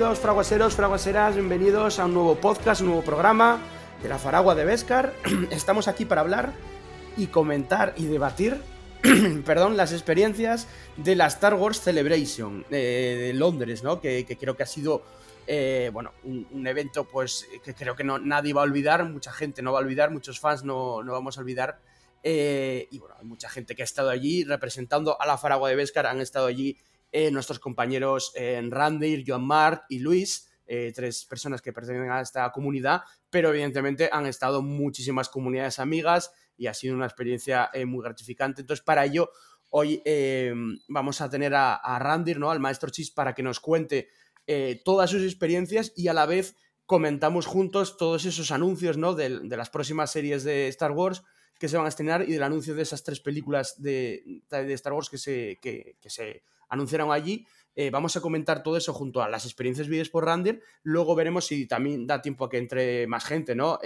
Bienvenidos, fraguaseros, fraguaseras, bienvenidos a un nuevo podcast, un nuevo programa de la Faragua de Vescar. Estamos aquí para hablar y comentar y debatir perdón, las experiencias de la Star Wars Celebration eh, de Londres, ¿no? Que, creo que ha sido, eh, bueno, un, evento pues que creo que no, nadie va a olvidar, mucha gente no va a olvidar, muchos fans no, no vamos a olvidar. Eh, y bueno, hay mucha gente que ha estado allí representando a la Faragua de Vescar, han estado allí nuestros compañeros Randy, Joan Mark y Luis. tres personas que pertenecen a esta comunidad, pero evidentemente han estado muchísimas comunidades amigas, y ha sido una experiencia eh, muy gratificante. Entonces, para ello, hoy eh, vamos a tener a, a, Randir, ¿no? al maestro Chis, para que nos cuente eh, todas sus experiencias y a la vez comentamos juntos todos esos anuncios ¿no? de, las próximas series de Star Wars que se van a estrenar y del anuncio de esas tres películas de, Star Wars que se, que, se anunciaron allí. vamos a comentar todo eso junto a las experiencias vividas por Randir. Luego veremos si también da tiempo a que entre más gente, ¿no?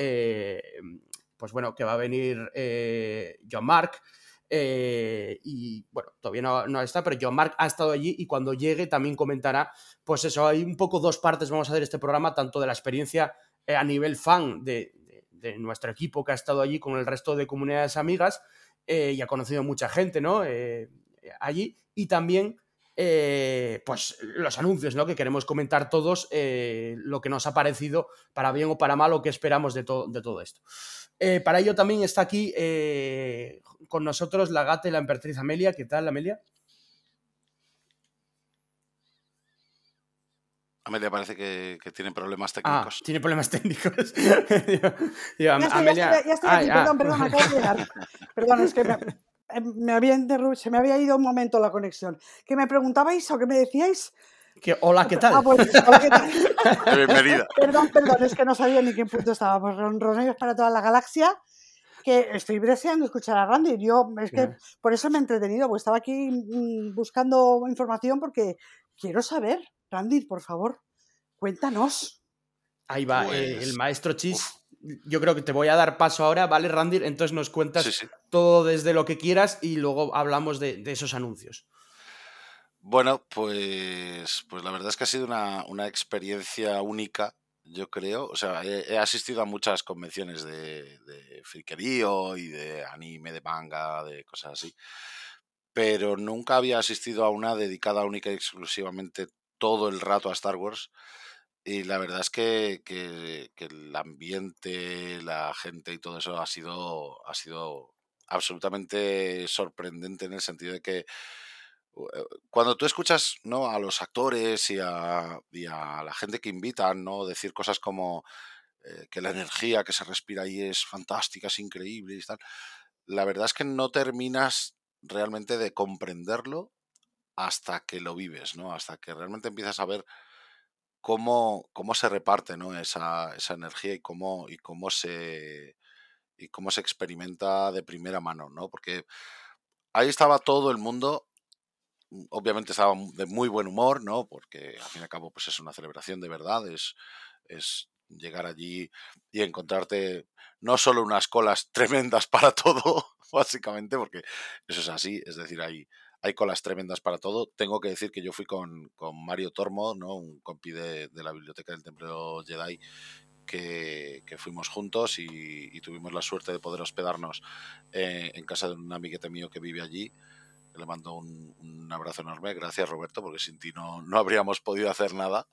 pues bueno, que va a venir eh, John Mark. Eh, y bueno, todavía no, está, pero John Mark ha estado allí y cuando llegue también comentará, pues eso, hay un poco dos partes, vamos a hacer este programa, tanto de la experiencia eh, a nivel fan de, nuestro equipo que ha estado allí con el resto de comunidades amigas y ha conocido mucha gente, ¿no? allí, y también pues los anuncios, ¿no? Que queremos comentar todos lo que nos ha parecido, para bien o para mal, o qué esperamos de, de todo esto. Eh, para ello también está aquí eh, con nosotros la gata y la emperatriz Amelia. ¿Qué tal, Amelia? Amelia parece que, tiene problemas ah, técnicos. tiene problemas técnicos. ya, Amelia... ya, estoy, aquí, perdón, perdón, acabo de llegar. Perdón, es que me, había se me había ido un momento la conexión. ¿Que me preguntabais o que me decíais? Que, hola, ¿qué tal? Ah, pues, Bienvenida. Perdón, perdón, es que no sabía ni qué punto estaba. Pues Ronellos para toda la galaxia, que estoy deseando escuchar a Randy. Yo, es que por eso me he entretenido, porque estaba aquí mm, buscando información porque quiero saber. Randy, por favor, cuéntanos. Ahí va, eh, el pues, maestro Chis. Yo creo que te voy a dar paso ahora, ¿vale, Randy? Entonces nos cuentas todo desde lo que quieras y luego hablamos de esos anuncios. Bueno, pues, pues la verdad es que ha sido una, una experiencia única, yo creo. O sea, he, asistido a muchas convenciones de, de friquerío y de anime, de manga, de cosas así. Pero nunca había asistido a una dedicada única y exclusivamente todo el rato a Star Wars. Y la verdad es que, que, que el ambiente, la gente y todo eso ha sido, ha sido absolutamente sorprendente en el sentido de que eh, cuando tú escuchas ¿no? a los actores y a, la gente que invitan, ¿no? decir cosas como eh, que la energía que se respira ahí es fantástica, es increíble y tal, la verdad es que no terminas realmente de comprenderlo hasta que lo vives, ¿no? hasta que realmente empiezas a ver cómo, cómo se reparte ¿no? esa, esa energía y cómo, y cómo se y cómo se experimenta de primera mano, ¿no? Porque ahí estaba todo el mundo obviamente estaba de muy buen humor, ¿no? Porque al fin y al cabo, pues es una celebración de verdad, es, es llegar allí y encontrarte no solo unas colas tremendas para todo, básicamente, porque eso es así, es decir, hay, hay colas tremendas para todo. Tengo que decir que yo fui con, con Mario Tormo, ¿no? un compi de, la biblioteca del Templo Jedi, que, que fuimos juntos y, tuvimos la suerte de poder hospedarnos eh, en casa de un amiguete mío que vive allí le mando un, abrazo enorme. Gracias, Roberto, porque sin ti no, no habríamos podido hacer nada.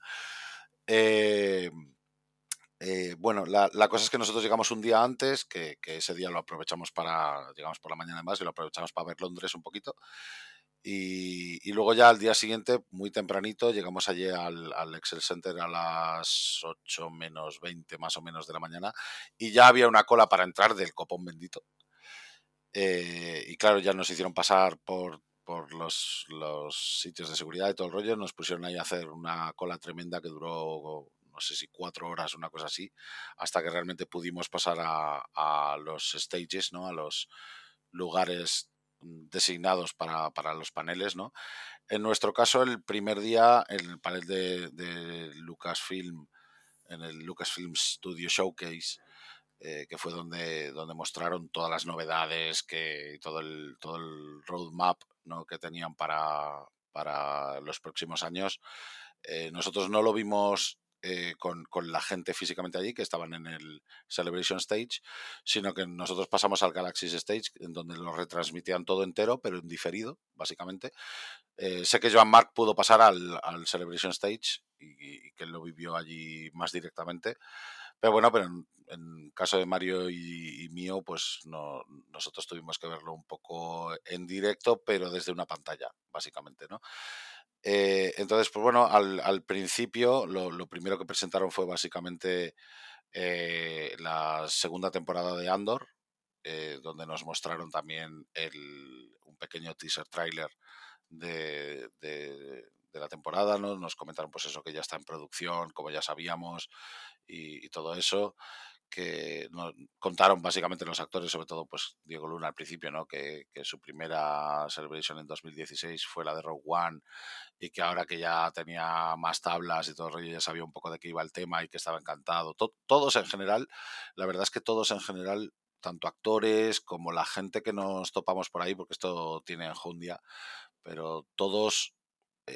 Eh, eh, bueno, la, cosa es que nosotros llegamos un día antes, que, ese día lo aprovechamos para, llegamos por la mañana más y lo aprovechamos para ver Londres un poquito. Y, luego ya al día siguiente, muy tempranito, llegamos allí al, Excel Center a las 8 menos 20 más o menos de la mañana y ya había una cola para entrar del copón bendito. Eh, y claro, ya nos hicieron pasar por, por los, los, sitios de seguridad y todo el rollo. Nos pusieron ahí a hacer una cola tremenda que duró, no sé si cuatro horas, una cosa así, hasta que realmente pudimos pasar a, a los stages, ¿no? A los lugares designados para, para, los paneles, ¿no? En nuestro caso, el primer día, en el panel de, de Lucasfilm, en el Lucasfilm Studio Showcase, eh, que fue donde, donde mostraron todas las novedades, que todo el, todo el roadmap ¿no? que tenían para, para los próximos años. Eh, nosotros no lo vimos eh, con, con, la gente físicamente allí, que estaban en el Celebration Stage, sino que nosotros pasamos al Galaxy Stage, en donde lo retransmitían todo entero, pero en diferido, básicamente. Eh, sé que Joan Mark pudo pasar al, al Celebration Stage y, y, que lo vivió allí más directamente. Pero bueno, pero en, en caso de Mario y, y, mío, pues no, nosotros tuvimos que verlo un poco en directo, pero desde una pantalla, básicamente, ¿no? Eh, entonces, pues bueno, al, al principio lo, primero que presentaron fue básicamente eh, la segunda temporada de Andor, eh, donde nos mostraron también el, un pequeño teaser trailer de, de, de, la temporada, ¿no? Nos comentaron pues eso que ya está en producción, como ya sabíamos, y, y todo eso que nos contaron básicamente los actores, sobre todo pues Diego Luna al principio, ¿no? Que, que, su primera Celebration en 2016 fue la de Rogue One y que ahora que ya tenía más tablas y todo el rollo ya sabía un poco de qué iba el tema y que estaba encantado. To todos en general, la verdad es que todos en general, tanto actores como la gente que nos topamos por ahí, porque esto tiene enjundia, pero todos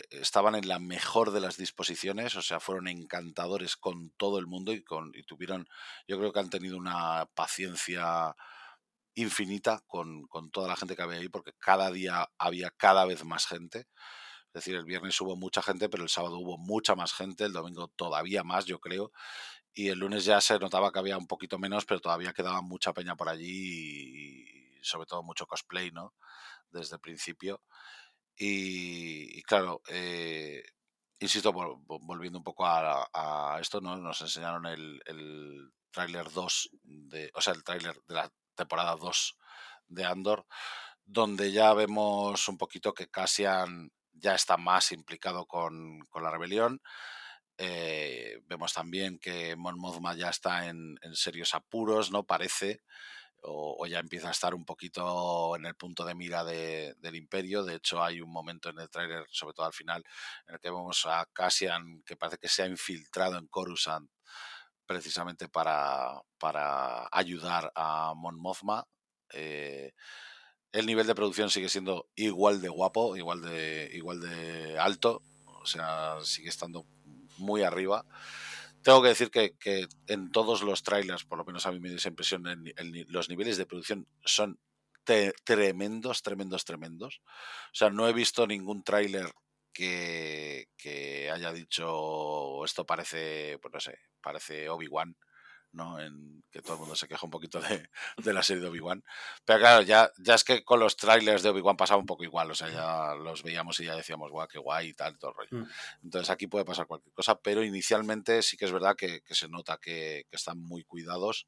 estaban en la mejor de las disposiciones, o sea, fueron encantadores con todo el mundo y, con, y tuvieron, yo creo que han tenido una paciencia infinita con, con, toda la gente que había ahí, porque cada día había cada vez más gente. Es decir, el viernes hubo mucha gente, pero el sábado hubo mucha más gente, el domingo todavía más, yo creo, y el lunes ya se notaba que había un poquito menos, pero todavía quedaba mucha peña por allí y sobre todo mucho cosplay, ¿no? Desde el principio. Y, claro, eh, insisto, vol, volviendo un poco a, a, esto, ¿no? nos enseñaron el, el tráiler 2, de, o sea, el tráiler de la temporada 2 de Andor, donde ya vemos un poquito que Cassian ya está más implicado con, con la rebelión. Eh, vemos también que Mon Mothma ya está en, en serios apuros, ¿no? Parece o, ya empieza a estar un poquito en el punto de mira de, del imperio. De hecho, hay un momento en el tráiler, sobre todo al final, en el que vemos a Cassian que parece que se ha infiltrado en Coruscant precisamente para, para ayudar a Mon Mothma. Eh, el nivel de producción sigue siendo igual de guapo, igual de, igual de alto, o sea, sigue estando muy arriba tengo que decir que, que, en todos los trailers, por lo menos a mí me dio esa impresión, los niveles de producción son te, tremendos, tremendos, tremendos. O sea, no he visto ningún tráiler que, que, haya dicho esto parece, pues no sé, parece Obi-Wan. ¿No? En que todo el mundo se queja un poquito de, de la serie de Obi-Wan. Pero claro, ya, ya es que con los trailers de Obi-Wan pasaba un poco igual, o sea, ya los veíamos y ya decíamos, guau, qué guay y tal, todo el rollo. Mm. Entonces aquí puede pasar cualquier cosa, pero inicialmente sí que es verdad que, que se nota que, que, están muy cuidados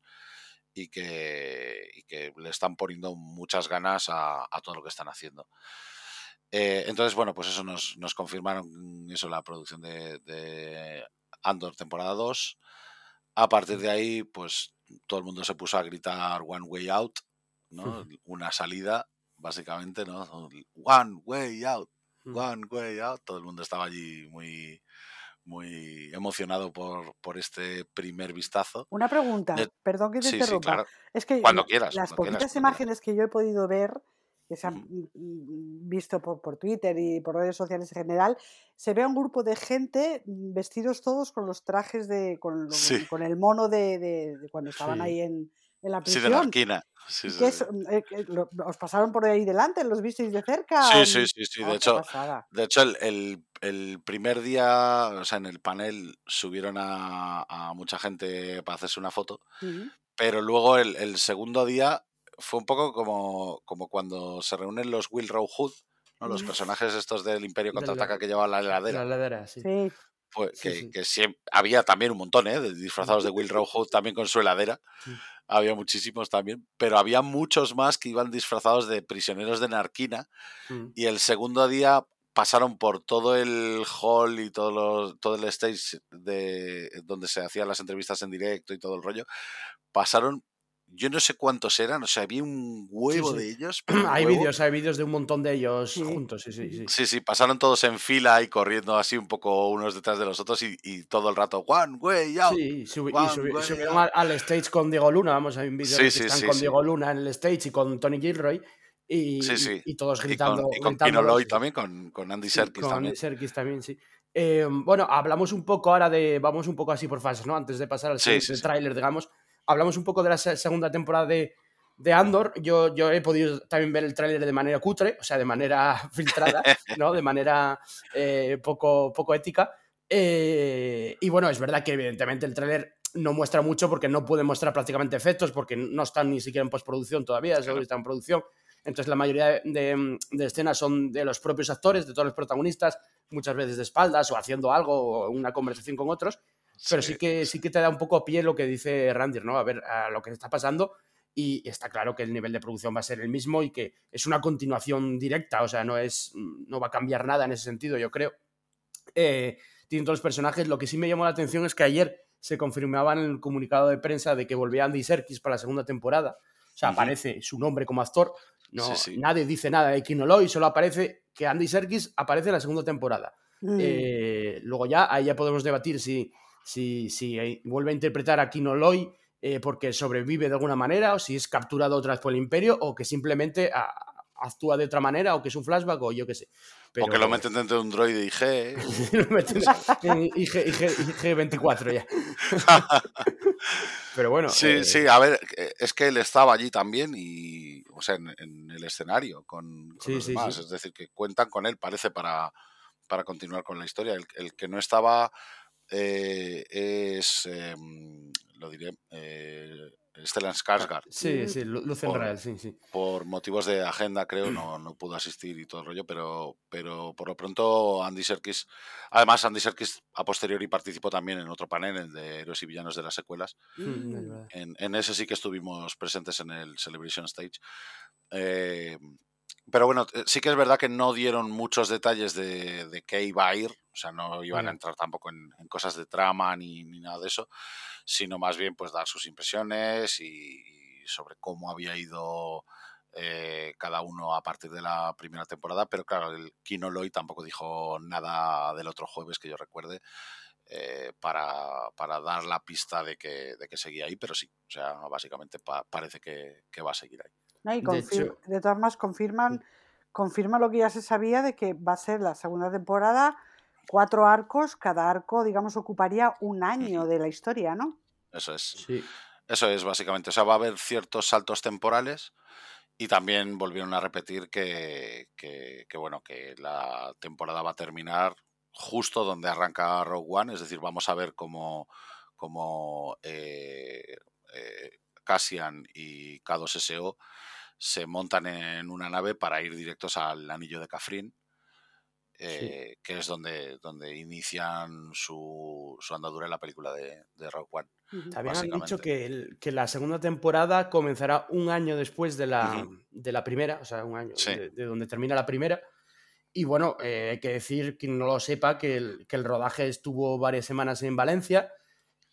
y que, y que le están poniendo muchas ganas a, a todo lo que están haciendo. Eh, entonces, bueno, pues eso nos, nos confirmaron eso, la producción de, de Andor temporada 2. A partir de ahí, pues todo el mundo se puso a gritar One Way Out, ¿no? Una salida, básicamente, ¿no? One Way Out, One Way Out. Todo el mundo estaba allí muy, muy emocionado por, por este primer vistazo. Una pregunta, eh, perdón que te sí, interrumpa. Sí, claro. Es que cuando quieras, las cuando poquitas quieras, imágenes que yo he podido ver que se han visto por, por, Twitter y por redes sociales en general, se ve a un grupo de gente vestidos todos con los trajes de. con, sí. con el mono de, de, de cuando estaban sí. ahí en, en, la prisión. Sí, de la esquina. Sí, sí, es, eh, ¿Os pasaron por ahí delante? ¿Los visteis de cerca? Sí, sí, sí. sí. De, hecho, de hecho, el, el, el, primer día, o sea, en el panel subieron a, a mucha gente para hacerse una foto, uh -huh. pero luego el, el segundo día fue un poco como, como cuando se reúnen los Will Row Hood, ¿no? los personajes estos del Imperio contraataca que llevaban la heladera. La heladera, sí. sí. Sí, que, sí. que siempre, había también un montón, ¿eh? De disfrazados de Will Row Hood también con su heladera. Sí. Había muchísimos también, pero había muchos más que iban disfrazados de prisioneros de Narquina. Y el segundo día pasaron por todo el hall y todo, los, todo el stage de donde se hacían las entrevistas en directo y todo el rollo. Pasaron yo no sé cuántos eran, o sea, había un huevo sí, sí. de ellos. hay vídeos, hay vídeos de un montón de ellos sí. juntos, sí, sí, sí. Sí, sí, pasaron todos en fila y corriendo así un poco unos detrás de los otros y, y todo el rato, one way out. Sí, subi y subi subieron al, al, stage con Diego Luna, vamos, hay un vídeo sí, que sí, están con. Diego Luna en el stage y con Tony Gilroy. Y, sí, sí. y, y, todos gritando. Y con, y con Pino Lloyd también, con, con Andy Serkis con también. Andy Serkis también, sí. Eh, bueno, hablamos un poco ahora de. Vamos un poco así por fases, ¿no? Antes de pasar al siguiente tráiler, digamos. Hablamos un poco de la se- segunda temporada de, de Andor. Yo, yo he podido también ver el tráiler de manera cutre, o sea, de manera filtrada, ¿no? De manera eh, poco, poco ética. Eh, y bueno, es verdad que evidentemente el tráiler no muestra mucho porque no puede mostrar prácticamente efectos porque no están ni siquiera en postproducción todavía, solo están en producción. Entonces la mayoría de- de escenas son de los propios actores, de todos los protagonistas, muchas veces de espaldas o haciendo algo o una conversación con otros. Pero sí, que, sí que te da un poco a pie lo que dice Randir, ¿no? A ver a lo que está pasando. Y está claro que el nivel de producción va a ser el mismo y que es una continuación directa, o sea, no, es, no va a cambiar nada en ese sentido, yo creo. Eh, tienen todos los personajes. Lo que sí me llamó la atención es que ayer se confirmaba en el comunicado de prensa de que volvía Andy Serkis para la segunda temporada. O sea, aparece su nombre como actor. No, Sí, sí. Nadie dice nada de Kinoloy, solo aparece que Andy Serkis aparece en la segunda temporada. Mm. Eh, luego ya, ahí ya podemos debatir si, si, si eh, vuelve a interpretar a Kinoloy eh, porque sobrevive de alguna manera, o si es capturado otra vez por el Imperio, o que simplemente a- actúa de otra manera, o que es un flashback, o yo qué sé. O que lo meten dentro de un droide IG. ¿eh? lo meten en IG, IG, 24 ya. Pero bueno. Sí, eh, sí, a ver, es que él estaba allí también y, o sea, en, en el escenario con, con Sí, los sí, demás. sí. Es decir, que cuentan con él, parece, para, para continuar con la historia. El, el que no estaba eh, es, em, lo diré, eh, Stellan Skarsgård. Sí, sí, Lu- Lucen Por- Rael, sí, sí. Por motivos de agenda, creo, no, no pudo asistir y todo el rollo, pero, pero por lo pronto Andy Serkis, además Andy Serkis a posteriori participó también en otro panel, el de Héroes y Villanos de las Secuelas. Mm, Mm. En, en ese sí que estuvimos presentes en el Celebration Stage. Eh, pero bueno, eh, sí que es verdad que no dieron muchos detalles de, de qué iba a ir, o sea, no iban a entrar tampoco en, en cosas de trama ni, ni nada de eso, sino más bien pues dar sus impresiones y, y sobre cómo había ido eh, cada uno a partir de la primera temporada, pero claro, el Kino Loy tampoco dijo nada del otro jueves que yo recuerde. eh, para, para dar la pista de que, de que seguía ahí, pero sí, o sea, básicamente pa- parece que, que va a seguir ahí. No, y De confir- hecho- de todas maneras confirman, confirma lo que ya se sabía de que va a ser la segunda temporada, cuatro arcos, cada arco, digamos, ocuparía un año de la historia, ¿no? Eso es. Sí. Eso es básicamente. O sea, va a haber ciertos saltos temporales y también volvieron a repetir que, que, que, bueno, que la temporada va a terminar justo donde arranca Rogue One, es decir, vamos a ver cómo, cómo eh, eh, Cassian y K2SO se montan en una nave para ir directos al anillo de Cafrin. eh, que es donde, donde inician su, su andadura en la película de, de Rogue One. Ujú. También han dicho que, el- que la segunda temporada comenzará un año después de la, Ujú. de la primera, o sea, un año Sí. de, de donde termina la primera. Y bueno, eh, hay que decir, quien no lo sepa, que el, que el rodaje estuvo varias semanas en Valencia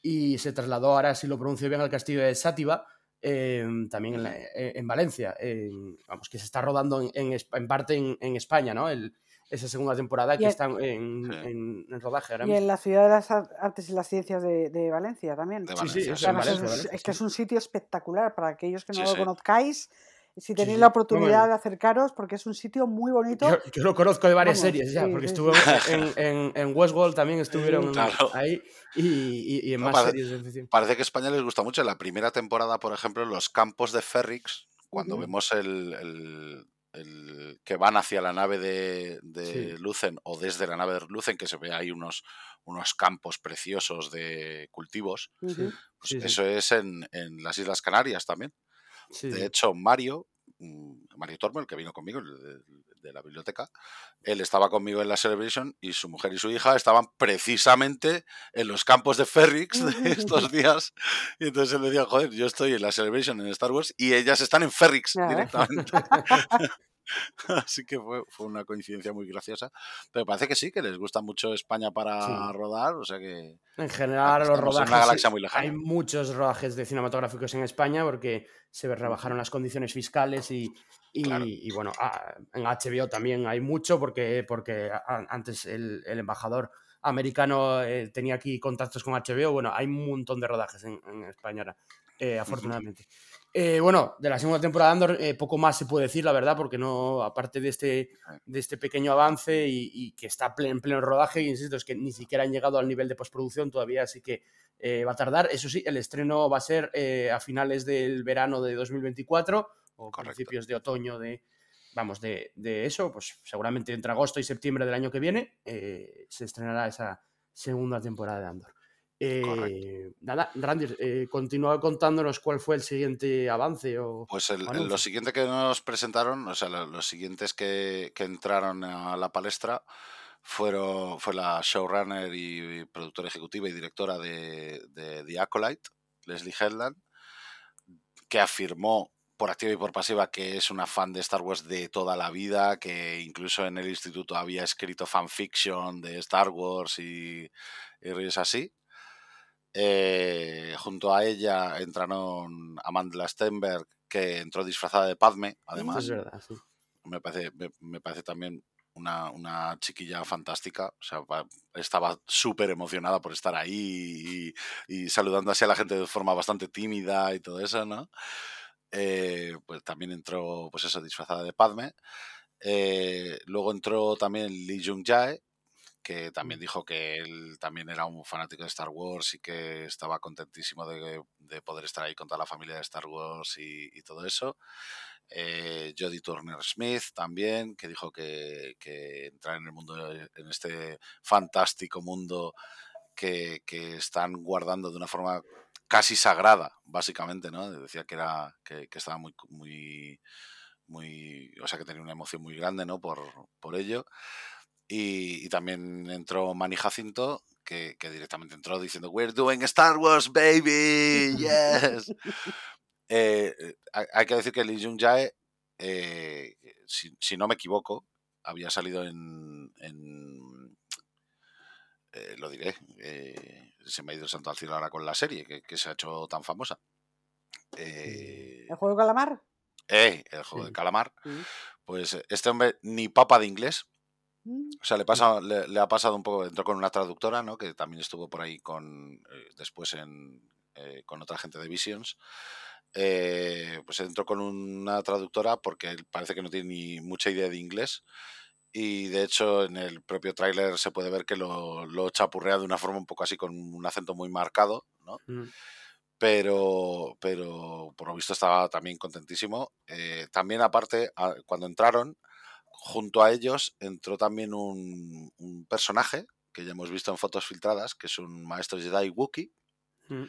y se trasladó, ahora si lo pronuncio bien, al castillo de Sátiva, eh, también en, la- eh, en Valencia. En- vamos, que se está rodando en, en parte en, España, ¿no? El- esa segunda temporada Y que está en, rodaje ahora Y en la ciudad de las Ar- artes y las ciencias de, de Valencia también. De Sí, sí, Valencia, es, un- Valencia, es que es un sitio espectacular para aquellos que no Sí, lo conozcáis. Si tenéis sí. la oportunidad bueno. de acercaros, porque es un sitio muy bonito. Yo, yo lo conozco de varias Vamos, series ya, sí, porque sí, estuvo sí. en, en, en Westworld también estuvieron Claro. ahí y, y- y en No, más parece- series. Parece que a España les gusta mucho. En la primera temporada, por ejemplo, los campos de Ferrix, cuando vemos el, el- el- que van hacia la nave de, de Sí. Lucen o desde la nave de Lucen, que se ve ahí unos, unos campos preciosos de cultivos. Pues Sí, sí. eso es en, en las Islas Canarias también. Sí, De hecho, Mario, mm, Mario Tormo, el que vino conmigo el de, la biblioteca, él estaba conmigo en la Celebration y su mujer y su hija estaban precisamente en los campos de Ferrix de estos días. Y entonces él decía, joder, yo estoy en la Celebration en Star Wars y ellas están en Ferrix directamente. Así que fue, fue una coincidencia muy graciosa. Pero parece que sí, que les gusta mucho España para Sí. rodar, o sea que... En general, los rodajes. muy lejana. Hay muchos rodajes de cinematográficos en España porque se rebajaron las condiciones fiscales y, y, Claro. y, bueno, ah, en HBO también hay mucho porque, porque antes el, el embajador americano eh, tenía aquí contactos con HBO. Bueno, hay un montón de rodajes en, en España ahora, eh, afortunadamente. Eh, bueno, de la segunda temporada de Andor eh, poco más se puede decir, la verdad, porque no, aparte de este, de este pequeño avance y, que está en pleno rodaje, insisto, es que ni siquiera han llegado al nivel de postproducción todavía, así que eh, va a tardar. Eso sí, el estreno va a ser a finales del verano de 2024 o principios de otoño de, vamos, de, de, eso, pues seguramente entre agosto y septiembre del año que viene se estrenará esa segunda temporada de Andor. Eh, nada, Randy, eh, continúa contándonos cuál fue el siguiente avance. O, pues lo siguiente que nos presentaron, o sea, los siguientes que, entraron a la palestra fueron, fue la showrunner y productora ejecutiva y directora de, de The Acolyte, Leslie Headland, que afirmó por activa y por pasiva que es una fan de Star Wars de toda la vida, que incluso en el instituto había escrito fanfiction de Star Wars y, y así. Eh, junto a ella entraron Amanda Stenberg, que entró disfrazada de Padme, además. me, parece, me, parece también una, chiquilla fantástica. O sea, estaba súper emocionada por estar ahí y, saludando así a la gente de forma bastante tímida y todo eso, ¿no? Eh, pues también entró, pues eso, disfrazada de Padme. Eh, luego entró también Lee Jung Jae, que también dijo que él también era un fanático de Star Wars y que estaba contentísimo de, poder estar ahí con toda la familia de Star Wars y, todo eso. Eh, Jodie Turner Smith también, que dijo que, entrar en el mundo, en este fantástico mundo que, están guardando de una forma casi sagrada, básicamente, ¿no? Decía que era, que, estaba muy, muy, muy, o sea, que tenía una emoción muy grande, ¿no? Por, por ello. Y, también entró Manny Jacinto, que, directamente entró diciendo, We're doing Star Wars, baby, yes. Eh, eh, hay que decir que Lee Jung Jae, eh, si, no me equivoco, había salido en... lo diré, se me ha ido el santo al cielo ahora con la serie que, se ha hecho tan famosa. ¿El juego de calamar? el juego de calamar. Pues este hombre ni papa de inglés. O sea, le, pasa, le, ha pasado un poco, entró con una traductora, ¿no? Que también estuvo por ahí con eh, después en, eh, con otra gente de Visions. Eh, pues entró con una traductora porque parece que no tiene ni mucha idea de inglés. Y de hecho, en el propio tráiler se puede ver que lo, lo, chapurrea de una forma un poco así, con un acento muy marcado, ¿no? Mm. Pero, pero por lo visto estaba también contentísimo. también, aparte, cuando entraron, junto a ellos entró también un, personaje que ya hemos visto en fotos filtradas, que es un maestro Jedi Wookiee. Mm.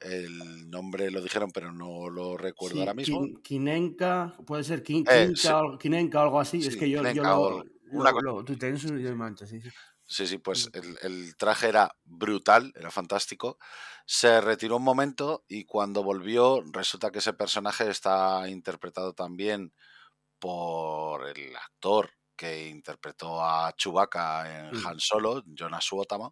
El nombre lo dijeron, pero no lo recuerdo ahora mismo. Kinenka, puede ser eh, Kinenka, o algo así. es que yo, yo lo, lo, tú tienes mancha, sí, sí. Sí, sí, pues mm. el, el, traje era brutal, era fantástico. Se retiró un momento y cuando volvió resulta que ese personaje está interpretado también por el actor que interpretó a Chewbacca en mm. Han Solo, Jonas Suotama,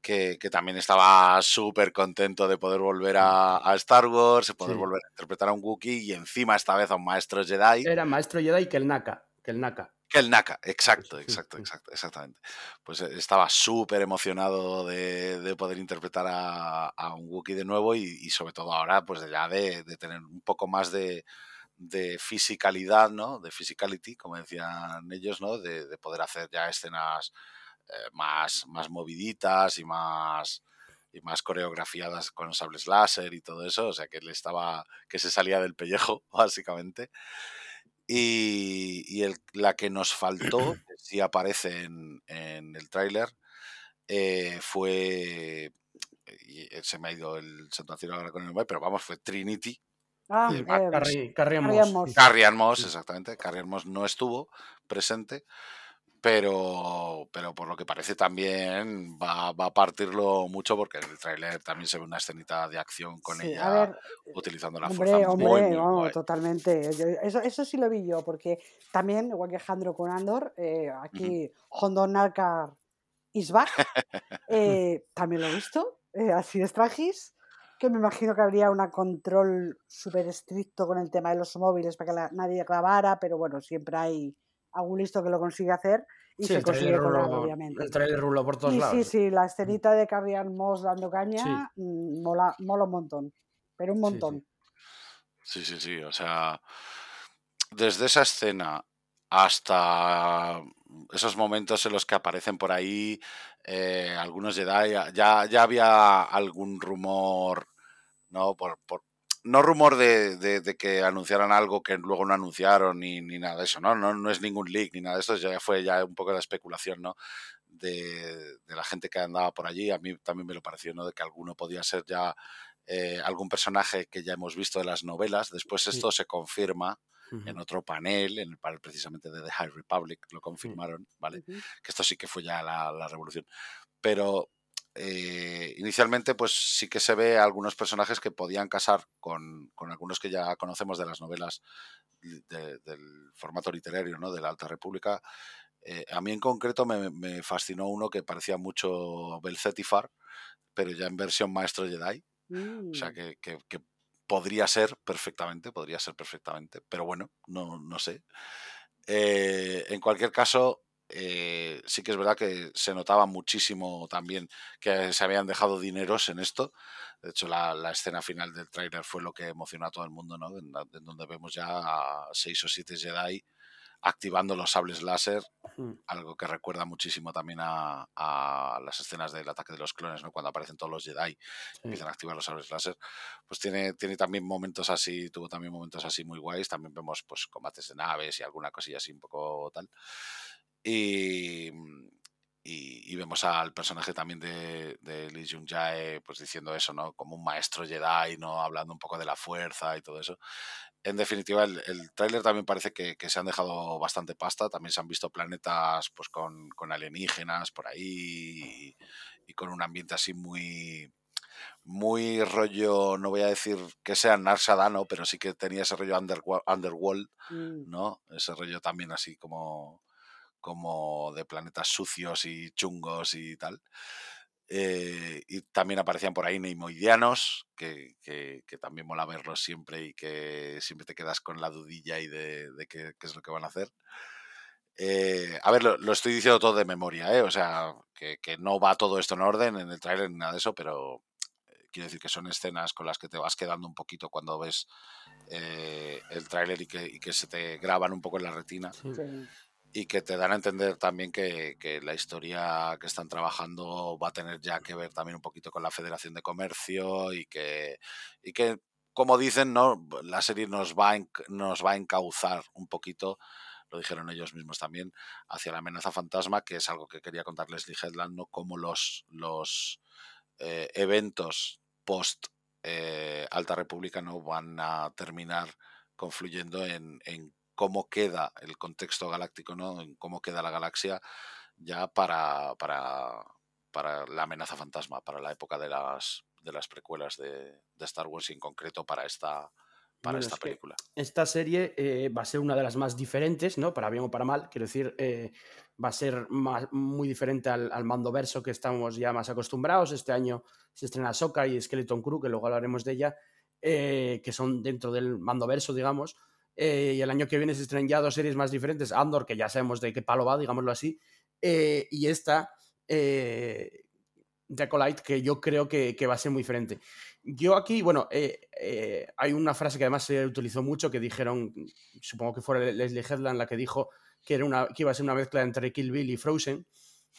que, también estaba súper contento de poder volver a, Star Wars, de poder volver a interpretar a un Wookiee y encima esta vez a un maestro Jedi. Era maestro Jedi que el Naka, que el Naka. Que el Naka, exacto, exacto, exacto, exactamente. Pues eh, estaba súper emocionado de, poder interpretar a, un Wookiee de nuevo y, sobre todo ahora, pues ya de tener un poco más de, de fisicalidad, ¿no? De physicality, como decían ellos, ¿no? De, poder hacer ya escenas eh, más, más moviditas y más y más coreografiadas con sables láser y todo eso, o sea que él estaba, que se salía del pellejo, básicamente. Y, la que nos faltó, que sí aparece en, el tráiler, eh, fue, y se me ha ido el santo ahora con el pero vamos, fue Trinity, Ah, eh, Carrie, Moss. Carrie Moss, exactamente. Carrie Moss no estuvo presente, pero, pero por lo que parece también va, va, a partirlo mucho porque en el tráiler también se ve una escenita de acción con ella utilizando la fuerza. Hombre, muy, totalmente. Eso, eso sí lo vi yo, porque también, igual que Jandro con Andor, eh, aquí Hondo Narcar is back, eh, también lo he visto, así es tragis que me imagino que habría un control súper estricto con el tema de los móviles para que nadie grabara, pero bueno, siempre hay algún listo que lo consigue hacer y se consigue colar, obviamente. El trailer ruló por todos lados. Sí, sí, la escenita de Carrie Moss dando caña mm, mola, mola un montón, pero un montón. Sí, sí, sí. O sea, desde esa escena hasta esos momentos en los que aparecen por ahí eh, algunos Jedi, ya, ya había algún rumor, ¿no? Por, por no rumor de, de, que anunciaran algo que luego no anunciaron ni, ni nada de eso, ¿no? ¿no? No es ningún leak ni nada de eso, ya fue ya un poco de especulación, ¿no? De, de, la gente que andaba por allí. A mí también me lo pareció, ¿no? De que alguno podía ser ya eh, algún personaje que ya hemos visto de las novelas. Después esto se confirma en otro panel, en el panel precisamente de The High Republic, lo confirmaron, ¿vale? Que esto sí que fue ya la, la revolución. Pero eh, inicialmente pues sí que se ve algunos personajes que podían casar con, con algunos que ya conocemos de las novelas del formato literario, ¿no? De la Alta República. Eh, a mí en concreto me, me, fascinó uno que parecía mucho Belcetifar, pero ya en versión maestro Jedi. O sea, mm. que, que, que, podría ser perfectamente, podría ser perfectamente, pero bueno, no, no sé. Eh, en cualquier caso, eh, sí que es verdad que se notaba muchísimo también que se habían dejado dineros en esto. De hecho, la, la escena final del tráiler fue lo que emocionó a todo el mundo, ¿no? En, en, donde vemos ya a seis o siete Jedi activando los sables láser, algo que recuerda muchísimo también a, a, las escenas del ataque de los clones, ¿no? cuando aparecen todos los Jedi, sí. empiezan a activar los sables láser, pues tiene, tiene también momentos así, tuvo también momentos así muy guays, también vemos pues combates de naves y alguna cosilla así un poco tal. Y, y, y, vemos al personaje también de, de Lee Jung Jae pues diciendo eso, ¿no? Como un maestro Jedi, ¿no? Hablando un poco de la fuerza y todo eso en definitiva, el, el tráiler también parece que, que, se han dejado bastante pasta. También se han visto planetas pues con, con alienígenas por ahí y, y, con un ambiente así muy muy rollo, no voy a decir que sea Narsadano, pero sí que tenía ese rollo underworld, underworld mm. ¿no? Ese rollo también así como, como de planetas sucios y chungos y tal. Eh, y también aparecían por ahí neimoidianos, que, que, que, también mola verlos siempre y que siempre te quedas con la dudilla y de, de qué, qué, es lo que van a hacer. Eh, a ver, lo, lo, estoy diciendo todo de memoria, ¿eh? o sea, que, que, no va todo esto en orden en el tráiler ni nada de eso, pero eh, quiero decir que son escenas con las que te vas quedando un poquito cuando ves eh, el tráiler y que, y que, se te graban un poco en la retina. Sí y que te dan a entender también que, la historia que están trabajando va a tener ya que ver también un poquito con la Federación de Comercio y que, y que como dicen, ¿no? la serie nos va, a, nos va a encauzar un poquito, lo dijeron ellos mismos también, hacia la amenaza fantasma, que es algo que quería contarles Lee Headland, ¿no? cómo los, los eh, eventos post eh, Alta República no van a terminar confluyendo en, en cómo queda el contexto galáctico, ¿no? En cómo queda la galaxia ya para, para, para la amenaza fantasma, para la época de las, de las precuelas de, de Star Wars y en concreto para esta, para bueno, esta película. esta serie eh, va a ser una de las más diferentes, ¿no? Para bien o para mal, quiero decir, eh, va a ser más, muy diferente al, al, mando verso que estamos ya más acostumbrados. Este año se estrena Soka y Skeleton Crew, que luego hablaremos de ella, eh, que son dentro del mando verso, digamos. Eh, y el año que viene se estrenan ya dos series más diferentes, Andor, que ya sabemos de qué palo va, digámoslo así, eh, y esta, eh, que yo creo que, que, va a ser muy diferente. Yo aquí, bueno, eh, eh, hay una frase que además se utilizó mucho, que dijeron, supongo que fue Leslie Headland la que dijo que, era una, que iba a ser una mezcla entre Kill Bill y Frozen.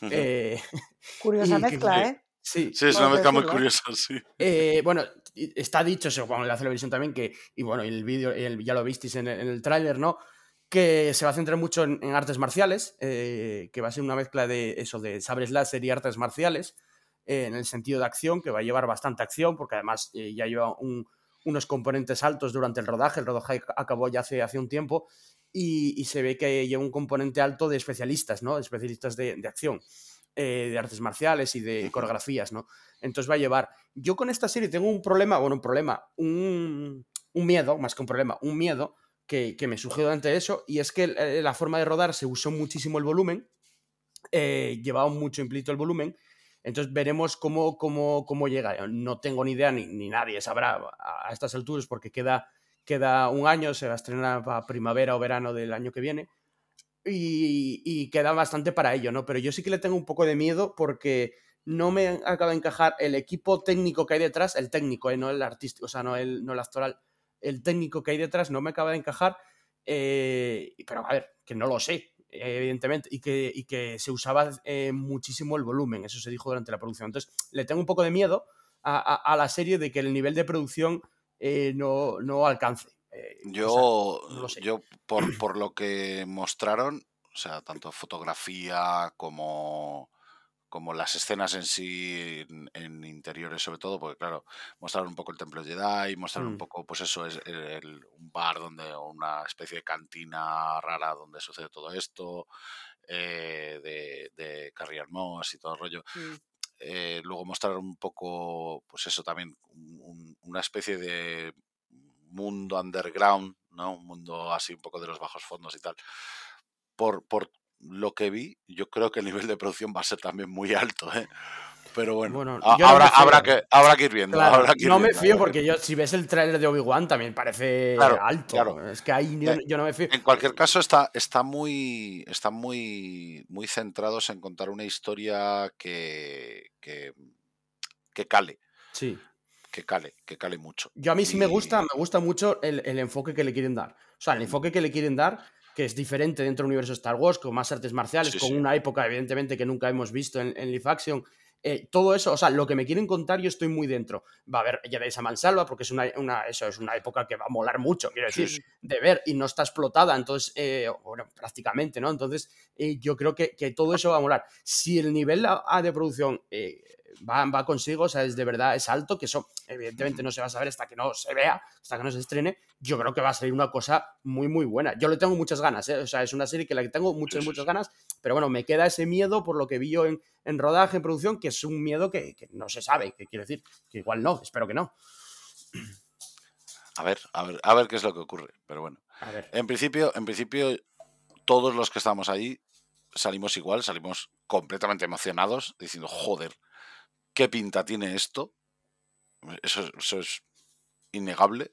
Uh -huh. Curiosa mezcla, que, ¿eh? Sí, sí es una mezcla muy curiosa, sí. Eh, bueno, está dicho, según la televisión también, que, y bueno, el vídeo ya lo visteis en el, en el tráiler, ¿no? Que se va a centrar mucho en, en artes marciales, eh, que va a ser una mezcla de eso, de sabres láser y artes marciales, eh, en el sentido de acción, que va a llevar bastante acción, porque además eh, ya lleva un, unos componentes altos durante el rodaje, el rodaje acabó ya hace, hace un tiempo, y, y, se ve que lleva un componente alto de especialistas, ¿no? De especialistas de, de acción eh, de artes marciales y de coreografías, ¿no? Entonces va a llevar. Yo con esta serie tengo un problema, bueno, un problema, un, un miedo, más que un problema, un miedo que, que me surgió durante eso, y es que eh, la forma de rodar se usó muchísimo el volumen, eh, llevaba mucho implícito el volumen, entonces veremos cómo, cómo, cómo llega. No tengo ni idea, ni, ni nadie sabrá a, a, estas alturas, porque queda, queda un año, se va a estrenar para primavera o verano del año que viene y, queda bastante para ello, ¿no? Pero yo sí que le tengo un poco de miedo porque no me acaba de encajar el equipo técnico que hay detrás, el técnico, ¿eh? no el artístico, o sea, no el, no el actoral, el técnico que hay detrás no me acaba de encajar, eh, pero a ver, que no lo sé, evidentemente, y que, y que se usaba eh, muchísimo el volumen, eso se dijo durante la producción. Entonces, le tengo un poco de miedo a, la serie de que el nivel de producción eh, no, no, alcance. Yo, yo por, por lo que mostraron, o sea, tanto fotografía como como las escenas en sí, en, interiores sobre todo, porque claro, mostrar un poco el templo Jedi, mostrar un mm. poco, pues eso, es el, un bar donde, una especie de cantina rara donde sucede todo esto, eh, de, de Carrier Moss y todo el rollo. Mm. Eh, luego mostrar un poco, pues eso también, una especie de mundo underground, ¿no? Un mundo así un poco de los bajos fondos y tal. Por, por lo que vi, yo creo que el nivel de producción va a ser también muy alto, ¿eh? Pero bueno, habrá, habrá, que, habrá que ir viendo. no me fío porque yo, si ves el tráiler de Obi-Wan también parece alto. Es que ahí yo, no me fío. En cualquier caso, está, está muy. Están muy, muy centrados en contar una historia que. que, que cale. Sí. Que cale, que cale mucho. Yo a mí sí me gusta, me gusta mucho el, el enfoque que le quieren dar. O sea, el enfoque que le quieren dar que es diferente dentro del universo Star Wars, con más artes marciales, con una época, evidentemente, que nunca hemos visto en, en Live Action. Eh, todo eso, o sea, lo que me quieren contar, yo estoy muy dentro. Va a haber Jedi a mansalva, porque es una, eso es una época que va a molar mucho, quiero decir, de ver, y no está explotada, entonces, eh, bueno, prácticamente, ¿no? Entonces, eh, yo creo que, que, todo eso va a molar. Si el nivel de producción va, va consigo, o sea, es de verdad, es alto, que eso evidentemente no se va a saber hasta que no se vea, hasta que no se estrene, yo creo que va a salir una cosa muy, muy buena. Yo le tengo muchas ganas, ¿eh? o sea, es una serie que la que tengo muchas, muchas ganas, pero bueno, me queda ese miedo por lo que vi yo en, en rodaje, en producción, que es un miedo que, que no se sabe, que quiere decir que igual no, espero que no. A ver, a ver, a ver qué es lo que ocurre, pero bueno. En principio, en principio, todos los que estamos ahí salimos igual, salimos completamente emocionados, diciendo, joder, qué pinta tiene esto. Eso, es innegable.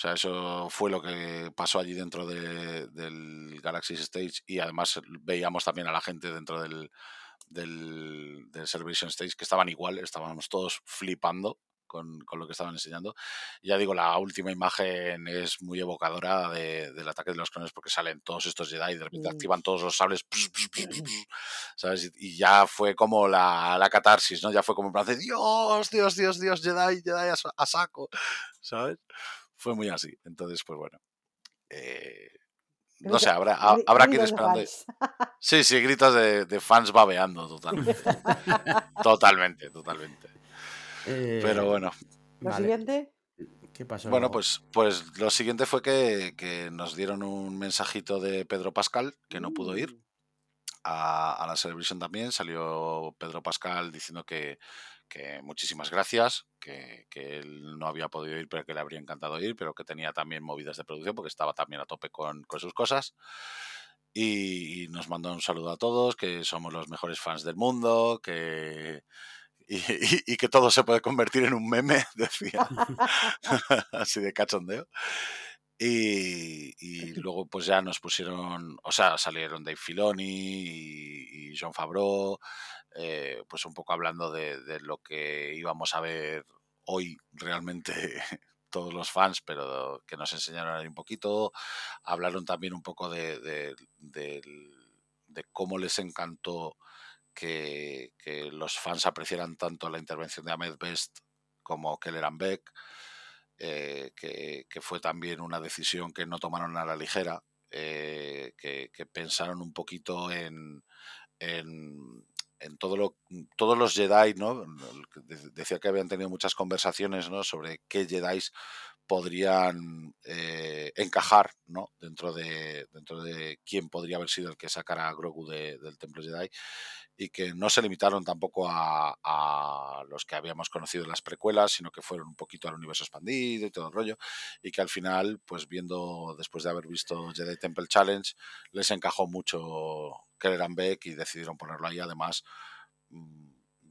O sea, eso fue lo que pasó allí dentro del Galaxy Stage y además veíamos también a la gente dentro del, del, del Celebration Stage que estaban igual, estábamos todos flipando con, lo que estaban enseñando. Ya digo, la última imagen es muy evocadora del ataque de los clones porque salen todos estos Jedi y de repente activan todos los sables, ¿sabes? Y, ya fue como la, la, catarsis, ¿no? Ya fue como en plan de Dios, Dios, Dios, Dios, Jedi, Jedi a, saco, ¿sabes? Fue muy así. Entonces, pues bueno. Eh, no sé, habrá, habrá que ir esperando. Sí, sí, gritos de, de fans babeando totalmente. totalmente, totalmente. Pero eh, bueno. ¿Lo siguiente? ¿Qué pasó? Bueno, pues, pues lo siguiente fue que, nos dieron un mensajito de Pedro Pascal, que no pudo ir. Mm. A, la Celebration también salió Pedro Pascal diciendo que, muchísimas gracias, que, él no había podido ir, pero que le habría encantado ir, pero que tenía también movidas de producción porque estaba también a tope con, sus cosas. y, nos mandó un saludo a todos, que somos los mejores fans del mundo, que, y, que todo se puede convertir en un meme, decía, así de cachondeo. Y, luego pues ya nos pusieron, o sea, salieron Dave Filoni y, John Favreau, eh, pues un poco hablando de, lo que íbamos a ver hoy realmente todos los fans, pero que nos enseñaron ahí un poquito. Hablaron también un poco de, de cómo les encantó que, los fans apreciaran tanto la intervención de Ahmed Best como Kelleran Beck, eh, que, fue también una decisión que no tomaron a la ligera, eh, que, pensaron un poquito en, todo lo, todos los Jedi, ¿no? Decía que habían tenido muchas conversaciones ¿no? sobre qué Jedi podrían eh, encajar ¿no? dentro, de, dentro de quién podría haber sido el que sacara a Grogu del Templo Jedi y que no se limitaron tampoco a, los que habíamos conocido en las precuelas, sino que fueron un poquito al universo expandido y todo el rollo, y que al final, pues viendo, después de haber visto Jedi Temple Challenge, les encajó mucho Kelleran Beck y decidieron ponerlo ahí, además mm,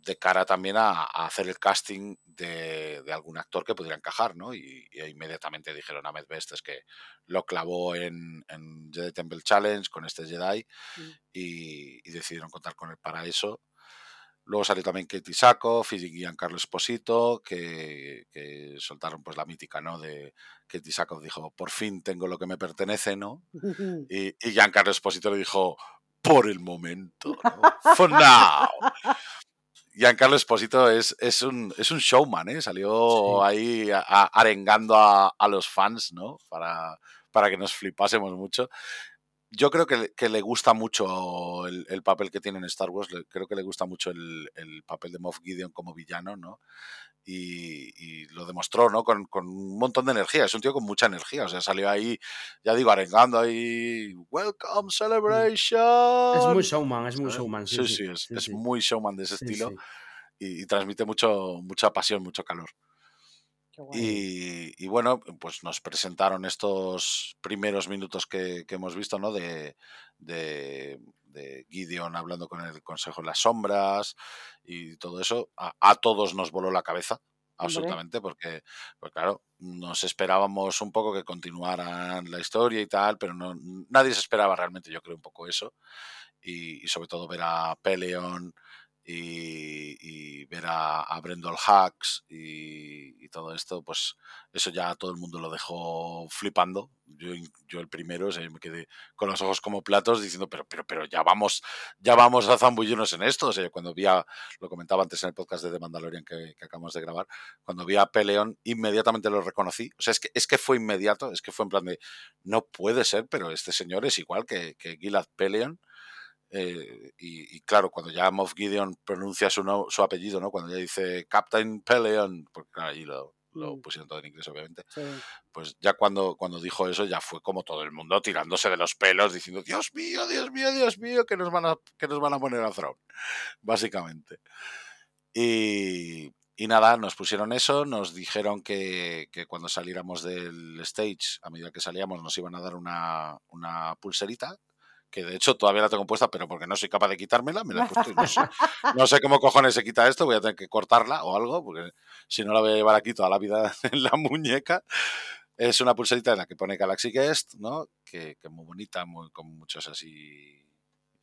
de cara también a, hacer el casting de, algún actor que pudiera encajar, ¿no? Y, inmediatamente dijeron a Best es que lo clavó en, Jedi Temple Challenge con este Jedi mm. y, decidieron contar con él para eso. Luego salió también Katie Sackhoff y Giancarlo Esposito, que, que soltaron pues la mítica, ¿no? De Katie Sackhoff dijo, por fin tengo lo que me pertenece, ¿no? Y, y Giancarlo Esposito le dijo, por el momento, ¿no? For now. Giancarlo Esposito es, es, un, es un showman, ¿eh? Salió ahí arengando a, a, los fans, ¿no? Para, para que nos flipásemos mucho yo creo que, que, le gusta mucho el, el, papel que tiene en Star Wars, le, creo que le gusta mucho el, el, papel de Moff Gideon como villano, ¿no? Y, y lo demostró, ¿no? Con, con, un montón de energía, es un tío con mucha energía, o sea, salió ahí, ya digo, arengando ahí, Welcome Celebration. Es muy showman, es muy showman. Sí, sí, sí, sí es, sí, es, muy showman de ese estilo y, y, transmite mucho, mucha pasión, mucho calor. Y, y, bueno, pues nos presentaron estos primeros minutos que, que hemos visto, ¿no? De, de, de, Gideon hablando con el Consejo de las Sombras y todo eso. A, a todos nos voló la cabeza, absolutamente, porque, pues claro, nos esperábamos un poco que continuaran la historia y tal, pero no, nadie se esperaba realmente, yo creo, un poco eso. Y, y sobre todo ver a Peleon y, y ver a, a Brendol Hacks y, todo esto, pues eso ya todo el mundo lo dejó flipando. Yo, yo el primero, o sea, me quedé con los ojos como platos diciendo, pero, pero, pero ya vamos, ya vamos a zambullirnos en esto. O sea, cuando vi a, lo comentaba antes en el podcast de The Mandalorian que, que acabamos de grabar, cuando vi a Peleon, inmediatamente lo reconocí. O sea, es que, es que fue inmediato, es que fue en plan de, no puede ser, pero este señor es igual que, que Gilad Peleon eh, y, y, claro, cuando ya Moff Gideon pronuncia su, no, su apellido, ¿no? Cuando ya dice Captain Peleon, porque claro, ahí lo, lo Mm. pusieron todo en inglés, obviamente, Sí. pues ya cuando, cuando dijo eso, ya fue como todo el mundo tirándose de los pelos, diciendo, Dios mío, Dios mío, Dios mío, que nos van a, que nos van a poner a Throne, básicamente. Y, y nada, nos pusieron eso, nos dijeron que, que, cuando saliéramos del stage, a medida que salíamos, nos iban a dar una, una pulserita, que de hecho todavía la tengo puesta, pero porque no soy capaz de quitármela, me la he puesto y no sé, no sé cómo cojones se quita esto, voy a tener que cortarla o algo, porque si no la voy a llevar aquí toda la vida en la muñeca. Es una pulserita en la que pone Galaxy Guest, ¿no? Que, es muy bonita, muy, con muchos así...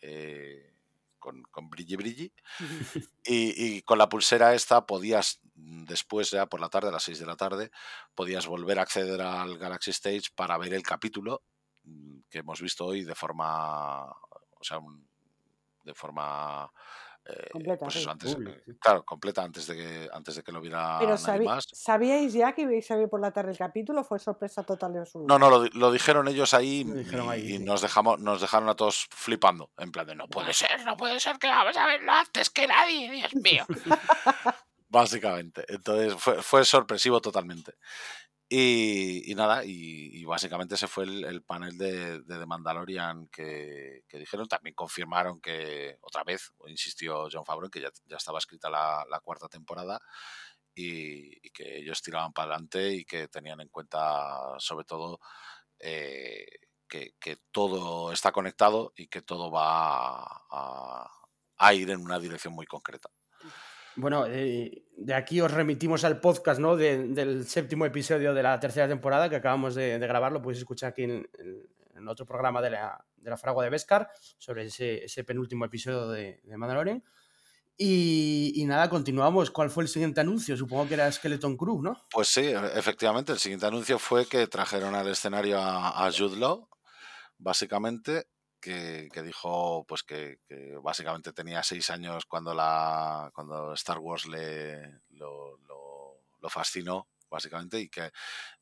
Eh, con, con brilli brilli. Y, y, con la pulsera esta podías, después ya por la tarde, a las 6 de la tarde, podías volver a acceder al Galaxy Stage para ver el capítulo que hemos visto hoy de forma, o sea, un, de forma eh, completa, pues eso, sí. antes, claro, completa antes de que antes de que lo viera Pero nadie sabí, más. ¿sabíais ya que ibais a ver por la tarde el capítulo? ¿Fue sorpresa total de su No, no, lo, lo dijeron ellos ahí, dijeron y, ahí y sí. nos dejamos, nos dejaron a todos flipando, en plan de no puede ser, no puede ser que vamos a verlo antes que nadie, Dios mío. Básicamente. Entonces fue, fue sorpresivo totalmente. Y, nada, y, y, básicamente ese fue el, el panel de, The Mandalorian que, dijeron. También confirmaron que, otra vez, insistió John Favreau, que ya, estaba escrita la, la cuarta temporada y, que ellos tiraban para adelante y que tenían en cuenta, sobre todo, eh, que, que, todo está conectado y que todo va a, a ir en una dirección muy concreta. Bueno, eh, de aquí os remitimos al podcast ¿no? De, del séptimo episodio de la tercera temporada que acabamos de, de grabar, lo podéis escuchar aquí en, en, otro programa de la, de la Fragua de Beskar sobre ese, ese penúltimo episodio de, de Mandalorian. Y, y, nada, continuamos. ¿Cuál fue el siguiente anuncio? Supongo que era Skeleton Crew, ¿no? Pues sí, efectivamente. El siguiente anuncio fue que trajeron al escenario a, a Jude Law, básicamente, que, que, dijo pues que, que, básicamente tenía seis años cuando la cuando Star Wars le lo, lo, lo, fascinó básicamente y que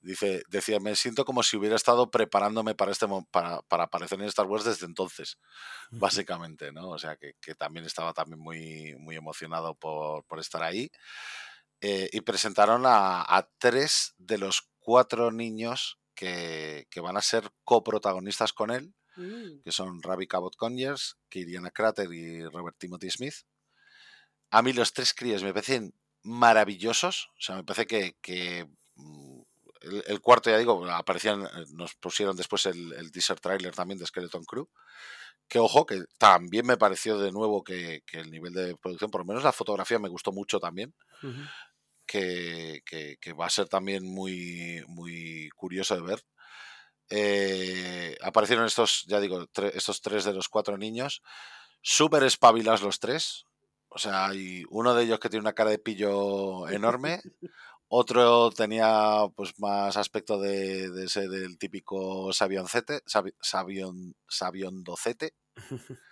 dice decía me siento como si hubiera estado preparándome para este para, para aparecer en Star Wars desde entonces básicamente no o sea que, que también estaba también muy muy emocionado por, por estar ahí eh, y presentaron a, a, tres de los cuatro niños que, que van a ser coprotagonistas con él Mm. que son Ravi Cabot Conyers, Kiriana Crater y Robert Timothy Smith. A mí los tres críos me parecen maravillosos, o sea, me parece que, que mm, el, el, cuarto, ya digo, aparecían, nos pusieron después el, el teaser trailer también de Skeleton Crew, que ojo, que también me pareció de nuevo que, que, el nivel de producción, por lo menos la fotografía me gustó mucho también. Uh -huh. que, que, que, va a ser también muy, muy curioso de ver. Eh, aparecieron estos, ya digo, tre estos tres de los cuatro niños, súper espabilados los tres. O sea, hay uno de ellos que tiene una cara de pillo enorme, otro tenía pues más aspecto de, de ser el típico sabioncete, sabion, sabiondocete.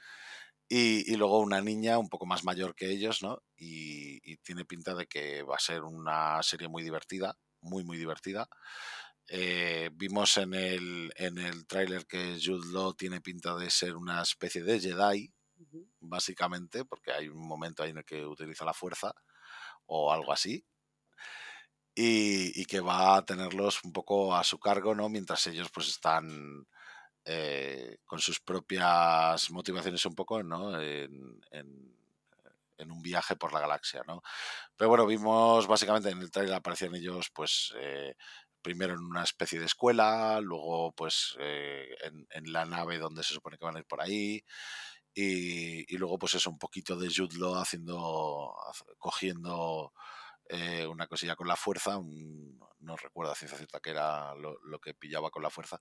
Y, y, luego una niña un poco más mayor que ellos, ¿no? Y, y, tiene pinta de que va a ser una serie muy divertida, muy, muy divertida. Eh, vimos en el, en el tráiler que Jude Law tiene pinta de ser una especie de Jedi, básicamente, porque hay un momento ahí en el que utiliza la fuerza o algo así. Y, y, que va a tenerlos un poco a su cargo, ¿no? Mientras ellos pues están eh, con sus propias motivaciones un poco, ¿no? En, en, en, un viaje por la galaxia, ¿no? Pero bueno, vimos básicamente en el trailer aparecían ellos, pues, eh, primero en una especie de escuela, luego, pues, eh, en, la nave donde se supone que van a ir por ahí. Y, luego, pues, eso, un poquito de Judlo haciendo, cogiendo eh, una cosilla con la fuerza, no recuerdo a ciencia cierta que era lo, que pillaba con la fuerza,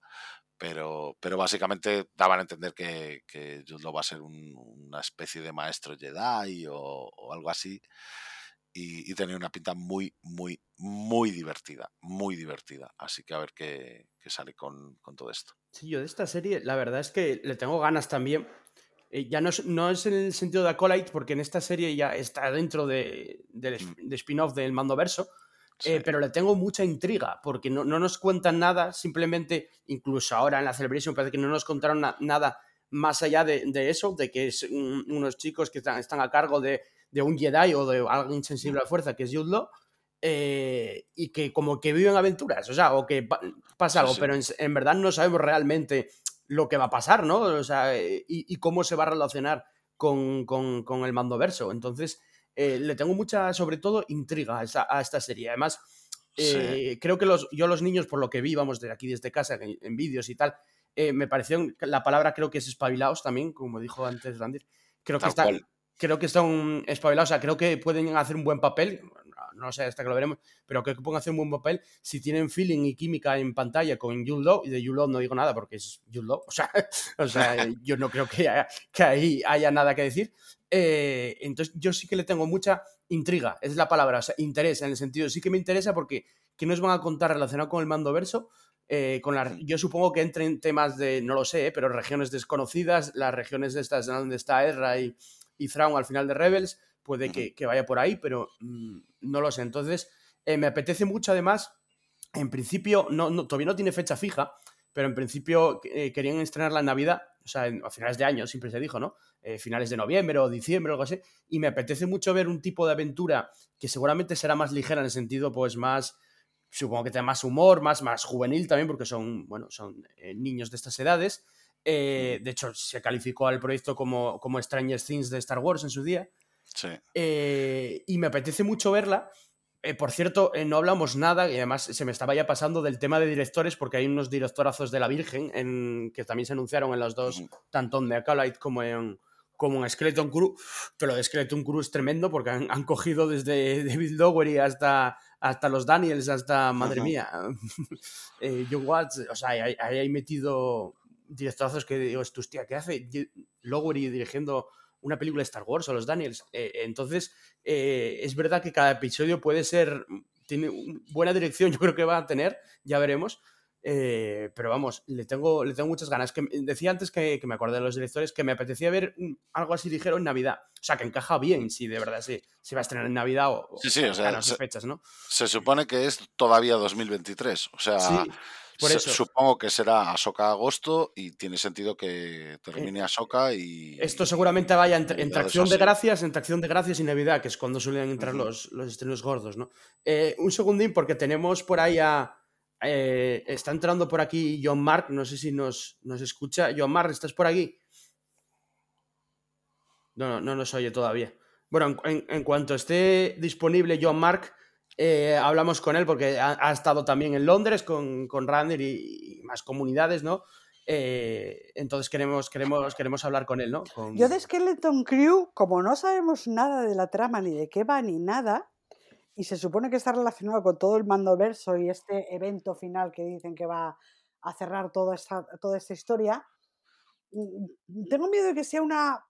pero, pero básicamente daban a entender que, que Jude va a ser un, una especie de maestro Jedi o algo así. Y, y, tenía una pinta muy, muy, muy divertida, muy divertida. Así que a ver qué, qué sale con, con todo esto. Sí, yo de esta serie, la verdad es que le tengo ganas también eh, ya no es, no es, en el sentido de Acolyte, porque en esta serie ya está dentro de, de, mm. de spin-off del mando verso, sí. eh, pero le tengo mucha intriga, porque no, no, nos cuentan nada, simplemente, incluso ahora en la Celebration, parece que no nos contaron na nada más allá de, de, eso, de que es un, unos chicos que están, están, a cargo de, de, un Jedi o de alguien sensible a la fuerza, que es Yudlo, eh, y que como que viven aventuras, o sea, o que pa pasa algo, sí, pero en, en, verdad no sabemos realmente lo que va a pasar, ¿no? O sea, y, y cómo se va a relacionar con, con, con el mando verso. Entonces, eh, le tengo mucha, sobre todo, intriga a esta, a esta serie. Además, eh, sí. creo que los, yo los niños, por lo que vi, vamos, de aquí desde casa, en, en vídeos y tal, eh, me pareció, la palabra creo que es espabilados también, como dijo antes Randy. Creo que, están, creo que están espabilados, o sea, creo que pueden hacer un buen papel no sé hasta que lo veremos, pero creo que pueden hacer un buen papel si tienen feeling y química en pantalla con Jude y de Jude no digo nada porque es Jude o sea, o sea yo no creo que, haya, que, ahí haya nada que decir. Eh, entonces yo sí que le tengo mucha intriga, es la palabra, o sea, interés, en el sentido, sí que me interesa porque ¿qué nos van a contar relacionado con el mando verso? Eh, con la, yo supongo que entren temas de, no lo sé, eh, pero regiones desconocidas, las regiones de estas donde está Ezra y, y Thrawn al final de Rebels, puede que, que vaya por ahí, pero mmm, no lo sé. Entonces, eh, me apetece mucho además, en principio, no, no, todavía no tiene fecha fija, pero en principio eh, querían estrenarla en Navidad, o sea, en, a finales de año, siempre se dijo, ¿no? Eh, finales de noviembre o diciembre o algo así, y me apetece mucho ver un tipo de aventura que seguramente será más ligera en el sentido, pues, más, supongo que tenga más humor, más, más juvenil también, porque son, bueno, son eh, niños de estas edades. Eh, de hecho, se calificó al proyecto como, como Stranger Things de Star Wars en su día. Sí. Eh, y me apetece mucho verla. Eh, por cierto, eh, no hablamos nada, y además se me estaba ya pasando del tema de directores, porque hay unos directorazos de la Virgen en, que también se anunciaron en los dos, tanto en The Acolyte como en, como en Skeleton Crew. Pero lo de Skeleton Crew es tremendo porque han, han cogido desde David Lowery hasta, hasta los Daniels, hasta, madre uh -huh. mía, eh, Joe Watts, o sea, ahí hay metido directorazos que digo, hostia, ¿qué hace Lowery dirigiendo una película de Star Wars o los Daniels. Eh, entonces, eh, es verdad que cada episodio puede ser, tiene buena dirección, yo creo que va a tener, ya veremos. Eh, pero vamos, le tengo, le tengo muchas ganas. Que, decía antes que, que, me acordé de los directores que me apetecía ver algo así ligero en Navidad. O sea, que encaja bien si de verdad se, se va a estrenar en Navidad o, sí, sí, o, o sea, se, fechas, ¿no? Se supone que es todavía 2023. O sea, sí. Por eso. Supongo que será Ahsoka agosto y tiene sentido que termine eh, Ahsoka y. Esto seguramente vaya entre, entre acción de gracias, entre acción de gracias y Navidad, que es cuando suelen entrar uh -huh. los, los estrenos gordos, ¿no? Eh, un segundín, porque tenemos por ahí a. Eh, está entrando por aquí John Mark, no sé si nos, nos escucha. John Mark, ¿estás por aquí? No, no, no nos oye todavía. Bueno, en, en cuanto esté disponible John Mark, eh, hablamos con él porque ha, ha, estado también en Londres con, con Runner y, más comunidades, ¿no? Eh, entonces queremos, queremos, queremos hablar con él, ¿no? Yo de Skeleton Crew, como no sabemos nada de la trama, ni de qué va, ni nada, y se supone que está relacionado con todo el mando verso y este evento final que dicen que va a cerrar toda esta, toda esta historia, mm, tengo miedo de que sea una,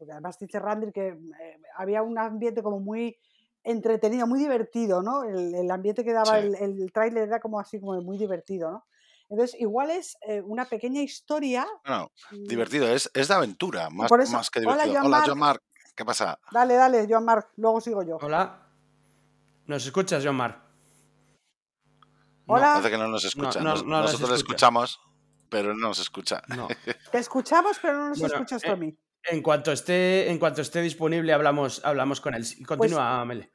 además dice Randy que eh, había un ambiente como muy entretenido, muy divertido, ¿no? El, ambiente que daba el, el tráiler era como así, como muy divertido, ¿no? Entonces, igual es eh, una pequeña historia. No, mm, divertido, es, es de aventura, más, más que divertido. Hola, John, Mark. ¿Qué pasa? Dale, dale, John Mark, luego sigo yo. Hola. ¿Nos escuchas, John Mark? Hola. parece que no nos escucha. Nosotros le escuchamos, pero no nos escucha. Te escuchamos, pero no nos escuchas tú a mí. En cuanto esté, en cuanto esté disponible, hablamos, hablamos con él. Pues Continúa, Mele.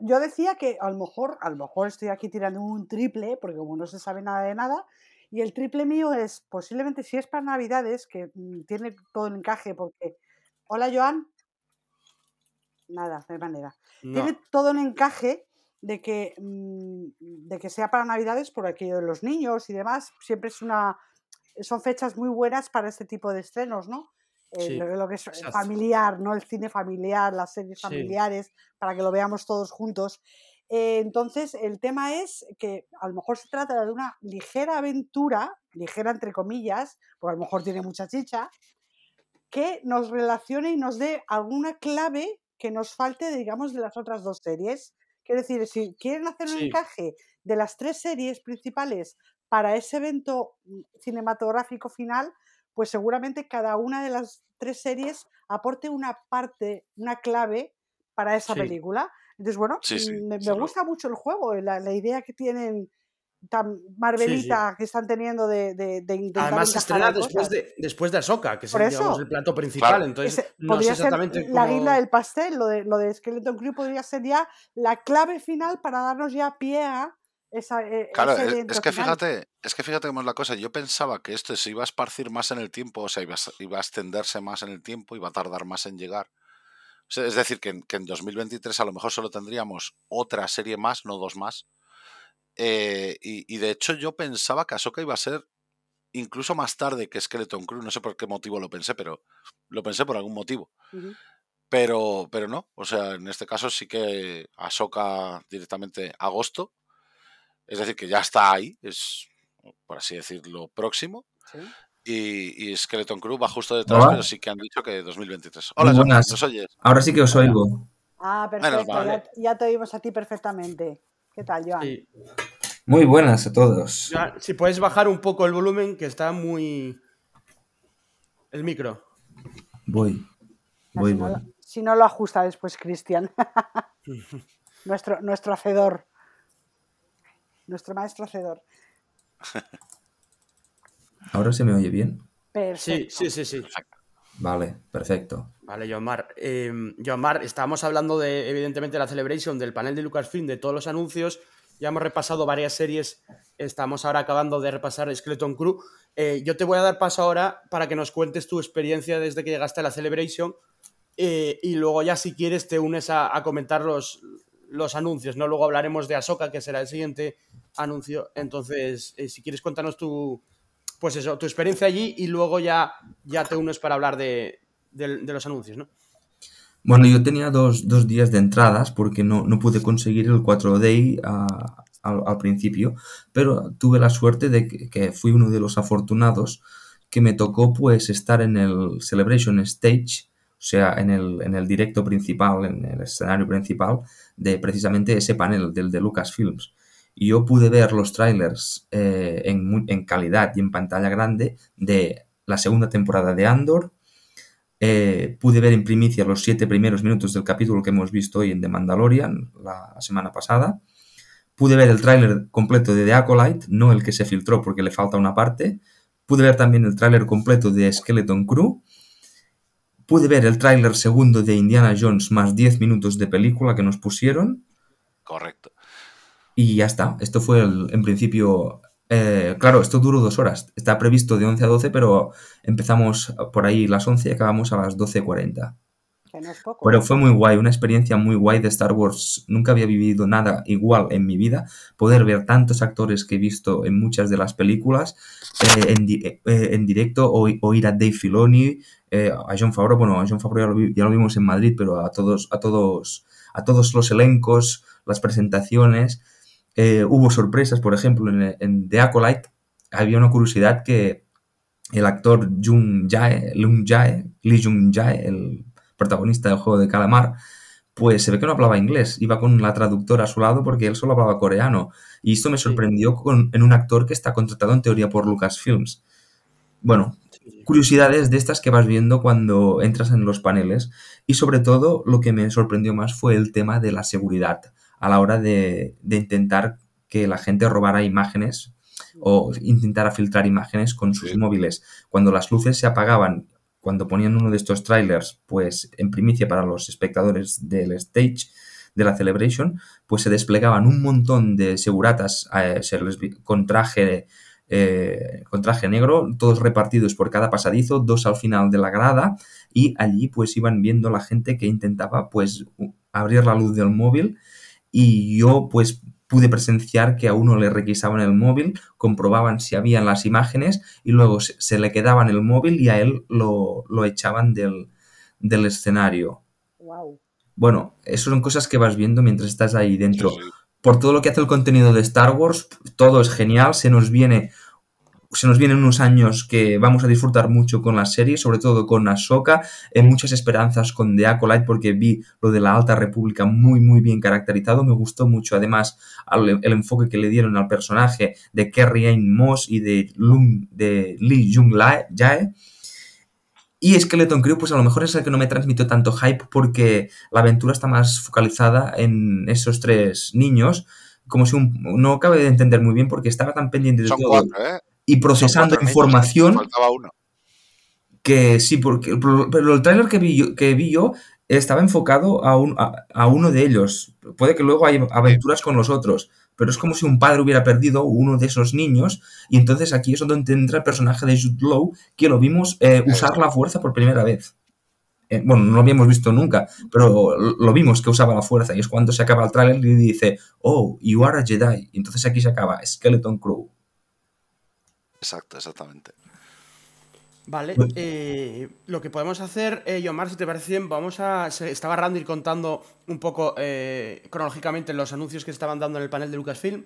Yo, decía que a lo mejor, a lo mejor estoy aquí tirando un triple, porque como no se sabe nada de nada, y el triple mío es posiblemente si es para Navidades, que mm, tiene todo el encaje, porque. Hola, Joan. Nada, de manera. Tiene todo el encaje de que, mm, de que sea para Navidades por aquello de los niños y demás. Siempre es una. Son fechas muy buenas para este tipo de estrenos, ¿no? Eh, lo, que es familiar, ¿no? El cine familiar, las series familiares, para que lo veamos todos juntos. Eh, entonces, el tema es que a lo mejor se trata de una ligera aventura, ligera entre comillas, porque a lo mejor tiene mucha chicha, que nos relacione y nos dé alguna clave que nos falte, digamos, de las otras dos series. Quiero decir, si quieren hacer un encaje de las tres series principales para ese evento mm, cinematográfico final, pues seguramente cada una de las tres series aporte una parte, una clave para esa película. Entonces, bueno, me, gusta mucho el juego, la, idea que tienen tan marvelita que están teniendo de, de, Además se estrena después de, después de Ahsoka, que es el, plato principal, entonces no sé exactamente La guinda del pastel, lo de, lo de Skeleton Crew podría ser ya la clave final para darnos ya pie a e, claro, es, que fíjate, es que fíjate cómo es la cosa. Yo pensaba que esto se iba a esparcir más en el tiempo, o sea, iba a, extenderse más en el tiempo, iba a tardar más en llegar. es decir, que en, 2023 a lo mejor solo tendríamos otra serie más, no dos más. Eh, y, de hecho yo pensaba que Ahsoka iba a ser incluso más tarde que Skeleton Crew. No sé por qué motivo lo pensé, pero lo pensé por algún motivo. Pero, pero no, o sea, en este caso sí que Ahsoka directamente agosto es decir, que ya está ahí, es, por así decirlo, próximo. Y, Skeleton Crew va justo detrás, pero sí que han dicho que 2023. Hola, buenas. ¿nos oyes? Ahora sí que os oigo. Ah, perfecto, ya, te oímos a ti perfectamente. ¿Qué tal, Joan? Muy buenas a todos. si puedes bajar un poco el volumen, que está muy... El micro. Voy. Voy, voy. si no lo ajusta después, Cristian. nuestro, nuestro hacedor nuestro maestro hacedor. ¿Ahora se me oye bien? Sí, sí, sí, sí. Vale, perfecto. Vale, John Mar. Eh, Mar, estábamos hablando de, evidentemente, la Celebration, del panel de Lucasfilm, de todos los anuncios. Ya hemos repasado varias series. Estamos ahora acabando de repasar Skeleton Crew. Eh, yo te voy a dar paso ahora para que nos cuentes tu experiencia desde que llegaste a la Celebration. Eh, y luego ya si quieres te unes a, a comentar los, los anuncios, ¿no? Luego hablaremos de Ahsoka, que será el siguiente anuncio. Entonces, eh, si quieres contarnos tu, pues eso, tu experiencia allí y luego ya, ya te unes para hablar de, los anuncios, ¿no? Bueno, yo tenía dos, días de entradas porque no, pude conseguir el 4Day al principio, pero tuve la suerte de que, fui uno de los afortunados que me tocó pues estar en el Celebration Stage, o sea, en el, en el directo principal, en el escenario principal de precisamente ese panel del de Lucasfilms. Y yo pude ver los trailers eh, en, calidad y en pantalla grande de la segunda temporada de Andor. Eh, pude ver en primicia los siete primeros minutos del capítulo que hemos visto hoy en The Mandalorian la semana pasada. Pude ver el tráiler completo de The Acolyte, no el que se filtró porque le falta una parte. Pude ver también el tráiler completo de Skeleton Crew. Pude ver el tráiler segundo de Indiana Jones más 10 minutos de película que nos pusieron. Correcto. Y ya está. Esto fue en principio. Eh, claro, esto duró dos horas. Está previsto de 11 a 12, pero empezamos por ahí las 11 y acabamos a las 12.40. Pero fue muy guay, una experiencia muy guay de Star Wars. Nunca había vivido nada igual en mi vida. Poder ver tantos actores que he visto en muchas de las películas eh, eh, en, directo o, ir a Dave Filoni, a John Favreau. Bueno, a John Favreau ya lo, vimos en Madrid, pero a todos, a todos, a todos los elencos, las presentaciones. Eh, hubo sorpresas, por ejemplo, en, The Acolyte. Había una curiosidad que el actor Jung Jae, Lung Jae, Lee Jung Jae, el protagonista del juego de calamar, pues se ve que no hablaba inglés, iba con la traductora a su lado porque él solo hablaba coreano. Y esto me sorprendió con, en un actor que está contratado en teoría por Lucasfilms. Bueno, curiosidades de estas que vas viendo cuando entras en los paneles. Y sobre todo lo que me sorprendió más fue el tema de la seguridad a la hora de, de intentar que la gente robara imágenes o intentara filtrar imágenes con sus Sí. móviles. Cuando las luces se apagaban, cuando ponían uno de estos trailers, pues en primicia para los espectadores del stage de la Celebration, pues se desplegaban un montón de seguratas eh, con traje eh, con traje negro, todos repartidos por cada pasadizo, dos al final de la grada, y allí pues iban viendo la gente que intentaba pues abrir la luz del móvil y yo pues pude presenciar que a uno le requisaban el móvil, comprobaban si habían las imágenes y luego se, se le quedaban el móvil y a él lo, lo echaban del, del escenario. Wow. Bueno, eso son cosas que vas viendo mientras estás ahí Sí, dentro sí. por todo lo que hace el contenido de Star Wars, todo es genial, se nos viene se nos vienen unos años que vamos a disfrutar mucho con la serie, sobre todo con Ahsoka, en muchas esperanzas con The Acolyte porque vi lo de la Alta República muy muy bien caracterizado, me gustó mucho además el enfoque que le dieron al personaje de Kerry Ain Moss y de, Lung, de Lee Jung Jae. Y Skeleton Crew, pues a lo mejor es el que no me transmitió tanto hype porque la aventura está más focalizada en esos tres niños, como si un- no cabe de entender muy bien porque estaba tan pendiente de Son todo cuatro, ¿eh? Y procesando información Faltaba uno. que sí, porque pero el tráiler que vi yo, que vi yo estaba enfocado a, un- a, a uno de ellos. Puede que luego haya aventuras con los otros, pero es como si un padre hubiera perdido uno de esos niños y entonces aquí es donde entra el personaje de Jude Law que lo vimos eh, usar la fuerza por primera vez. Eh, bueno, no lo habíamos visto nunca, pero lo lo vimos que usaba la fuerza y es cuando se acaba el tráiler y dice, oh, you are a Jedi. Y entonces aquí se acaba Skeleton Crew. Exacto, exactamente. Vale, eh, lo que podemos hacer, eh, Yomar, si te parece bien, vamos a. se- estaba Randy contando un poco eh, cronológicamente los anuncios que se estaban dando en el panel de Lucasfilm.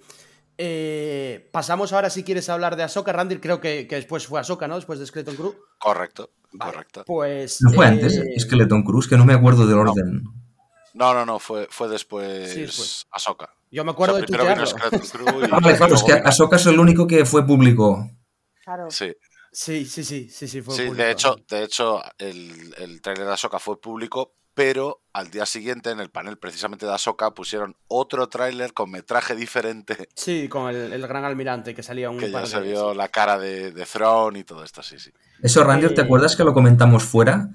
Eh, pasamos ahora, si quieres hablar de Ahsoka, Randy, creo que, que después fue Ahsoka, ¿no? Después de Skeleton Crew. Correcto, Vale, correcto. Pues. ¿No fue eh, antes Skeleton Crew? Que no me acuerdo del orden. No, no, no, fue, fue después Sí, después. Ahsoka. Yo me O acuerdo sea, de. Skeleton Crew y Ah, vale, claro, es que Ahsoka es el único que fue público. Claro. Sí, Sí, sí, sí, sí, sí, fue sí público. de hecho, de hecho el, el tráiler de Ahsoka fue público, pero al día siguiente en el panel precisamente de Ahsoka pusieron otro tráiler con metraje diferente Sí, con el, el gran almirante que salía un que ya se vio la cara de, de Thrawn y todo esto, sí, sí. Eso, Ranger, ¿te Eh, acuerdas que lo comentamos fuera?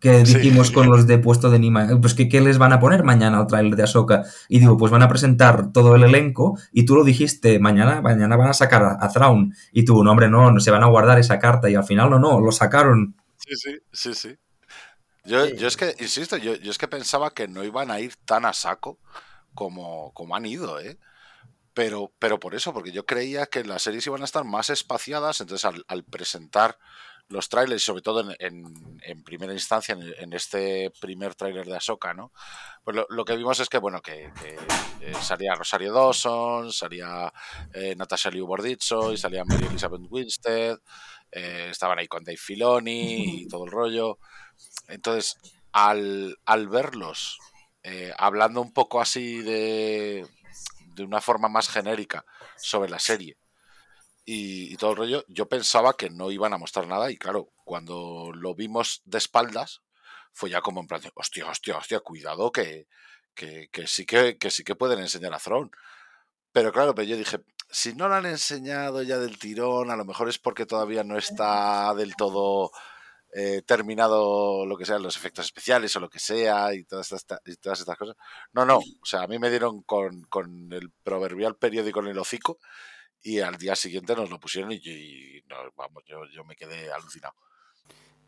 Que Sí. dijimos con los de puesto de Nima, pues que qué les van a poner mañana al tráiler de Ahsoka. Y digo, pues van a presentar todo el elenco y tú lo dijiste, mañana, mañana van a sacar a, a Thrawn. Y tú, no, hombre, no, no se van a guardar esa carta. Y al final no, no, lo sacaron. Sí, sí, sí, sí. Yo, Sí. yo es que, insisto, yo, yo es que pensaba que no iban a ir tan a saco como, como han ido, ¿eh? Pero, pero por eso, porque yo creía que las series iban a estar más espaciadas, entonces al, al presentar los trailers, sobre todo en, en- en primera instancia, en, este primer tráiler de Ahsoka, ¿no? Pues lo, que vimos es que, bueno, que, eh, salía Rosario Dawson, salía eh, Natasha Liu Bordizzo y salía Mary Elizabeth Winstead, eh, estaban ahí con Dave Filoni y todo el rollo. Entonces, al, verlos hablando un poco así de, de una forma más genérica sobre la serie y, y todo el rollo, yo pensaba que no iban a mostrar nada y claro, cuando lo vimos de espaldas, fue ya como en plan, de, hostia, hostia, hostia, cuidado que, que, que sí que, que sí que pueden enseñar a Throne. Pero claro, pero yo dije, si no lo han enseñado ya del tirón, a lo mejor es porque todavía no está del todo eh, terminado lo que sean los efectos especiales o lo que sea y todas estas, y todas estas cosas. No, no, o sea, a mí me dieron con, con el proverbial periódico en el hocico y al día siguiente nos lo pusieron y, y no, vamos, yo, yo me quedé alucinado.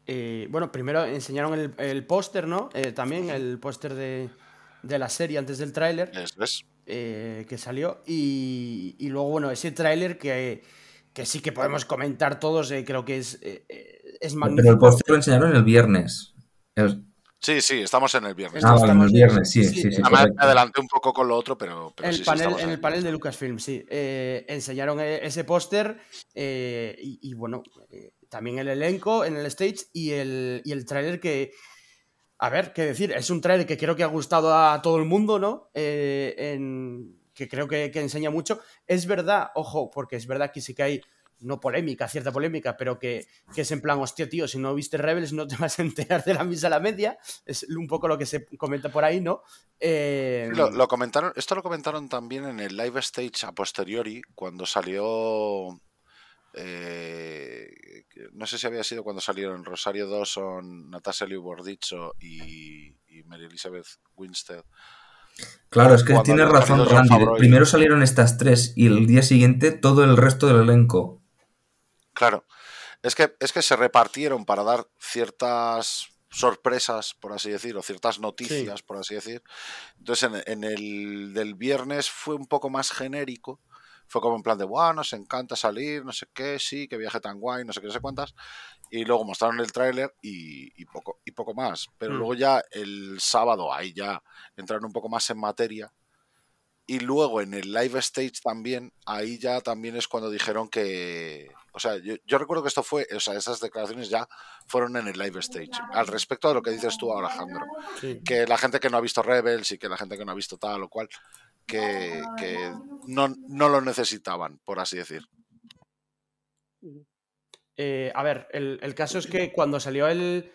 Eh, bueno, primero enseñaron el, el póster, ¿no? Eh, también el póster de, de la serie antes del tráiler es. eh, que salió. Y, y luego, bueno, ese tráiler que, que sí que podemos comentar todos, eh, creo que es, es Pero el magnífico. póster lo enseñaron el viernes. El- Sí, sí, estamos en el viernes. Ah, vale, el viernes, sí, sí, sí, sí, en- Además, correcto. me adelanté un poco con lo otro, pero, pero el panel, en el panel de Lucasfilm, sí. Eh, enseñaron eh, ese póster eh, y, y bueno, eh, también el elenco en el stage y el, y el tráiler que, a ver, qué decir, es un tráiler que creo que ha gustado a todo el mundo, ¿no? Eh, en, que creo que, que, enseña mucho. Es verdad, ojo, porque es verdad que sí que hay, no polémica, cierta polémica, pero que, que, es en plan, hostia, tío, si no viste Rebels no te vas a enterar de la misa a la media. Es un poco lo que se comenta por ahí, ¿no? Eh... Lo, lo, comentaron, esto lo comentaron también en el live stage a posteriori, cuando salió eh, no sé si había sido cuando salieron Rosario Dawson, Natasha Liu Bordizzo y, y Mary Elizabeth Winstead. Claro, es que tiene razón Randy. Primero salieron estas tres y el día siguiente todo el resto del elenco. Claro, es que, es que se repartieron para dar ciertas sorpresas, por así decir, o ciertas noticias, sí. por así decir. Entonces, en, en, el del viernes fue un poco más genérico fue como en plan de, wow, nos encanta salir, no sé qué, sí, que viaje tan guay, no sé qué, no sé cuántas. Y luego mostraron el tráiler y, y, poco, y poco más. Pero mm. luego ya el sábado, ahí ya entraron un poco más en materia. Y luego en el live stage también, ahí ya también es cuando dijeron que... O sea, yo, yo recuerdo que esto fue, o sea, esas declaraciones ya fueron en el live stage. Al respecto de lo que dices tú ahora, Alejandro. Sí. Que la gente que no ha visto Rebels y que la gente que no ha visto tal o cual, que, que no, no, lo necesitaban, por así decir. Eh, a ver, el, el, caso es que cuando salió el,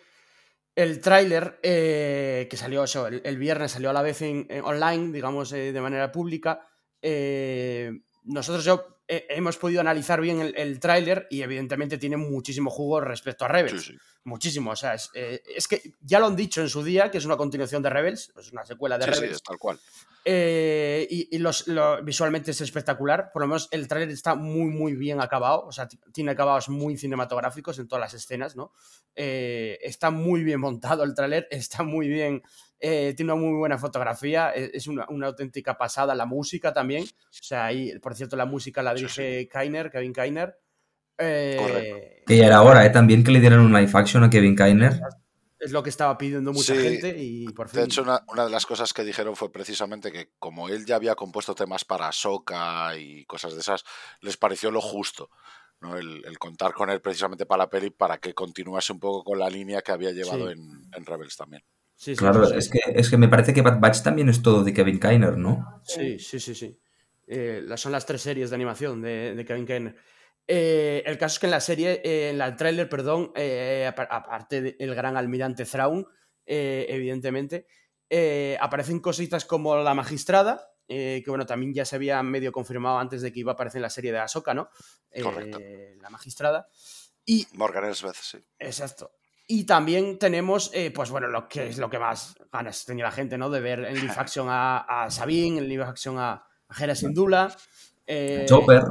el tráiler, eh, que salió eso, el, el, viernes, salió a la vez en, en online, digamos, eh, de manera pública, eh, nosotros yo, hemos podido analizar bien el, el tráiler y evidentemente tiene muchísimo jugo respecto a Rebels. Sí, sí. Muchísimo, o sea, es, es, que ya lo han dicho en su día, que es una continuación de Rebels, es una secuela de sí, Rebels. Sí, tal cual. Eh, y, y los, lo, visualmente es espectacular. Por lo menos el tráiler está muy, muy bien acabado. O sea, tiene acabados muy cinematográficos en todas las escenas, ¿no? Eh, está muy bien montado el tráiler, está muy bien. Eh, tiene una muy buena fotografía, es, es una, una, auténtica pasada. La música también. O sea, ahí, por cierto, la música la dirige sí. Kainer, Kevin Kainer. Eh, que ya era hora, ¿eh? También que le dieran un live action a Kevin Kainer es lo que estaba pidiendo mucha sí, gente y por fin. De hecho, una, una, de las cosas que dijeron fue precisamente que como él ya había compuesto temas para Soca y cosas de esas, les pareció lo justo. ¿no? El, el, contar con él precisamente para la peli para que continuase un poco con la línea que había llevado sí. en, en, Rebels también. Sí, claro, es, que, es que me parece que Bad Batch también es todo de Kevin Kainer, ¿no? Sí, sí, sí, sí. Eh, son las tres series de animación de, de Kevin Kainer. Eh, el caso es que en la serie, eh, en el tráiler, perdón, eh, aparte del gran almirante Thrawn, eh, evidentemente, eh, aparecen cositas como la magistrada, que bueno, también ya se había medio confirmado antes de que iba a aparecer en la serie de Ahsoka, ¿no? Correcto. La magistrada. Y, Morgan Elsbeth, sí. Exacto. Y también tenemos, pues bueno, lo que es lo que más ganas tenía la gente, ¿no? De ver en live action a, a Sabine, en live action a, a Hera Syndulla. Chopper.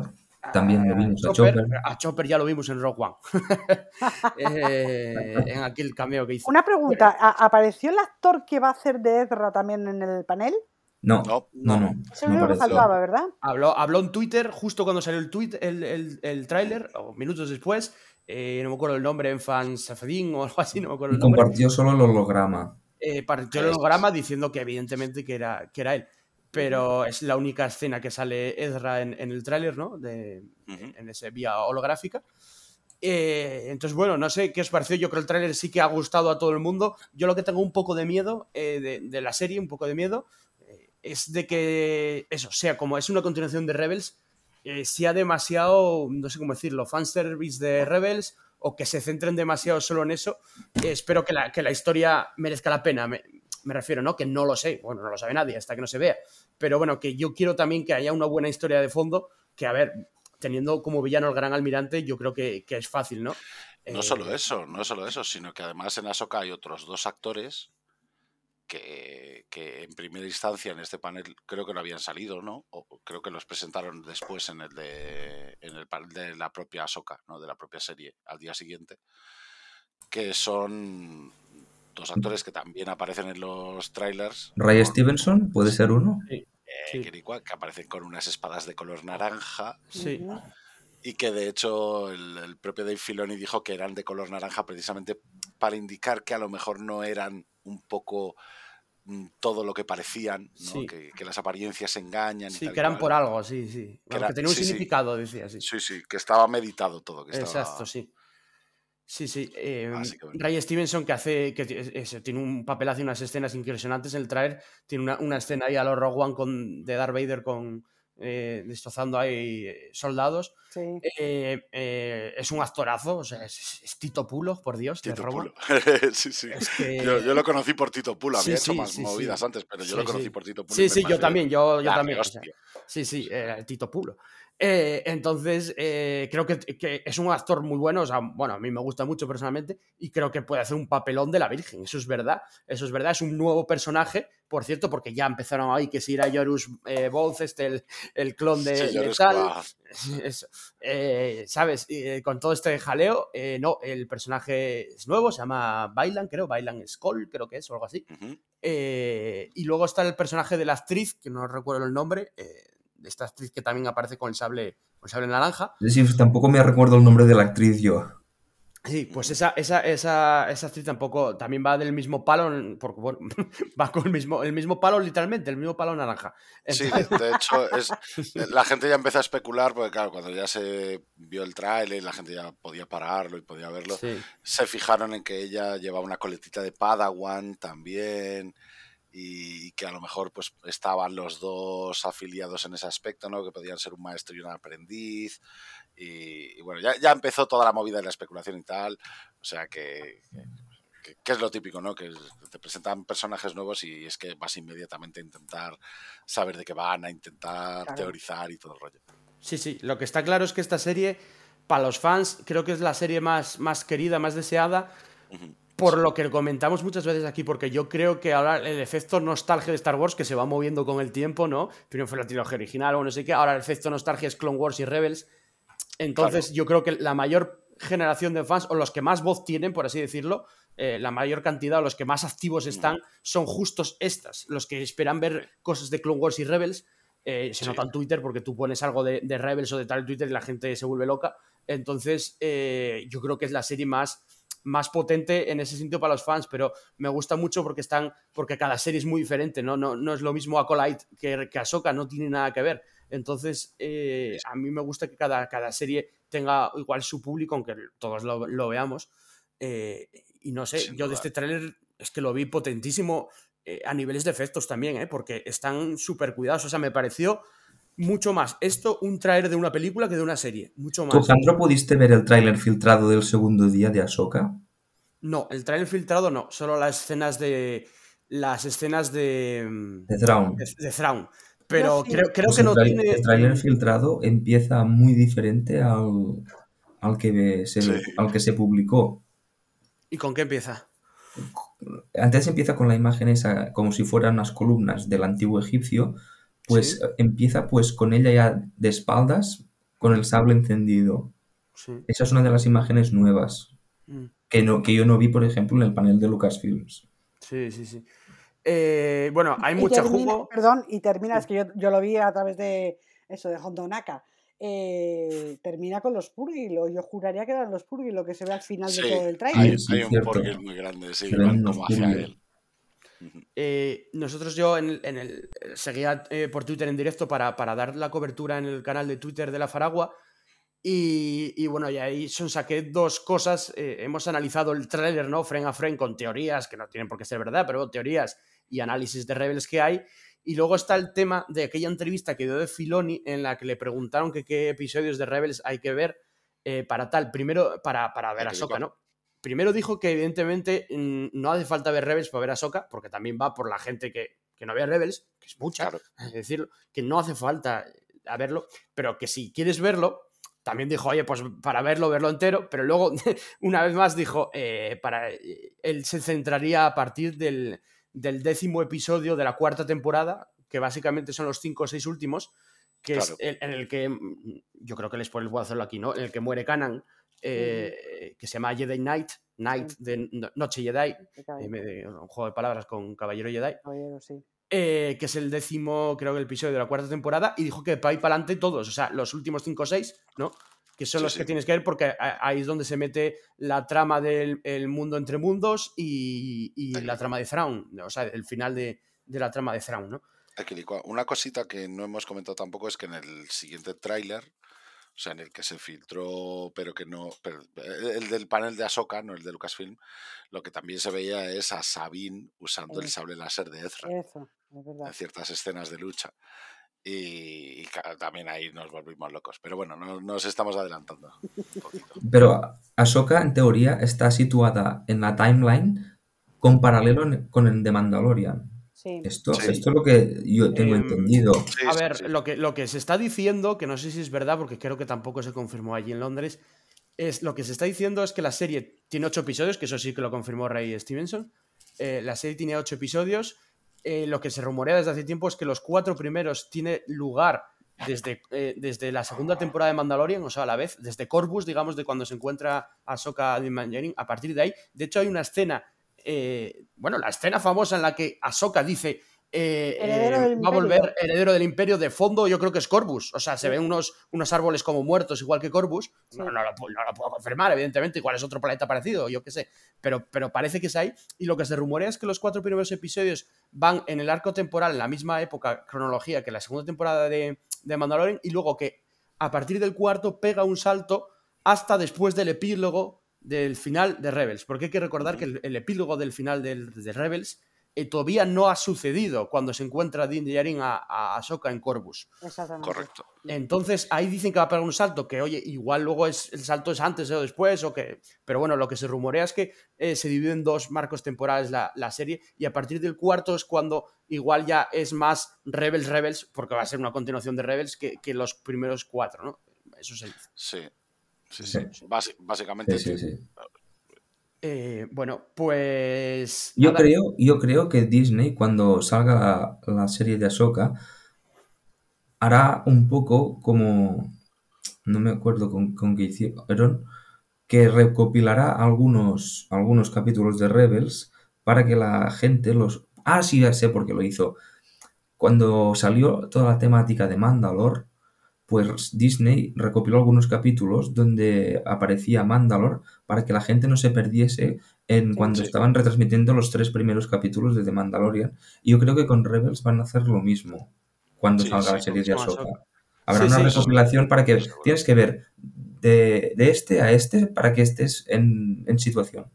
También lo vimos a Chopper. A Chopper, a Chopper ya lo vimos en Rogue One. eh, en aquel cameo que hizo. Una pregunta, ¿apareció el actor que va a hacer de Ezra también en el panel? No, no, no. no Eso no que faltaba, ¿verdad? Habló, habló en Twitter justo cuando salió el tweet, el, el, el tráiler, o minutos después. Eh, no me acuerdo el nombre, en Fan Safedin o algo así, no me acuerdo el nombre. Compartió solo el holograma. Eh, partió el holograma diciendo que evidentemente que era, que era él pero es la única escena que sale Ezra en, en el tráiler, ¿no? De, uh -huh. En ese vía holográfica. Eh, entonces, bueno, no sé qué os pareció. Yo creo que el tráiler sí que ha gustado a todo el mundo. Yo lo que tengo un poco de miedo eh, de, de, la serie, un poco de miedo, eh, es de que eso, sea como es una continuación de Rebels, eh, sea demasiado, no sé cómo decirlo, fanservice de Rebels o que se centren demasiado solo en eso. espero que la, que la historia merezca la pena. Me, me refiero, ¿no? Que no lo sé, bueno, no lo sabe nadie hasta que no se vea, pero bueno, que yo quiero también que haya una buena historia de fondo, que a ver, teniendo como villano el gran almirante, yo creo que, que es fácil, ¿no? No eh... solo eso, no solo eso, sino que además en Ahsoka hay otros dos actores que, que, en primera instancia en este panel creo que no habían salido, ¿no? O creo que los presentaron después en el de en el panel de la propia Ahsoka, ¿no? De la propia serie al día siguiente, que son dos actores que también aparecen en los trailers. Ray. Stevenson, ¿puede ser uno? Sí. Eh, que, que aparecen con unas espadas de color naranja. Sí. Y que de hecho el, el, propio Dave Filoni dijo que eran de color naranja precisamente para indicar que a lo mejor no eran un poco mm, todo lo que parecían, ¿no? sí. que, que, las apariencias engañan. Sí, que eran cual. por algo, sí, sí. Que, era, que tenía un sí, significado, sí. decía, sí. Sí, sí, que estaba meditado todo. Que Exacto, sí. Sí, sí. eh, bueno. Ray Stevenson que hace que es- tiene un papel, hace unas escenas impresionantes en el trailer. Tiene una, una escena ahí a los Rogue One con, de Darth Vader con eh, destrozando ahí eh, soldados. Sí. Eh, es un actorazo, o sea, es, es Tito Pulo, por Dios, Tito. Pulo. sí, sí. Es que- Yo, yo lo conocí por Tito Pulo, Sí, había hecho sí, más movidas antes, pero yo lo conocí por Tito Pulo. y Sí, sí, yo también, yo, yo también. o sea, rehostia. sí, sí, Tito Pulo. Eh, entonces, eh, creo que, que es un actor muy bueno, o sea, bueno, a mí me gusta mucho personalmente y creo que puede hacer un papelón de la Virgen, eso es verdad, eso es verdad, es un nuevo personaje, por cierto, porque ya empezaron ahí que si era Yorus eh, este, el, el clon de, Sí, de tal, eso. Eh, ¿Sabes? Con todo este jaleo, no, el personaje es nuevo, se llama Bailan, creo, Bailan Skull, creo que es, o algo así. Y luego está el personaje de la actriz, que no recuerdo el nombre, eh, esta actriz que también aparece con el sable, con el sable naranja. Es decir, tampoco me recuerdo el nombre de la actriz yo. Sí, pues esa, esa, esa, esa actriz tampoco, también va del mismo palo, porque bueno, va con el mismo, el mismo palo literalmente, el mismo palo naranja. Sí, Entonces- de hecho, es, la gente ya empezó a especular, porque claro, cuando ya se vio el tráiler, la gente ya podía pararlo y podía verlo, sí. se fijaron en que ella llevaba una coletita de Padawan también y, y que a lo mejor pues estaban los dos afiliados en ese aspecto, ¿no? Que podían ser un maestro y un aprendiz y, y bueno, ya, ya empezó toda la movida de la especulación y tal, o sea que, que, que es lo típico, ¿no? Que te presentan personajes nuevos y es que vas inmediatamente a intentar saber de qué van, a intentar Claro. teorizar y todo el rollo. Sí, sí, lo que está claro es que esta serie, para los fans, creo que es la serie más, más querida, más deseada, Ujú. Por lo que comentamos muchas veces aquí, porque yo creo que ahora el efecto nostalgia de Star Wars, que se va moviendo con el tiempo, ¿no? Primero fue la trilogía original o no sé qué, ahora el efecto nostalgia es Clone Wars y Rebels. Entonces yo creo que la mayor generación de fans, o los que más voz tienen, por así decirlo, eh, la mayor cantidad, o los que más activos están, son justos estas, los que esperan ver cosas de Clone Wars y Rebels. eh, se Sí. nota en Twitter porque tú pones algo de, de Rebels o de tal en Twitter y la gente se vuelve loca. Entonces, eh, yo creo que es la serie más, más potente en ese sentido para los fans, pero me gusta mucho porque están, porque cada serie es muy diferente, ¿no? No, no es lo mismo Acolyte que, que Ahsoka, no tiene nada que ver. Entonces, eh, a mí me gusta que cada, cada serie tenga igual su público, aunque todos lo, lo veamos. Eh, y no sé, Sin yo de este tráiler es que lo vi potentísimo eh, a niveles de efectos también, ¿eh? porque están súper cuidados. O sea, me pareció mucho más esto un tráiler de una película que de una serie. Mucho ¿Tú, más. Sandro, pudiste ver el tráiler filtrado del segundo día de Ahsoka? No, el tráiler filtrado no, solo las escenas de. Las escenas de. mm, De Thrawn. De, de Thrawn. Pero sí. creo, creo Pues que el no tiene. El tráiler filtrado empieza muy diferente al, al, que se, Sí. al que se publicó. ¿Y con qué empieza? Antes empieza con la imagen esa, como si fueran unas columnas del antiguo egipcio, pues Sí. eh, empieza pues con ella ya de espaldas, con el sable encendido. Sí. Esa es una de las imágenes nuevas, Mm. que, no, que yo no vi, por ejemplo, en el panel de Lucasfilms. Sí, sí, sí. Eh, bueno, hay Y mucho termina- jugo. Perdón, y termina, es que yo, yo lo vi a través de eso, de Hondonaka. Eh, termina con los Purgil, o yo juraría que eran los Purgil lo que se ve al final Sí, de todo el trailer. hay un porqué muy grande, sí, van como hacia vídeos. Eh, nosotros yo en el, en el- seguía eh, por Twitter en directo para, para dar la cobertura en el canal de Twitter de la Faragua y, y bueno, y ahí son saqué dos cosas. eh, hemos analizado el tráiler, ¿no? Fren a fren con teorías, que no tienen por qué ser verdad, pero teorías y análisis de Rebels que hay. Y luego está el tema de aquella entrevista que dio de Filoni en la que le preguntaron que qué episodios de Rebels hay que ver para tal. Primero, para, para ver a Soka. ¿no? Primero dijo que evidentemente mm, no hace falta ver Rebels para ver a Soka, porque también va por la gente que, que no vea Rebels, que es mucha, Claro. es decir, que no hace falta a verlo, pero que si quieres verlo, también dijo, oye, pues para verlo, verlo entero, pero luego una vez más dijo, eh, para, eh, él se centraría a partir del, del décimo episodio de la cuarta temporada, que básicamente son los cinco o seis últimos, que Claro. es el- en el que, mm, yo creo que les puedo hacerlo aquí, ¿no? En el que muere Kanan, eh, que se llama Jedi Knight, Knight Sí. de no- Noche Jedi, eh, de- un juego de palabras con Caballero Jedi, caballero, sí. eh, que es el décimo, creo que el episodio de la cuarta temporada, y dijo que para ahí para adelante todos, o sea, los últimos cinco o seis, ¿no? Que son Sí, los sí. que tienes que ver porque ahí es donde se mete la trama del el mundo entre mundos y, y la trama de Thrawn, o sea, el final de, de la trama de Thrawn, ¿no? Una cosita que no hemos comentado tampoco es que en el siguiente tráiler, o sea, en el que se filtró, pero que no, pero eh, el del panel de Ahsoka, no el de Lucasfilm, lo que también se veía es a Sabine usando el sable láser de Ezra Eso, es verdad. en ciertas escenas de lucha. Y, también ahí nos volvimos locos. Pero bueno, no- nos estamos adelantando un poquito. Pero Ahsoka, en teoría, está situada en la timeline con paralelo con el de Mandalorian. Sí. Esto, Sí. esto es lo que yo tengo Em, entendido. Sí, A ver. Lo, que, lo que se está diciendo, que no sé si es verdad, porque creo que tampoco se confirmó allí en Londres, es lo que se está diciendo es que la serie tiene ocho episodios, que eso sí que lo confirmó Ray Stevenson. Eh, la serie tiene ocho episodios. Eh, lo que se rumorea desde hace tiempo es que los cuatro primeros tiene lugar desde, eh, desde la segunda temporada de Mandalorian, o sea, a la vez, desde Corvus, digamos, de cuando se encuentra Ahsoka Din Djarin, a partir de ahí. De hecho, hay una escena, eh, bueno, la escena famosa en la que Ahsoka dice eh, eh, va a volver heredero del imperio de fondo, yo creo que es Corvus. O sea, se Sí. ven unos, unos árboles como muertos, igual que Corvus. Sí. No, no, lo, pu- no lo puedo confirmar, evidentemente, igual es otro planeta parecido, yo qué sé. Pero, pero parece que es ahí. Y lo que se rumorea es que los cuatro primeros episodios van en el arco temporal, en la misma época, cronología que la segunda temporada de, de Mandalorian, y luego que a partir del cuarto pega un salto hasta después del epílogo del final de Rebels. Porque hay que recordar que el, el epílogo del final del- de Rebels eh, todavía no ha sucedido cuando se encuentra Din Djarin a, a Ahsoka en Corvus. Exactamente. Correcto. Entonces ahí dicen que va a pegar un salto, que oye, igual luego es, el salto es antes o después, o que. Pero bueno, lo que se rumorea es que eh, se divide en dos marcos temporales la, la serie, y a partir del cuarto es cuando igual ya es más Rebels Rebels, porque va a ser una continuación de Rebels que, que los primeros cuatro, ¿no? Eso se dice. Sí. Sí, Sí. básicamente. Sí, sí, sí. Eh, bueno, pues. Yo nada, creo, yo creo que Disney, cuando salga la, la serie de Ahsoka, hará un poco como. No me acuerdo con, con qué hicieron, que recopilará algunos, algunos capítulos de Rebels para que la gente los. Ah, sí, ya sé por qué lo hizo. Cuando salió toda la temática de Mandalore, pues Disney recopiló algunos capítulos donde aparecía Mandalore para que la gente no se perdiese en cuando Sí. estaban retransmitiendo los tres primeros capítulos de The Mandalorian. Y yo creo que con Rebels van a hacer lo mismo cuando Sí, salga la serie de Ahsoka. Habrá Sí, una sí, recopilación para que tienes que ver de, de este a este para que estés en, en situación.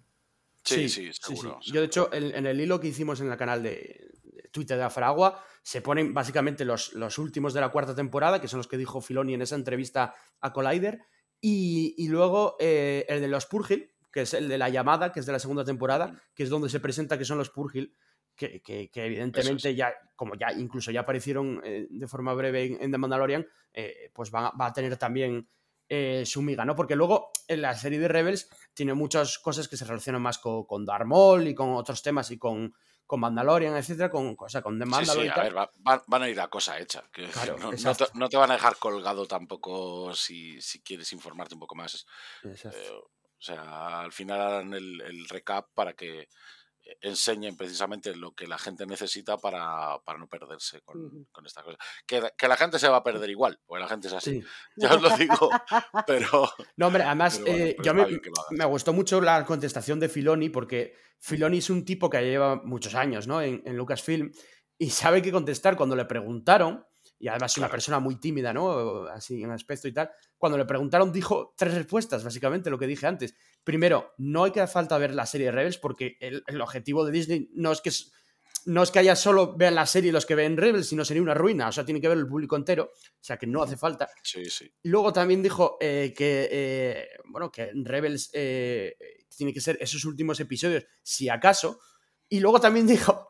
Sí, sí, seguro. Yo, de hecho, en, en el hilo que hicimos en el canal de Twitter de Afaragua, se ponen básicamente los, los últimos de la cuarta temporada, que son los que dijo Filoni en esa entrevista a Collider, y, y luego eh, el de los Purgil, que es el de la llamada, que es de la segunda temporada, que es donde se presenta que son los Purgil, que, que- que evidentemente ya, como ya incluso ya aparecieron eh, de forma breve en, en The Mandalorian, eh, pues va, va a tener también eh, su miga, ¿no? Porque luego en la serie de Rebels tiene muchas cosas que se relacionan más con, con Darth Maul y con otros temas y con, con Mandalorian, etcétera, con, o sea, con The Sí, sí, Mandalorian. y a ver, va- van, van a ir a cosa hecha. que Claro, no, te, no te van a dejar colgado tampoco si, si quieres informarte un poco más. Eh, o sea, al final harán el, el recap para que enseñen precisamente lo que la gente necesita para, para no perderse con, Ujú. con esta cosa. Que, que la gente se va a perder igual, porque la gente es así. Sí. Ya os lo digo, pero... No, hombre, además, bueno, eh, yo me, me gustó mucho la contestación de Filoni, porque Filoni es un tipo que lleva muchos años ¿no? en, en Lucasfilm y sabe qué contestar cuando le preguntaron, y además es una Claro. persona muy tímida, ¿no? Así en aspecto y tal. Cuando le preguntaron, dijo tres respuestas, básicamente lo que dije antes. Primero, no hay que hacer falta ver la serie de Rebels, porque el, el objetivo de Disney no es que. No es que haya solo vean la serie los que ven Rebels, sino sería una ruina. O sea, tiene que ver el público entero. O sea, que no hace falta. Sí, sí. Luego también dijo eh, que, eh, bueno, que Rebels eh, tiene que ser esos últimos episodios, si acaso. Y luego también dijo,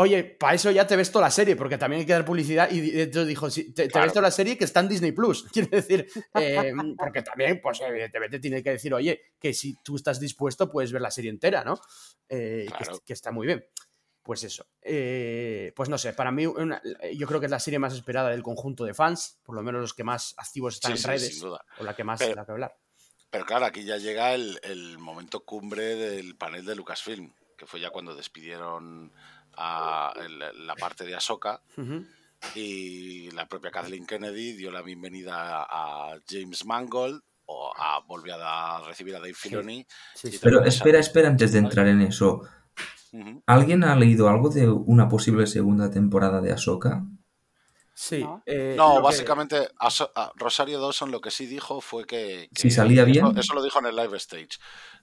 oye, para eso ya te ves toda la serie, porque también hay que dar publicidad. Y hecho dijo, sí, te, ves toda la serie que está en Disney Plus. Quiere decir, eh, porque también, pues evidentemente tiene que decir, oye, que si tú estás dispuesto, puedes ver la serie entera, ¿no? Eh, que- Claro. que, está muy bien. Pues eso. Eh, pues no sé, para mí una- yo creo que es la serie más esperada del conjunto de fans, por lo menos los que más activos están Sí, en sí, redes, sin duda. o la que más Pero- da que hablar. Pero claro, aquí ya llega el, el momento cumbre del panel de Lucasfilm, que fue ya cuando despidieron a la parte de Ahsoka y la propia Kathleen Kennedy dio la bienvenida a James Mangold o a, volvió a recibir a Dave Filoni. Sí, Y sí. Pero espera, espera antes de entrar en eso. ¿Alguien ha leído algo de una posible segunda temporada de Ahsoka? Sí. ¿no? eh, No, lo que- básicamente a So- a Rosario Dawson lo que sí dijo fue que... Si salía eso- bien. Eso, lo dijo en el live stage.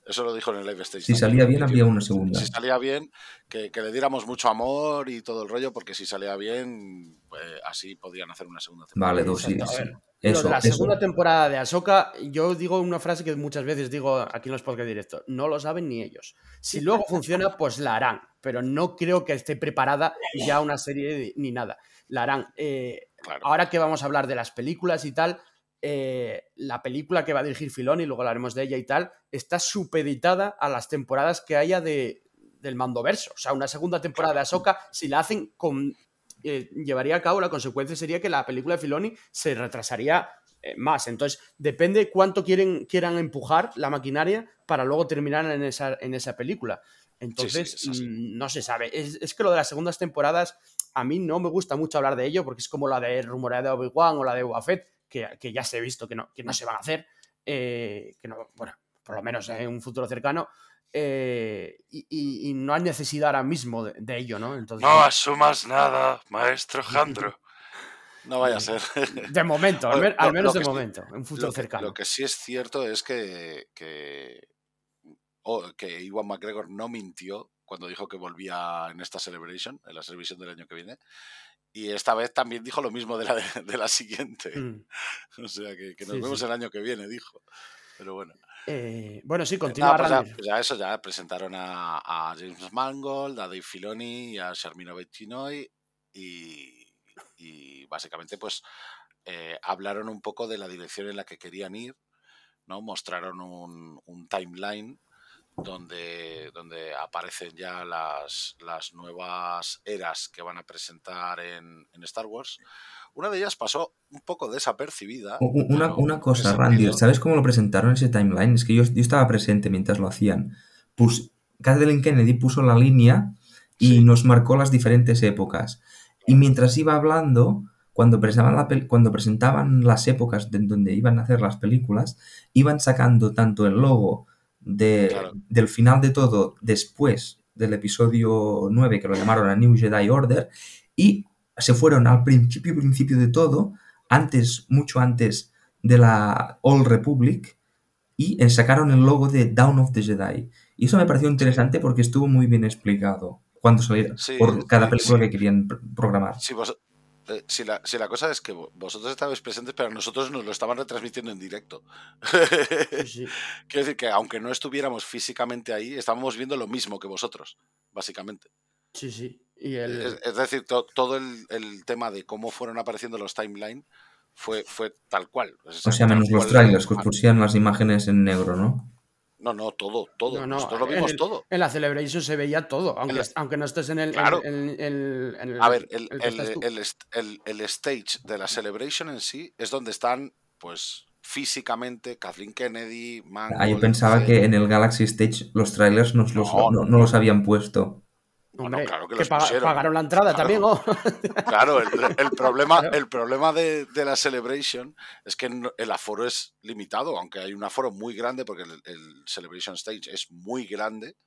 Eso lo dijo en el live stage. Si también, salía bien, había una segunda. Si salía bien, que, que le diéramos mucho amor y todo el rollo, porque si salía bien, pues, así podían hacer una segunda temporada. Vale, dos, sí, sí. Eso, la eso. segunda temporada de Ahsoka, yo digo una frase que muchas veces digo aquí en los podcasts directos, no lo saben ni ellos. Si luego funciona, pues la harán, pero no creo que esté preparada ya una serie ni nada. La harán. Eh, Claro. ahora que vamos a hablar de las películas y tal, eh, la película que va a dirigir Filoni, luego hablaremos de ella y tal, está supeditada a las temporadas que haya de, del Mandoverso. O sea, una segunda temporada de Ahsoka, si la hacen con... eh, llevaría a cabo, la consecuencia sería que la película de Filoni se retrasaría eh, más. Entonces, depende cuánto quieren, quieran empujar la maquinaria para luego terminar en esa, en esa película. Entonces, mm, no se sabe. Es, es que lo de las segundas temporadas, a mí no me gusta mucho hablar de ello, porque es como la de rumorea de Obi-Wan o la de Boba Fett, que, que ya se ha visto que no, que no se van a hacer, eh, que no, bueno, por lo menos en un futuro cercano, eh, y, y- y no hay necesidad ahora mismo de, de ello, ¿no? Entonces, No asumas nada, maestro Jandro. No vaya a ser. de momento, al, menos lo de momento, en un futuro lo, que, cercano. lo que sí es cierto es que, que, o- que Iwan McGregor no mintió cuando dijo que volvía en esta Celebration, en la Celebration del año que viene. Y esta vez también dijo lo mismo de la, de, la siguiente. Mm. O sea, que, que nos Sí, vemos sí. el año que viene, dijo. Pero bueno. Eh, bueno, sí, Nada, continúa pues ya, pues ya eso, ya presentaron a, a James Mangold, a Dave Filoni y a Sharmino Bettinoy y, y básicamente pues eh, hablaron un poco de la dirección en la que querían ir, ¿no? Mostraron un, un timeline donde, donde aparecen ya las, las nuevas eras que van a presentar en, en Star Wars. Una de ellas pasó un poco desapercibida. Una, una ¿en qué cosa, Randy? ¿sabes cómo lo presentaron ese timeline? Es que yo, yo estaba presente mientras lo hacían. Pues Kathleen Kennedy puso la línea y Sí. nos marcó las diferentes épocas. Y mientras iba hablando, cuando presentaban, la cuando presentaban las épocas de donde iban a hacer las películas, iban sacando tanto el logo de, Claro. del final de todo después del episodio 9, que lo llamaron a New Jedi Order, y se fueron al principio, principio de todo, antes, mucho antes de la Old Republic, y eh, sacaron el logo de Dawn of the Jedi. Y eso me pareció interesante porque estuvo muy bien explicado cuando saliera Sí, por cada sí, película sí. que querían pr- programar. Si, vos- eh, si la, si la cosa es que vo- vosotros estabais presentes, pero nosotros nos lo estaban retransmitiendo en directo. Sí, sí. Quiero decir que aunque no estuviéramos físicamente ahí, estábamos viendo lo mismo que vosotros, básicamente. Sí, sí. Y el, Es, es decir, to- todo el, el tema de cómo fueron apareciendo los timeline fue, fue tal cual. O sea, menos los trailers, que os pusieran las imágenes en negro, ¿no? No, no, todo, todo. No, no, Nosotros lo en vimos el- todo. En la Celebration se veía todo, aunque, aunque no estés en el. Claro. en, en- en el- A ver, el, el stage de la Celebration en sí es donde están, pues, físicamente Kathleen Kennedy, Mangold, Ah, yo pensaba que en el Galaxy Stage los trailers nos los- No, no, no los habían puesto. Bueno, claro que que, los paga- pusieron. pagaron la entrada Claro. también, ¿o? Claro, el, el problema, el problema de, de la Celebration es que no- el aforo es limitado, aunque hay un aforo muy grande, porque el, el Celebration Stage es muy grande.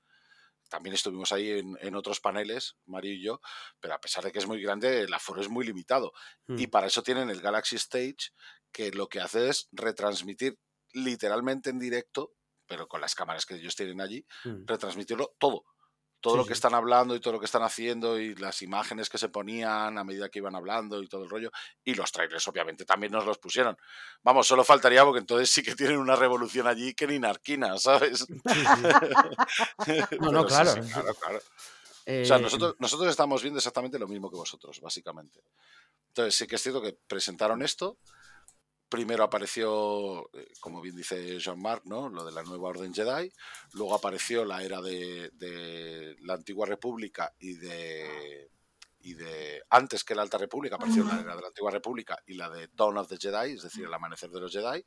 También estuvimos ahí en, en otros paneles, Mario y yo, pero a pesar de que es muy grande, el aforo es muy limitado. Hmm. Y para eso tienen el Galaxy Stage, que lo que hace es retransmitir literalmente en directo, pero con las cámaras que ellos tienen allí, Mm. retransmitirlo todo. Todo Sí, lo que sí. están hablando y todo lo que están haciendo y las imágenes que se ponían a medida que iban hablando y todo el rollo. Y los trailers, obviamente, también nos los pusieron. Vamos, solo faltaría porque entonces sí que tienen una revolución allí que ni narquina, ¿sabes? Sí. No, no, claro. claro, claro. O sea, Eh, nosotros, nosotros estamos viendo exactamente lo mismo que vosotros, básicamente. Entonces, sí que es cierto que presentaron esto. Primero apareció, eh, como bien dice Jean-Marc, ¿no? lo de la nueva Orden Jedi. Luego apareció la era de, de la Antigua República y de, y de. Antes que la Alta República, apareció la era de la Antigua República y la de Dawn of the Jedi, es decir, el amanecer de los Jedi.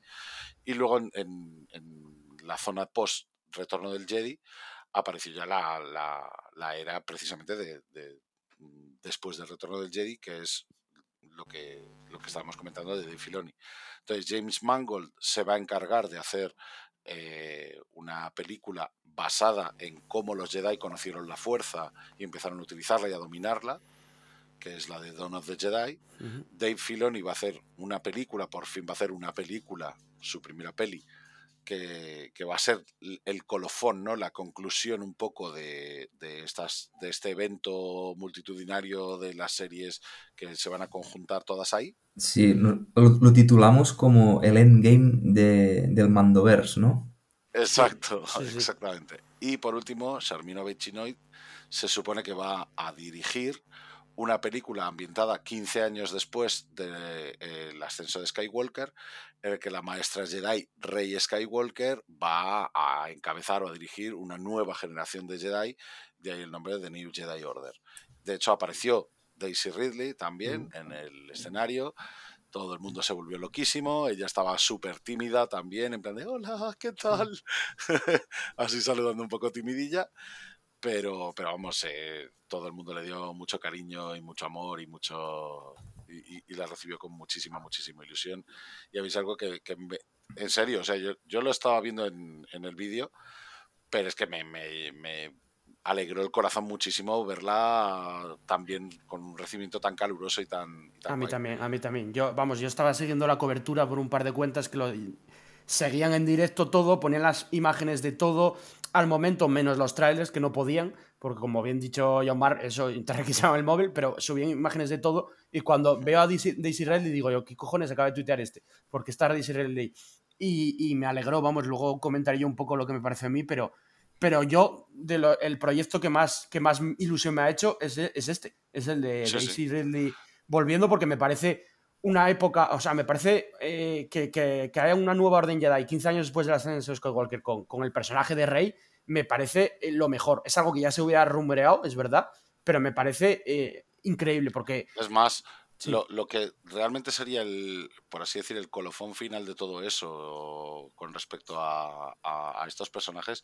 Y luego en, en- en la zona post Retorno del Jedi apareció ya la, la- la era precisamente de, de- después del Retorno del Jedi, que es lo que, lo que estábamos comentando de Dave Filoni. Entonces, James Mangold se va a encargar de hacer eh, una película basada en cómo los Jedi conocieron la fuerza y empezaron a utilizarla y a dominarla. que es la de Dawn of the Jedi. Dave Filoni va a hacer una película, por fin va a hacer una película, su primera peli, que, que va a ser el colofón, ¿no? La conclusión un poco de, de estas, de este evento multitudinario de las series que se van a conjuntar todas ahí. Sí, lo, lo titulamos como el endgame de, del Mandoverse, ¿no? Exacto, sí, sí. exactamente. Y por último, Sharmino Chinoy se supone que va a dirigir una película ambientada 15 años después del ascenso de Skywalker, en el que la maestra Jedi, Rey Skywalker, va a encabezar o a dirigir una nueva generación de Jedi, de ahí el nombre de New Jedi Order. De hecho, apareció Daisy Ridley también en el escenario. Todo el mundo se volvió loquísimo. Ella estaba súper tímida también, en plan de hola, ¿qué tal? Así saludando un poco timidilla. Pero, pero vamos, eh, todo el mundo le dio mucho cariño y mucho amor y mucho. Y, y- y la recibió con muchísima, muchísima ilusión. Y habéis algo que, que me- en serio, o sea, yo, yo lo estaba viendo en, en el vídeo, pero es que me, me- me alegró el corazón muchísimo verla también con un recibimiento tan caluroso y tan. y tan A mí guay. también, a mí también. Yo, vamos, yo estaba siguiendo la cobertura por un par de cuentas que lo seguían en directo todo, ponían las imágenes de todo al momento, menos los trailers que no podían, porque como bien dicho John Mark, eso te requisaban el móvil, pero subían imágenes de todo. Y cuando veo a Daisy, Daisy Ridley digo yo, ¿qué cojones acaba de tuitear este? Porque está Daisy Ridley. Y, y me alegró, vamos, luego comentaré yo un poco lo que me parece a mí, pero, pero yo, de lo- el proyecto que más, que más ilusión me ha hecho es, es este, es el de Sí, sí. Daisy Ridley volviendo porque me parece una época, o sea, me parece eh, que, que, que haya una nueva Orden Jedi 15 años después de la ascenso de Skywalker con, con el personaje de Rey, me parece eh, lo mejor. Es algo que ya se hubiera rumoreado, es verdad, pero me parece eh, increíble porque... Es más, Sí. lo, lo que realmente sería el, por así decir, el colofón final de todo eso con respecto a, a- a estos personajes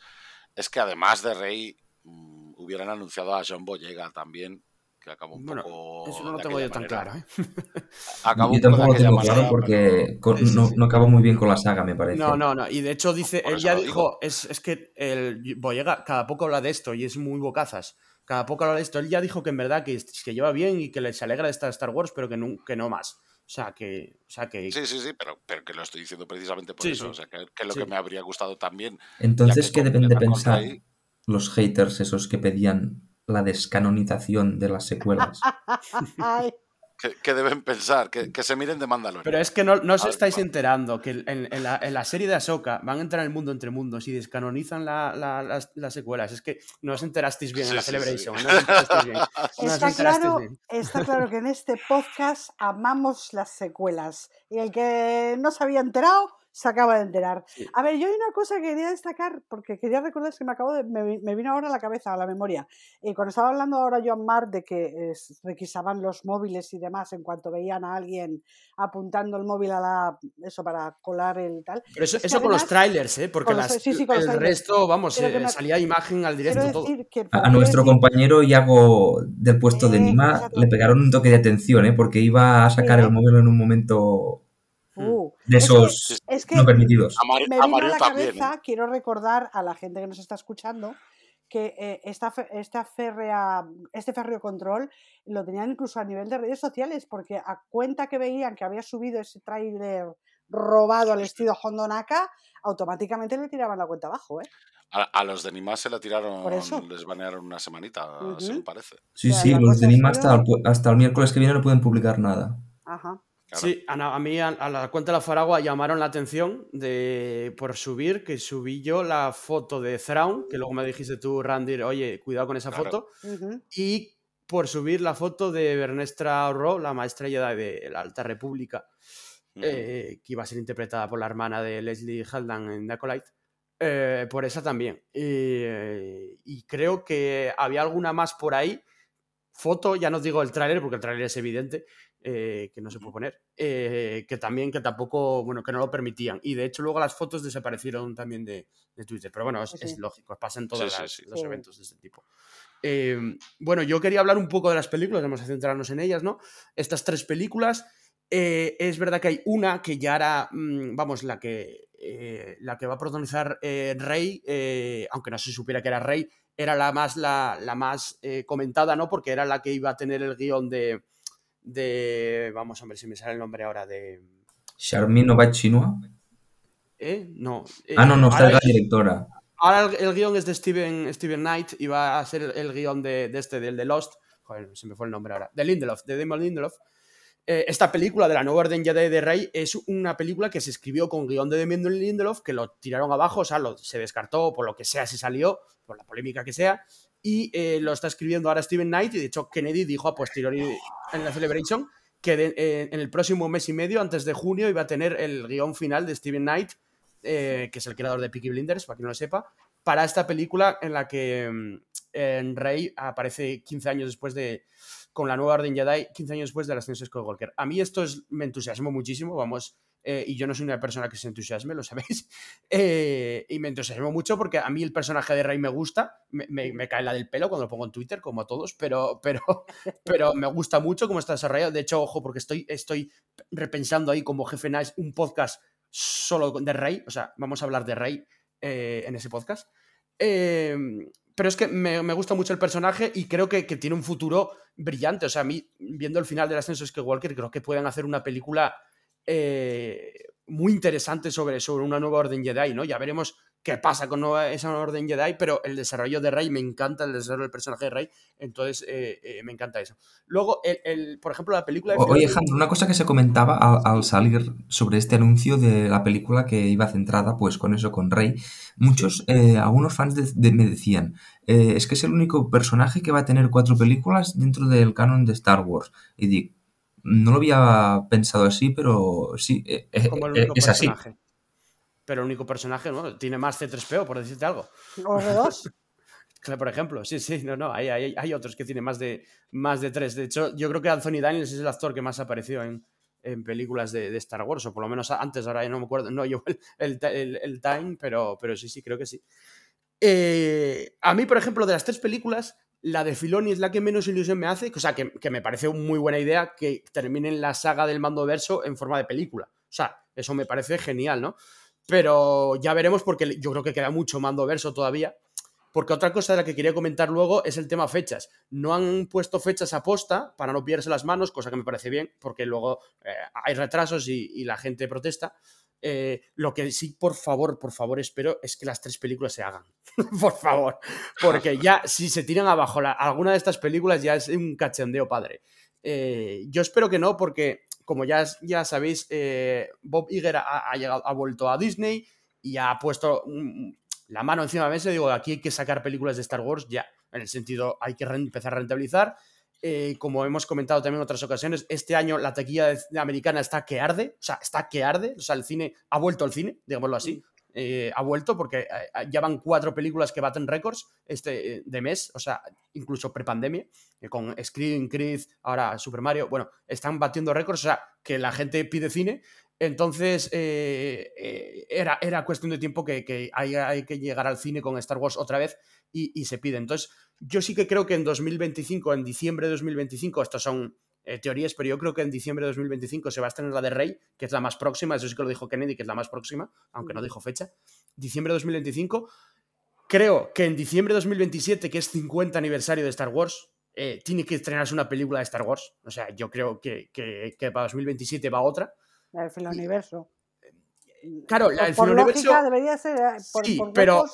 es que además de Rey mm, hubieran anunciado a John Boyega también, que acabó un Bueno, poco. eso no lo tengo yo tan manera. claro, ¿eh? Acabó Yo tampoco lo tengo claro porque con- Sí, sí, no, no acaba muy bien con la saga, me parece. No, no, no. Y de hecho dice, él ya dijo, es, es que el Boyega cada poco habla de esto y es muy bocazas. Cada poco habla de esto. Él ya dijo que en verdad que, que lleva bien y que le se alegra de estar Star Wars, pero que no, que no más. O sea, que... O sea, que Sí, sí, sí, pero, pero que lo estoy diciendo precisamente por Sí, eso. sí. O sea, que, que lo Sí. que me habría gustado también. Entonces, ¿qué deben de pensar los haters esos que pedían la descanonización de las secuelas? Ay, ¿Qué, qué deben pensar? Que, que se miren de Mandalorian. Pero es que no, no os ver, estáis va. enterando que en, en la, en la serie de Ahsoka van a entrar en el mundo entre mundos y descanonizan la- la- las, las secuelas. Es que no os enterasteis bien en la Sí. Celebration. No os enterasteis bien. No os está, enterasteis claro, bien. está claro que en este podcast amamos las secuelas. Y el que no se había enterado, se acaba de enterar. Sí. A ver, yo hay una cosa que quería destacar, porque quería recordar es que me acabo de, me, me vino ahora a la cabeza, a la memoria. Y cuando estaba hablando ahora Joan Mar de que es- requisaban los móviles y demás en cuanto veían a alguien apuntando el móvil a la eso para colar el tal. Pero eso, Es eso con los trailers, ¿eh? Porque con los- las- sí, sí, con los el trailers. resto, vamos, eh, me- salía imagen al directo todo. que. A, nuestro decir- compañero Iago del puesto de Eh, Nima le pegaron un toque de atención, ¿eh? Porque iba a sacar el ¿eh? móvil en un momento Uh, de es que- esos es que no permitidos. Me vino a la también. ¿eh? cabeza, quiero recordar a la gente que nos está escuchando que eh, esta, esta férrea, este férreo control lo tenían incluso a nivel de redes sociales, porque a cuenta que veían que había subido ese tráiler robado al estilo Hondonaka, automáticamente le tiraban la cuenta abajo, ¿eh? A, a los de Nima se la tiraron, les banearon una semanita, Ujú. según parece. Sí, O sea, sí, los cosa de ha Nima sido- hasta hasta el miércoles que viene no pueden publicar nada. Ajá. Claro. Sí, a, a mí a, a la cuenta de la Faragua llamaron la atención de por subir, que subí yo la foto de Thrawn, que luego me dijiste tú, Randy, oye, cuidado con esa Claro. foto, y por subir la foto de Bernestra Ro, la maestra Jedi de la Alta República, eh, que iba a ser interpretada por la hermana de Leslie Haldan en The Acolyte, eh, por esa también. Y, eh, y creo que había alguna más por ahí. Foto, ya no os digo el tráiler, porque el tráiler es evidente, eh, que no se puede poner, eh, que también, que tampoco, bueno, que no lo permitían. Y de hecho luego las fotos desaparecieron también de, de Twitter. Pero bueno, es, Sí, es lógico, pasan todos Sí, sí, sí. los Sí. eventos de este tipo. Eh, bueno, yo quería hablar un poco de las películas, vamos a centrarnos en ellas, ¿no? Estas tres películas Eh, es verdad que hay una que ya era, mm, vamos, la que, eh, la que va a protagonizar eh, Rey, eh, aunque no se supiera que era Rey, era la más, la, la más eh, comentada, ¿no? Porque era la que iba a tener el guion de, de... Vamos ver si me sale el nombre ahora de... Charmin Chinua. ¿Eh? No. eh, Ah, no, no, está ahora la directora. Ahora el, el guion es de Steven, Steven Knight y va a ser el, el guion de, de este, del de Lost. Joder, se me fue el nombre ahora. De Lindelof, de Damon Lindelof. Eh, esta película de la nueva Orden Jedi de Rey es una película que se escribió con guion de Damon Lindelof, que lo tiraron abajo, o sea, lo- se descartó por lo que sea, se salió, por la polémica que sea, y eh, lo está escribiendo ahora Steven Knight, y de hecho Kennedy dijo a posteriori en la Celebration que eh, en el próximo mes y medio, antes de junio, iba a tener el guion final de Steven Knight, eh, que es el creador de Peaky Blinders, para quien no lo sepa, para esta película en la que mm, Rey aparece 15 años después de, con la nueva Orden Jedi, 15 años después de la ascensión de Skywalker. A mí esto es, me entusiasmó muchísimo, vamos, eh, y yo no soy una persona que se entusiasme, lo sabéis, eh, y me entusiasmó mucho porque a mí el personaje de Rey me gusta, me, me- cae la del pelo cuando lo pongo en Twitter, como a todos, pero, pero, pero me gusta mucho cómo está desarrollado. De hecho, ojo, porque estoy, estoy repensando ahí como jefe Nice un podcast solo de Rey, o sea, vamos a hablar de Rey eh, en ese podcast. Eh, pero es que me, me gusta mucho el personaje y creo que, que tiene un futuro brillante. O sea, a mí, viendo el final del ascenso de Skywalker, creo que pueden hacer una película eh, muy interesante sobre, sobre una nueva orden Jedi, ¿no? Ya veremos qué pasa con nueva- esa nueva orden Jedi, pero el desarrollo de Rey, me encanta el desarrollo del personaje de Rey, entonces eh, eh, me encanta eso. Luego, el, el- por ejemplo, la película de Oye, Filoni- Jandro, una cosa que se comentaba al, al salir sobre este anuncio de la película que iba centrada, pues con eso, con Rey, muchos, eh, algunos fans de- de- me decían, es que es el único personaje que va a tener cuatro películas dentro del canon de Star Wars. Y digo, no lo había pensado así, pero sí, eh, eh, como el eh, único es así. personaje. Pero el único personaje, ¿no? Tiene más C3PO, por decirte algo. ¿O de dos? Claro, por ejemplo, sí, sí, no, no, hay, hay, hay otros que tienen más de, más de tres. De hecho, yo creo que Anthony Daniels es el actor que más apareció en, en películas de, de Star Wars, o por lo menos antes, ahora ya no me acuerdo, no llevo el, el, el- el time, pero, pero sí, sí, creo que sí. Eh, a mí, por ejemplo, de las tres películas, la de Filoni es la que menos ilusión me hace, o sea, que, que me parece muy buena idea que terminen la saga del mando verso en forma de película. O sea, eso me parece genial, ¿no? Pero ya veremos porque yo creo que queda mucho mando verso todavía. Porque otra cosa de la que quería comentar luego es el tema fechas. No han puesto fechas a posta para no pillarse las manos, cosa que me parece bien, porque luego eh, hay retrasos y, y la gente protesta. Eh, lo que sí, por favor, por favor, espero es que las tres películas se hagan. por favor. Porque ya, si se tiran abajo la- alguna de estas películas, ya es un cachondeo padre. Eh, yo espero que no, porque como ya, ya sabéis, eh, Bob Iger ha, llegado, ha vuelto a Disney y ha puesto mm, la mano encima de la mesa y digo, aquí hay que sacar películas de Star Wars ya. En el sentido, hay que empezar a rentabilizar. Eh, como hemos comentado también en otras ocasiones, este año la taquilla americana está que arde, o sea, está que arde, o sea, el cine ha vuelto al cine, digámoslo así, eh, ha vuelto porque eh, ya van cuatro películas que baten récords este, de mes, o sea, incluso prepandemia, eh, con Scream, Creed, ahora Super Mario, bueno, están batiendo récords, o sea, que la gente pide cine, entonces eh, eh, era, era cuestión de tiempo que, que hay, hay que llegar al cine con Star Wars otra vez y, y se pide. Entonces, yo sí que creo que en 2025, en diciembre de 2025, estos son eh, teorías, pero yo creo que en diciembre de 2025 se va a estrenar la de Rey, que es la más próxima, eso sí que lo dijo Kennedy, que es la más próxima, aunque no dijo fecha. Diciembre de 2025. Creo que en diciembre de 2027, que es 50 aniversario de Star Wars, tiene que estrenarse una película de Star Wars. O sea, yo creo que, que, que para 2027 va otra. El filoniverso. Claro, la- Por- el por filoniverso- lógica debería ser. eh, Por, Sí, por pero-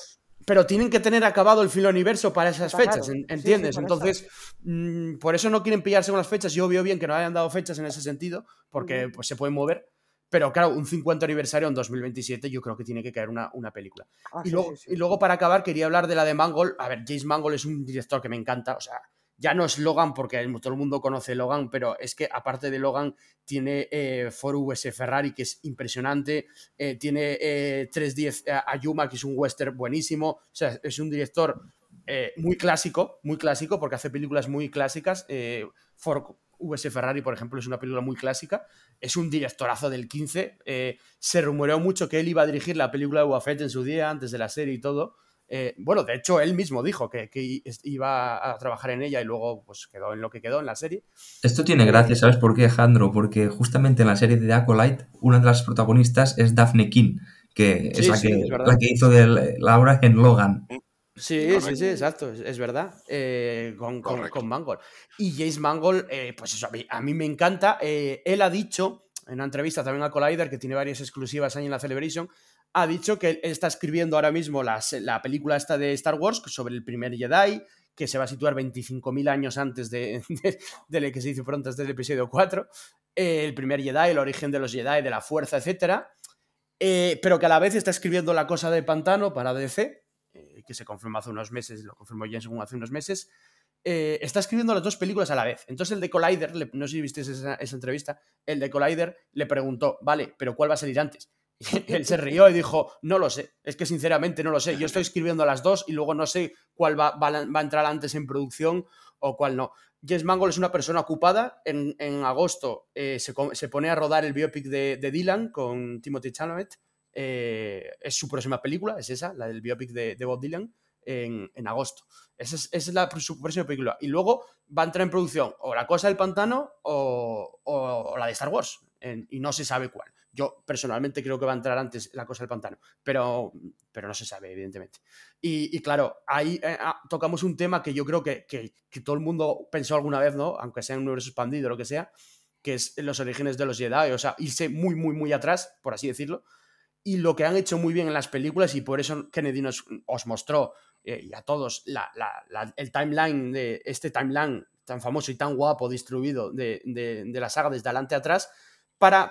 pero tienen que tener acabado el filoniverso para esas Está fechas, claro. en- Sí, sí, ¿entiendes? por. Entonces, mm, por eso no quieren pillarse con las fechas. Yo veo bien que no hayan dado fechas en ese sentido, porque pues, se pueden mover. Pero claro, un 50 aniversario en 2027 yo creo que tiene que caer una, una película. ah, Y sí, luego, y luego, para acabar, quería hablar de la de Mangold. A ver, James Mangold es un director que me encanta. O sea, ya no es Logan, porque todo el mundo conoce Logan, pero es que aparte de Logan, tiene eh, Ford US Ferrari, que es impresionante. eh, tiene eh, 310 eh, Ayuma, que es un western buenísimo. O sea, es un director eh, muy clásico, muy clásico, porque hace películas muy clásicas. Eh, Ford US Ferrari, por ejemplo, es una película muy clásica. Es un directorazo del 15. eh, se rumoreó mucho que él iba a dirigir la película de Boba Fett en su día, antes de la serie y todo. Eh, bueno, de hecho, él mismo dijo que, que iba a trabajar en ella y luego pues quedó en lo que quedó en la serie. Esto tiene gracia, ¿sabes por qué, Jandro? Porque justamente en la serie de Acolyte, una de las protagonistas es Daphne King, que es, la, que, la, que, hizo de Laura en Logan. Sí, sí, sí, exacto, es, verdad. Eh, con, con, Mangold. Y James Mangold, eh, pues eso, a mí, me encanta. él ha dicho en una entrevista también a Collider, que tiene varias exclusivas ahí en la Celebration, ha dicho que él está escribiendo ahora mismo la, la película esta de Star Wars sobre el primer Jedi, que se va a situar 25.000 años antes de, de, que se dice pronto, desde el episodio 4. Eh, el primer Jedi, el origen de los Jedi, de la fuerza, etc. Eh, pero que a la vez está escribiendo La cosa de pantano para DC, eh, que se confirmó hace unos meses, lo confirmó James hace unos meses. está escribiendo las dos películas a la vez. Entonces el de Collider, no sé si viste esa, esa entrevista, el de Collider le preguntó, vale, pero ¿cuál va a salir antes? él se rió y dijo, no lo sé, es que sinceramente no lo sé, yo estoy escribiendo las dos y luego no sé cuál va, a entrar antes en producción o cuál no. Jess Mangold es una persona ocupada, en, agosto eh, se, pone a rodar el biopic de, Dylan con Timothy Chalamet, eh, es su próxima película, es esa, la del biopic de, Bob Dylan, en, agosto. Esa es, la, su próxima película. Y luego va a entrar en producción o La Cosa del Pantano o, la de Star Wars, y no se sabe cuál. Yo personalmente creo que va a entrar antes la cosa del pantano, pero, pero no se sabe, evidentemente. Y, claro, ahí eh, ah, tocamos un tema que yo creo que, que, todo el mundo pensó alguna vez, ¿no? Aunque sea en un universo expandido o lo que sea, que es los orígenes de los Jedi, o sea, irse muy, muy, muy atrás, por así decirlo. Y lo que han hecho muy bien en las películas, y por eso Kennedy nos, os mostró, eh, y a todos, la, la, el timeline de este timeline tan famoso y tan guapo distribuido de, de, de la saga desde adelante a atrás,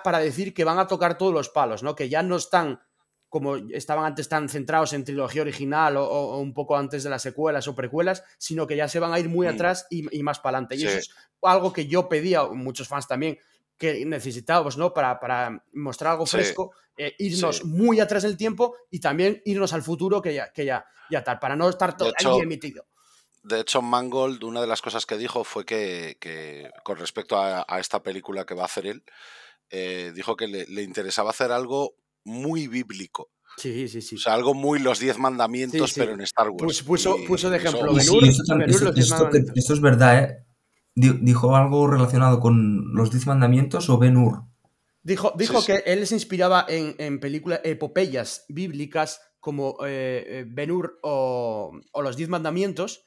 para, decir que van a tocar todos los palos, ¿no? Que ya no están como estaban antes tan centrados en trilogía original o, un poco antes de las secuelas o precuelas, sino que ya se van a ir muy mm. atrás y, más para adelante. Y eso es algo que yo pedía, muchos fans también, que necesitábamos, ¿no? Para, para mostrar algo fresco, eh, irnos muy atrás del tiempo y también irnos al futuro que ya, que ya, ya tal, para no estar todo ahí emitido. De hecho, Mangold, una de las cosas que dijo fue que, con respecto a, esta película que va a hacer él, eh, dijo que le, interesaba hacer algo muy bíblico. Sí, sí, sí. O sea, algo muy los diez mandamientos, pero en Star Wars. Pues puso, puso de ejemplo esto, es verdad, ¿eh? ¿Dijo algo relacionado con los diez mandamientos o Ben Hur? Dijo, dijo que él se inspiraba en, en películas, epopeyas bíblicas como eh, eh Ben Hur o, o los diez mandamientos,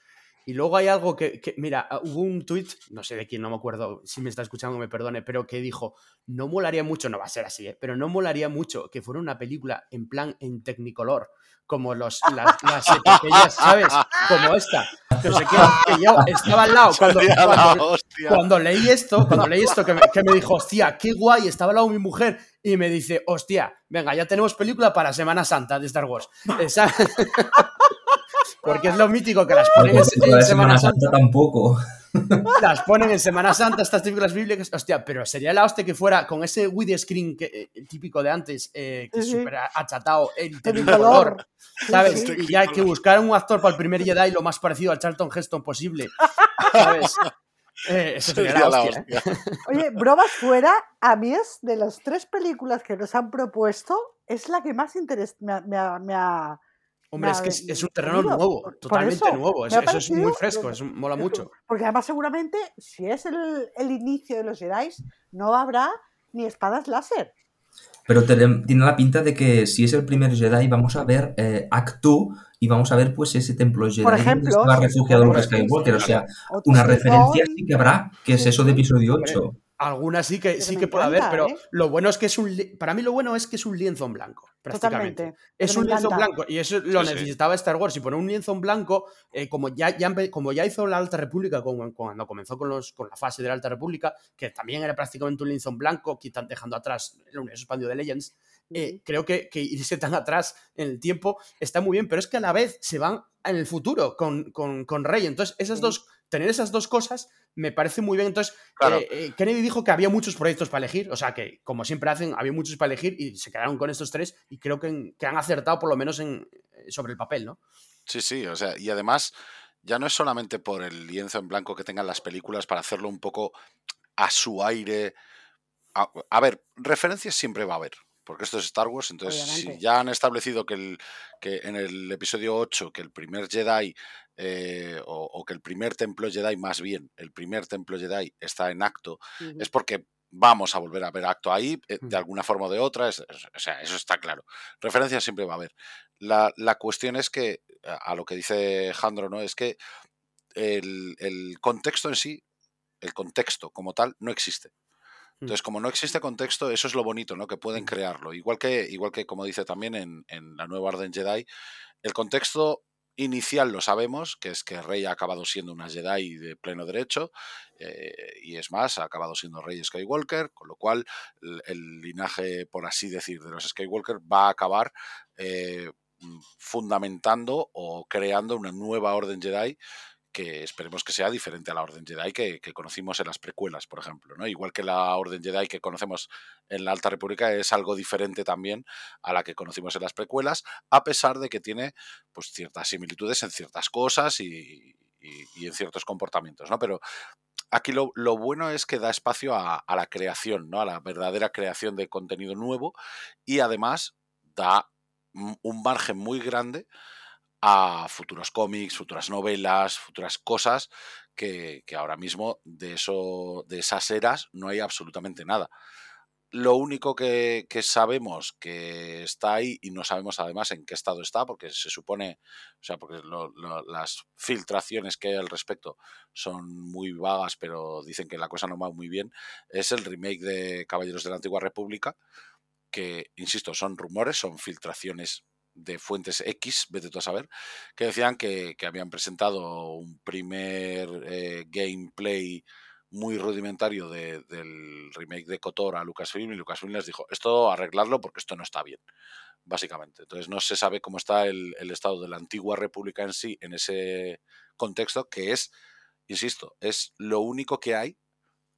y luego hay algo que, mira, ah, hubo un tuit, no sé de quién, no me acuerdo, si me está escuchando me perdone, pero que dijo, no molaría mucho, no va a ser así, ¿eh? pero no molaría mucho que fuera una película en plan en tecnicolor, como los, las, las ¿sabes? Como esta. No sé qué, que yo estaba al lado cuando, cuando, leí esto, cuando leí esto, que me, que me, dijo, hostia, qué guay, estaba al lado mi mujer y me dice, hostia, venga, ya tenemos película para Semana Santa de Star Wars. Esa... Porque es lo mítico que las ponen en, Semana, Santa. Tampoco. Las ponen en Semana Santa, estas típicas bíblicas. Hostia, pero sería la hostia que fuera con ese widescreen que, el típico de antes, eh, que es súper achatado, el color, ¿sabes? Y ya hay que buscar un actor para el primer Jedi lo más parecido al Charlton Heston posible, ¿sabes? Eh, eso sería, la hostia. ¿eh? Oye, bromas fuera, a mí es de las tres películas que nos han propuesto, es la que más interés me, me ha Hombre, es que es, un terreno nuevo, totalmente nuevo. Eso, es muy fresco, es, mola mucho. Porque además, seguramente, si es el, el inicio de los Jedi, no habrá ni espadas láser. Pero tiene la pinta de que si es el primer Jedi, vamos a ver eh, Actu y vamos a ver pues ese templo Jedi Por ejemplo, donde estaba refugiado Luke Skywalker. O sea, una referencia sí que habrá, que es eso de episodio 8. Algunas sí que, sí que puede haber, pero ¿eh? lo bueno es que es un. Para mí, lo bueno es que es un lienzo en blanco, prácticamente. Es un lienzo en blanco, y eso lo necesitaba Star Wars. Y poner un lienzo en blanco, eh, como, ya, ya, como ya hizo la Alta República cuando comenzó con, los, con la fase de la Alta República, que también era prácticamente un lienzo en blanco, quitan, dejando atrás el universo expandido de Legends. Eh, creo que, que, irse tan atrás en el tiempo está muy bien, pero es que a la vez se van en el futuro con, con, con Rey. Entonces, esas dos, tener esas dos cosas me parece muy bien. Entonces, eh, eh, Kennedy dijo que había muchos proyectos para elegir, o sea que, como siempre hacen, había muchos para elegir y se quedaron con estos tres y creo que, han acertado por lo menos en, eh, sobre el papel, ¿no? Sí, sí, o sea, y además ya no es solamente por el lienzo en blanco que tengan las películas para hacerlo un poco a su aire. A, ver, referencias siempre va a haber, porque esto es Star Wars, entonces Obviamente. si ya han establecido que, el, que en el episodio 8 que el primer Jedi eh, o, o que el primer templo Jedi, más bien, el primer templo Jedi está en acto, es porque vamos a volver a ver acto ahí, eh, de Mm. alguna forma o de otra, es- es- o sea, eso está claro. Referencias siempre va a haber. La, la cuestión es que, a a lo que dice Jandro, ¿no? Es que el, el contexto en sí, el contexto como tal, no existe. Entonces, como no existe contexto, eso es lo bonito, ¿no? Que pueden crearlo. Igual que, igual que como dice también en, en la nueva Orden Jedi, el contexto inicial lo sabemos, que es que Rey ha acabado siendo una Jedi de pleno derecho, eh, y es más, ha acabado siendo Rey Skywalker, con lo cual el, el linaje, por así decir, de los Skywalker va a acabar eh, mm, fundamentando o creando una nueva Orden Jedi que esperemos que sea diferente a la Orden Jedi que, que conocimos en las precuelas, por ejemplo. ¿no? Igual que la Orden Jedi que conocemos en la Alta República es algo diferente también a la que conocimos en las precuelas, a pesar de que tiene pues, ciertas similitudes en ciertas cosas y, en ciertos comportamientos. ¿no? Pero aquí lo, lo bueno es que da espacio a, a la creación, ¿no? a la verdadera creación de contenido nuevo y además da un margen muy grande a futuros cómics, futuras novelas, futuras cosas que, ahora mismo de, eso, de esas eras no hay absolutamente nada. Lo único que, que sabemos que está ahí y no sabemos además en qué estado está, porque se supone, o sea, porque las filtraciones que hay al respecto son muy vagas, pero dicen que la cosa no va muy bien, es el remake de Caballeros de la Antigua República, que, insisto, son rumores, son filtraciones de fuentes X, vete tú a saber, que decían que, que habían presentado un primer eh, gameplay muy rudimentario de- del remake de Kotor a Lucasfilm y Lucasfilm les dijo, esto arreglarlo porque esto no está bien, básicamente. Entonces no se sabe cómo está el, el estado de la antigua república en sí en ese contexto, que es, insisto, es lo único que hay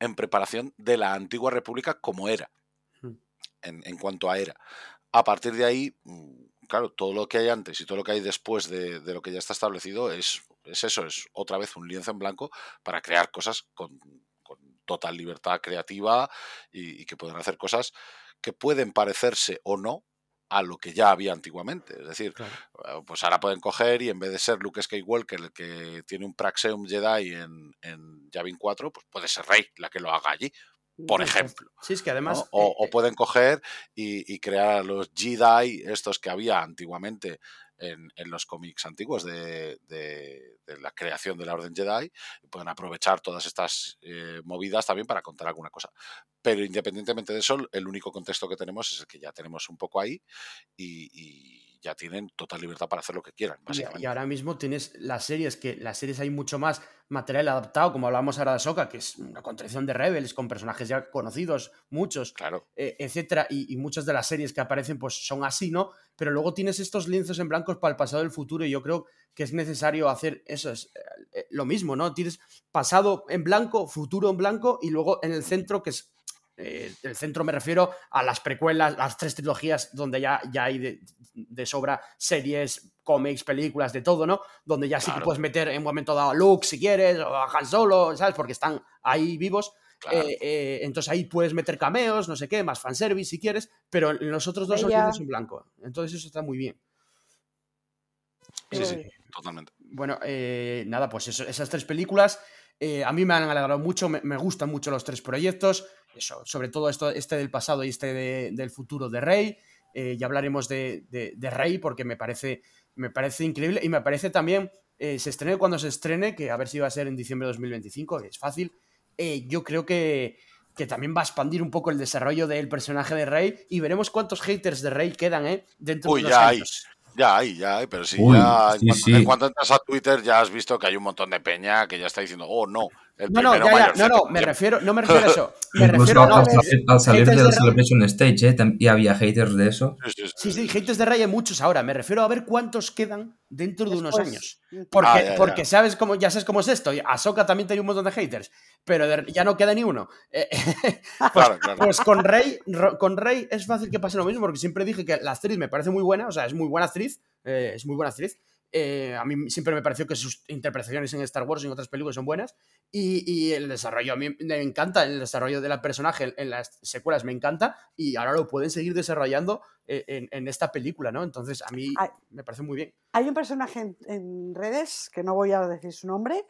en preparación de la antigua república como era, en, en cuanto a era. A partir de ahí, mm, claro, todo lo que hay antes y todo lo que hay después de, de lo que ya está establecido es, es eso, es otra vez un lienzo en blanco para crear cosas con, con total libertad creativa y, y que pueden hacer cosas que pueden parecerse o no a lo que ya había antiguamente. Es decir, Claro. eh, pues ahora pueden coger y en vez de ser Luke Skywalker el que tiene un Praxeum Jedi en, en Yavin 4, pues puede ser Rey la que lo haga allí, por ejemplo. Sí, es que ¿no? además. O, eh, o pueden coger y, y crear los Jedi, estos que había antiguamente en, en los cómics antiguos de, de- de la creación de la Orden Jedi, pueden aprovechar todas estas eh, movidas también para contar alguna cosa. Pero independientemente de eso, el único contexto que tenemos es el que ya tenemos un poco ahí y, y ya tienen total libertad para hacer lo que quieran, básicamente. y ahora mismo tienes las series, que las series hay mucho más material adaptado, como hablábamos ahora de Soka, que es una contracción de Rebels con personajes ya conocidos, muchos, Claro, eh, etcétera, y, y muchas de las series que aparecen pues son así, ¿no? Pero luego tienes estos lienzos en blancos para el pasado y el futuro, y yo creo que es necesario hacer eso, es eh, eh, lo mismo, ¿no? Tienes pasado en blanco, futuro en blanco, y luego en el centro, que es eh, el centro me refiero a las precuelas, las tres trilogías donde ya, ya hay de, de sobra series, cómics, películas, de todo, ¿no? Donde ya sí que puedes meter en un momento dado a Luke si quieres, o a Han Solo, ¿sabes? Porque están ahí vivos. claro. Eh, eh, entonces ahí puedes meter cameos, no sé qué, más fanservice si quieres, pero en los otros dos son en blanco. Entonces eso está muy bien. sí, sí, Uy. totalmente. Bueno, eh, nada, pues eso- esas tres películas eh, a mí me han alegrado mucho, me, me gustan mucho los tres proyectos, eso, sobre todo esto, este del pasado y este de- del futuro de Rey. Eh, ya hablaremos de, de- de Rey porque me parece, me parece increíble y me parece también, eh, se estrene cuando se estrene, que a ver si va a ser en diciembre de 2025, que es fácil. eh, yo creo que, que también va a expandir un poco el desarrollo del personaje de Rey y veremos cuántos haters de Rey quedan ¿eh? dentro Uy, de unos ya hay. años. Ya hay, ya hay, pero sí, Uy, ya en, sí, cuanto, sí. en cuanto entras a Twitter ya has visto que hay un montón de peña que ya está diciendo, oh no, el No, no, ya, ya, no, no, Celebration". me refiero, no me refiero a eso. Me refiero al, no, salir- de de la. Celebration Stage, ¿eh? y había haters de eso. Sí, sí, haters de Rey hay muchos ahora. Me refiero a ver cuántos quedan dentro de unos años. Porque, Ah, ya, ya. porque sabes cómo, ya sabes cómo es esto. Ahsoka también tenía un montón de haters, pero de- ya no queda ni uno. Eh, Claro, claro. pues con Rey, con Rey es fácil que pase lo mismo, porque siempre dije que la actriz me parece muy buena, o sea, es muy buena actriz, eh, es muy buena actriz. Eh, a mí siempre me pareció que sus interpretaciones en Star Wars y en otras películas son buenas. Y, y el desarrollo a mí me encanta, el desarrollo del personaje en, en las secuelas me encanta. Y ahora lo pueden seguir desarrollando eh, en, en esta película, ¿no? Entonces a mí Ay. me parece muy bien. Hay un personaje en, en redes, que no voy a decir su nombre,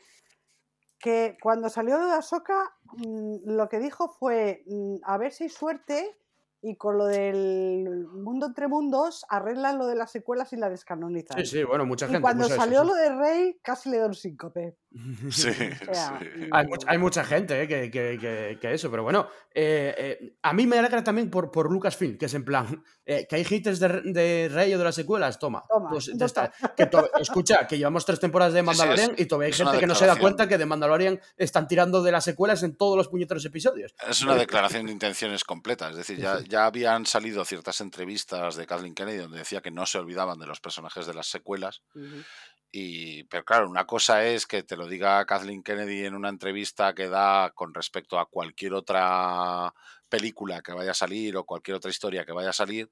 que cuando salió de Ahsoka mm, lo que dijo fue mm, a ver si hay suerte y con lo del mundo entre mundos arreglan lo de las secuelas y la descanonizan. Sí, sí, bueno, mucha y gente. cuando puso eso, salió sí. lo de Rey casi le da un síncope. Sí, O sea, sí. Hay, mucha, hay mucha gente eh, que, que- que- que eso, pero bueno, eh, eh, a mí me alegra también por, por Lucasfilm, que es en plan, eh, que hay haters de, de Rey o de las secuelas, toma. Toma, pues ya está. está. Que to- escucha, que llevamos tres temporadas de Sí, sí, es- Mandalorian y todavía hay gente que no se da cuenta que de Mandalorian están tirando de las secuelas en todos los puñeteros episodios. Es una declaración de intenciones completa. Es decir, ya, ya habían salido ciertas entrevistas de Kathleen Kennedy donde decía que no se olvidaban de los personajes de las secuelas. Y, pero claro, una cosa es que te lo diga Kathleen Kennedy en una entrevista que da con respecto a cualquier otra película que vaya a salir o cualquier otra historia que vaya a salir.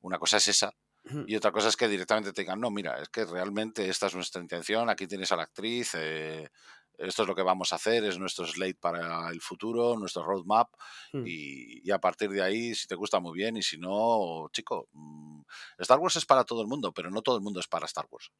Una cosa es esa. Y otra cosa es que directamente te digan, no, mira, es que realmente esta es nuestra intención, aquí tienes a la actriz, eh, esto es lo que vamos a hacer, es nuestro slate para el futuro, nuestro roadmap, Hmm. y, y a partir de ahí, si te gusta muy bien, y si no, chico, mm, Star Wars es para todo el mundo, pero no todo el mundo es para Star Wars.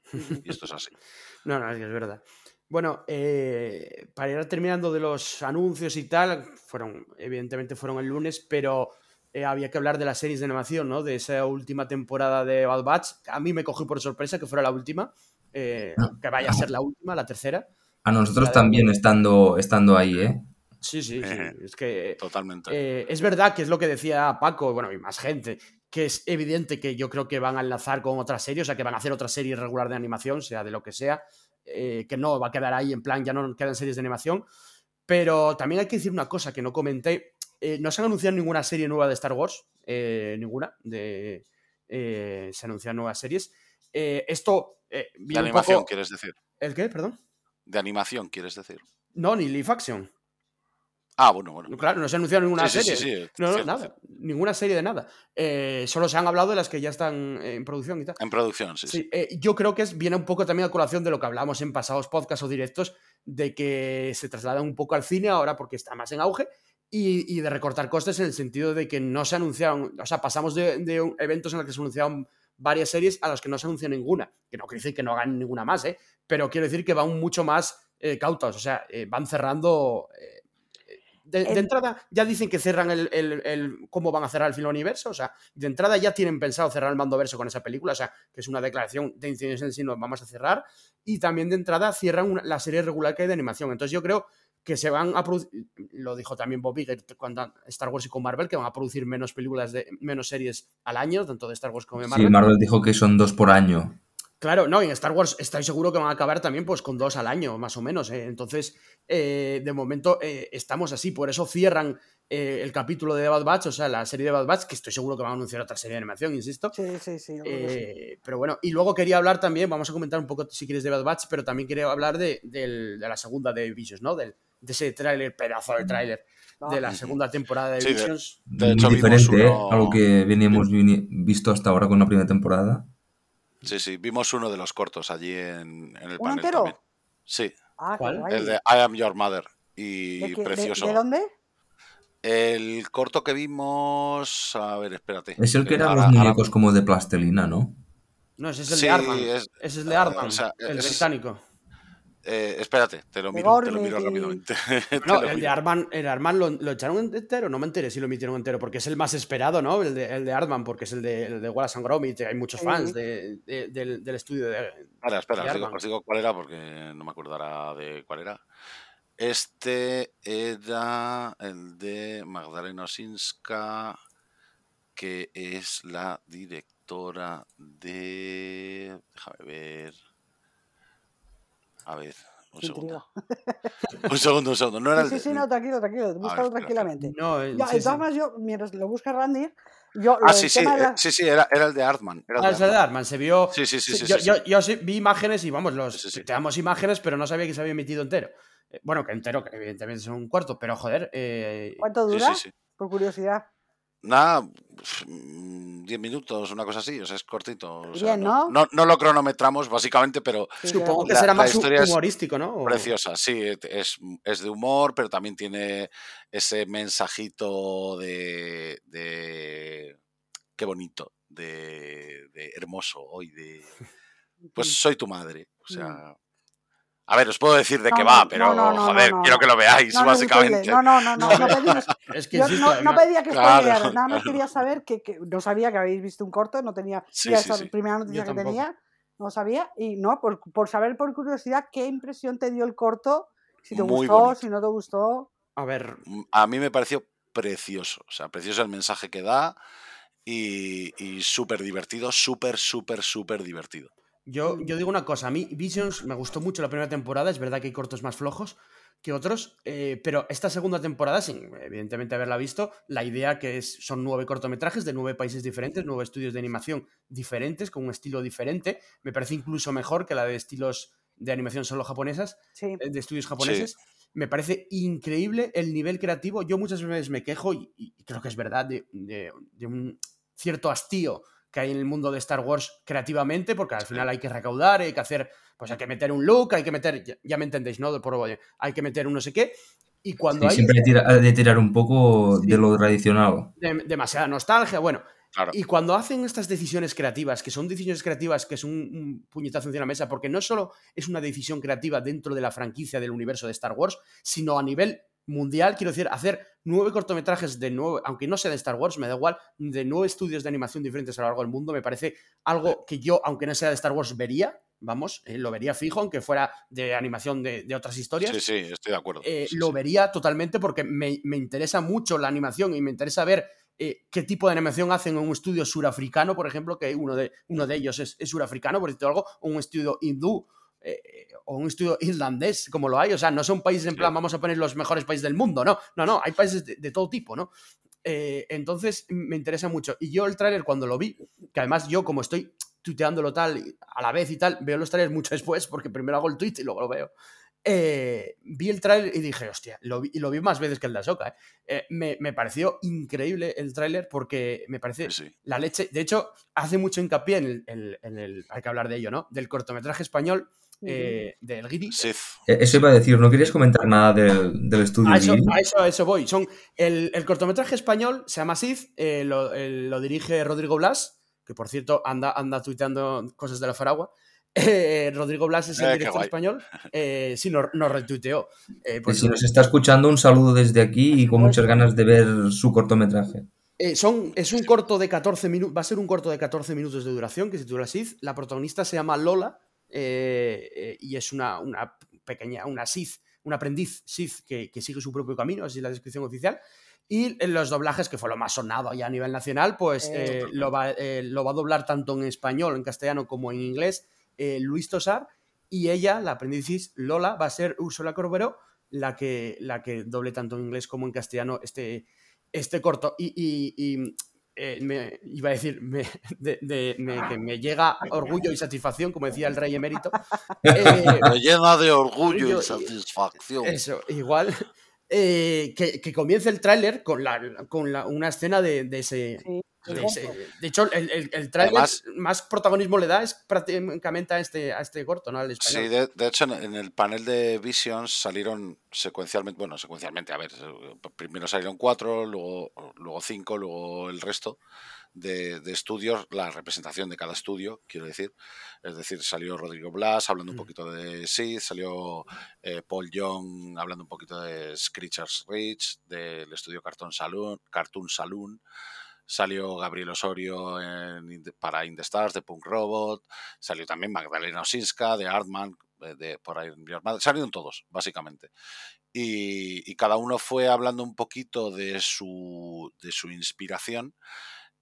Y esto es así. No, no, es que es verdad. Bueno, eh, para ir terminando de los anuncios y tal, fueron, evidentemente fueron el lunes, pero eh, había que hablar de las series de animación, ¿no? De esa última temporada de Bad Batch. A mí me cogió por sorpresa que fuera la última, eh, Ah. que vaya a ser la última, la tercera. A nosotros de- también estando, estando ahí, ¿eh? Sí, sí, sí. Ejé. Es que Totalmente. eh, es verdad que es lo que decía Paco, bueno, y más gente, que es evidente que yo creo que van a enlazar con otras series, o sea, que van a hacer otra serie regular de animación, sea de lo que sea, eh, que no va a quedar ahí en plan, ya no quedan series de animación. Pero también hay que decir una cosa que no comenté. eh, no se han anunciado ninguna serie nueva de Star Wars, eh, ninguna. De, eh, se anuncian nuevas series. Eh, esto eh, de viene un animación, poco- quieres decir. ¿El qué? Perdón. De animación, quieres decir. No, ni live action. Ah, bueno, bueno. Claro, no se ha anunciado ninguna Sí, serie. sí, sí, No, no, cierto, nada. cierto. Ninguna serie de nada. Eh, solo se han hablado de las que ya están en producción y tal. En producción, sí, eh, yo creo que es, viene un poco también a colación de lo que hablamos en pasados podcasts o directos, de que se traslada un poco al cine ahora porque está más en auge y, y de recortar costes en el sentido de que no se anunciaron, o sea, pasamos de, eventos en los que se anunciaron varias series a los que no se anunció ninguna, que no quiere decir que no hagan ninguna más, ¿eh? Pero quiero decir que van mucho más eh, cautos, o sea, eh, van cerrando... eh, de, entrada ya dicen que cerran el, el- el- cómo van a cerrar el film universo, o sea, de entrada ya tienen pensado cerrar el mando verso con esa película, o sea, que es una declaración de intenciones en sí, nos vamos a cerrar, y también de entrada cierran una- la serie regular que hay de animación. Entonces yo creo que se van a producir, lo dijo también Bob Iger cuando Star Wars y con Marvel, que van a producir menos películas, de menos series al año, tanto de Star Wars como de Marvel. Sí, Marvel dijo que son dos por año. Claro, no, y en Star Wars estoy seguro que van a acabar también pues con dos al año, más o menos. ¿eh? Entonces, eh, de momento eh, estamos así, por eso cierran eh, el capítulo de Bad Batch, o sea, la serie de Bad Batch, que estoy seguro que van a anunciar otra serie de animación, insisto. Sí, sí, sí. pero bueno, y luego quería hablar también, vamos a comentar un poco si quieres de Bad Batch, pero también quería hablar de, de la segunda de Visions, ¿no? Del, de ese tráiler, pedazo de tráiler de la segunda temporada de Sí, de- Visions. De hecho, Muy vimos diferente, ¿eh? uno- A lo que veníamos visto hasta ahora con la primera temporada. Sí, sí, vimos uno de los cortos allí en, en el ¿Uno panel entero? también. Sí, Ah, ¿cuál? el de I Am Your Mother. Y ¿De, qué- precioso. de dónde? El corto que vimos. A ver, espérate. Es el que eran los muñecos como de plastelina, ¿no? No, ese es el Sí, de Arman. es- ese es el de Arman, o sea, el es- británico. Eh, espérate, te lo miro, te lo miro rápidamente. Te No, lo el de. Arman, el Arman lo, lo echaron entero, no me enteré si lo emitieron entero, porque es el más esperado, ¿no? El de, el de Arman, porque es el de, el de Wallace and Gromit, hay muchos Sí. fans de- de- del, del estudio de... Espera, espera, de os digo, os digo cuál era porque no me acuerdo ahora de cuál era. Este era el de Magdalena Osinska, que es la directora de. Déjame ver. A ver, un segundo. Un segundo, un segundo. No era Sí, sí, sí, no, tranquilo, tranquilo. Búscalo espera. tranquilamente. No, el- Yo, sí, de todas sí. maneras, yo, mientras lo busca Randy, yo. Ah, sí, sí, eh, la- sí, sí, era, era el de Artman. Era el Ah, de es el de Artman. Arman, se vio... Sí, sí, sí, sí, yo, sí, yo- sí. yo vi imágenes y vamos, los Sí, sí, sí. te damos imágenes, pero no sabía que se había emitido entero. Eh, Bueno, que entero, que evidentemente es un cuarto, pero joder, eh, ¿Cuánto Sí, dura? sí, sí. Por curiosidad. Nada, 10 minutos, una cosa así, o sea, es cortito. o sea, Bien, ¿no? no, no lo cronometramos, básicamente, pero Sí, Supongo que La- será más humorístico, ¿no? Preciosa. Sí, es, es de humor, pero también tiene ese mensajito de. de qué bonito, de, de hermoso hoy, de. Pues soy tu madre. O sea. A ver, os puedo decir de No, qué va, pero no, no, joder, no, no, quiero que lo veáis, básicamente. no, no, no, no, Es que Yo no, pedía que Claro, spoilearas, nada más quería saber que, que no sabía que habéis visto un corto, no tenía Sí, ya sí, esa sí. primera noticia Yo que tampoco. tenía, no sabía, y no, por, por saber por curiosidad qué impresión te dio el corto, si te Muy gustó, bonito. si no te gustó. A ver, Mm, A mí me pareció precioso. O sea, precioso el mensaje que da y, y súper divertido, súper, súper, súper divertido. Yo, Mm. yo digo una cosa, a mí Visions me gustó mucho la primera temporada, es verdad que hay cortos más flojos que otros, eh, pero esta segunda temporada, sin evidentemente haberla visto, la idea que es, son nueve cortometrajes de nueve países diferentes, nueve estudios de animación diferentes, con un estilo diferente, me parece incluso mejor que la de estilos de animación solo japonesas, Sí, eh, de estudios japoneses. Me parece increíble el nivel creativo. Yo muchas veces me quejo, y, y creo que es verdad, de, de- de un cierto hastío que hay en el mundo de Star Wars creativamente, porque al final hay que recaudar, hay que hacer, pues hay que meter un look, hay que meter, ya, ya me entendéis, ¿no? Por hay que meter un no sé qué. Y cuando Sí, hay siempre hay de tirar un poco Sí. de lo tradicional. de- demasiada nostalgia, bueno, Claro. y cuando hacen estas decisiones creativas, que son decisiones creativas que son un, un puñetazo encima de la mesa, porque no solo es una decisión creativa dentro de la franquicia del universo de Star Wars, sino a nivel mundial, quiero decir, hacer nueve cortometrajes de nueve, aunque no sea de Star Wars, me da igual, de nueve estudios de animación diferentes a lo largo del mundo, me parece algo que yo, aunque no sea de Star Wars, vería, vamos, eh, lo vería fijo, aunque fuera de animación de, de otras historias Sí, sí, estoy de acuerdo. eh, Sí, lo sí. vería totalmente porque me, me interesa mucho la animación y me interesa ver eh, qué tipo de animación hacen en un estudio surafricano, por ejemplo, que uno de, uno de ellos es, es surafricano, por decirte algo, o un estudio hindú. Eh, o un estudio irlandés, como lo hay, o sea, no son países en plan, vamos a poner los mejores países del mundo, no, no, no, hay países de, de todo tipo, ¿no? Eh, entonces me interesa mucho. Y yo el tráiler cuando lo vi, que además yo como estoy tuiteándolo tal a la vez y tal, veo los trailers mucho después porque primero hago el tweet y luego lo veo. Eh, vi el tráiler y dije, hostia, lo vi, y lo vi más veces que el de Ahsoka. ¿eh? Eh, me, me pareció increíble el tráiler porque me parece sí. la leche. De hecho, hace mucho hincapié en el, en- en el- Hay que hablar de ello, ¿no? Del cortometraje español eh, del. Sith. Eh, Eso iba a decir, ¿no querías comentar nada del, del estudio A eso, a eso, a eso voy. Son, el, el cortometraje español se llama Sith, eh, lo, el- lo dirige Rodrigo Blas, que por cierto anda, anda tuiteando cosas de la Faragua. Eh, Rodrigo Blas es el Eh, director español. Eh, sí, nos, nos retuiteó. Eh, pues, si nos está escuchando, un saludo desde aquí y con muchas ganas de ver su cortometraje. eh, son, es un corto de 14 minutos, va a ser un corto de 14 minutos de duración que se titula Sith. La protagonista se llama Lola eh, eh, y es una, una pequeña, una Sith, un aprendiz Sith que, que sigue su propio camino, así es la descripción oficial. Y en los doblajes, que fue lo más sonado ya a nivel nacional, pues Eh. lo, va, lo va a doblar tanto en español, en castellano como en inglés Luis Tosar. Y ella, la aprendiz Lola, va a ser Úrsula Corberó, la que, la que doble tanto en inglés como en castellano este, este corto. Y, y- y, eh, me, iba a decir me- de- de- me- que me llega orgullo y satisfacción, como decía el rey emérito. Eh, Me llena de orgullo y satisfacción. eso, igual. eh, que, que comience el tráiler con, la, con la- una escena de, de ese... Sí, de hecho, el, el, el tráiler Además- más protagonismo le da es prácticamente a este, a este corto, ¿no? Al español. Sí, de, de hecho, en, en el panel de Visions salieron secuencialmente, bueno, secuencialmente, a ver, primero salieron cuatro, luego, luego cinco, luego el resto de, de estudios, la representación de cada estudio, quiero decir. Es decir, salió Rodrigo Blas hablando un Mm. poquito de Sith, salió eh, Paul Young hablando un poquito de Screechers Reach, del estudio Cartoon Saloon, Cartoon Saloon. Salió Gabriel Osorio en para In the Stars de Punk Robot. Salió también Magdalena Osinska de Artman, eh, de por ahí. Salieron todos, básicamente. Y, y cada uno fue hablando un poquito de su, de su inspiración.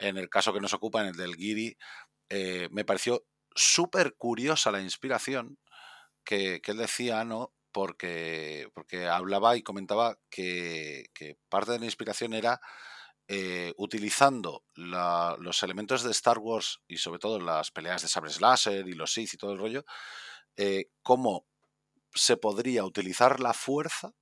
En el caso que nos ocupa, en el del Giri, eh, me pareció súper curiosa la inspiración que, que él decía, ¿no? Porque, porque hablaba y comentaba que, que parte de la inspiración era eh, utilizando la- los elementos de Star Wars y sobre todo las peleas de sabres láser y los Sith y todo el rollo, eh, cómo se podría utilizar la fuerza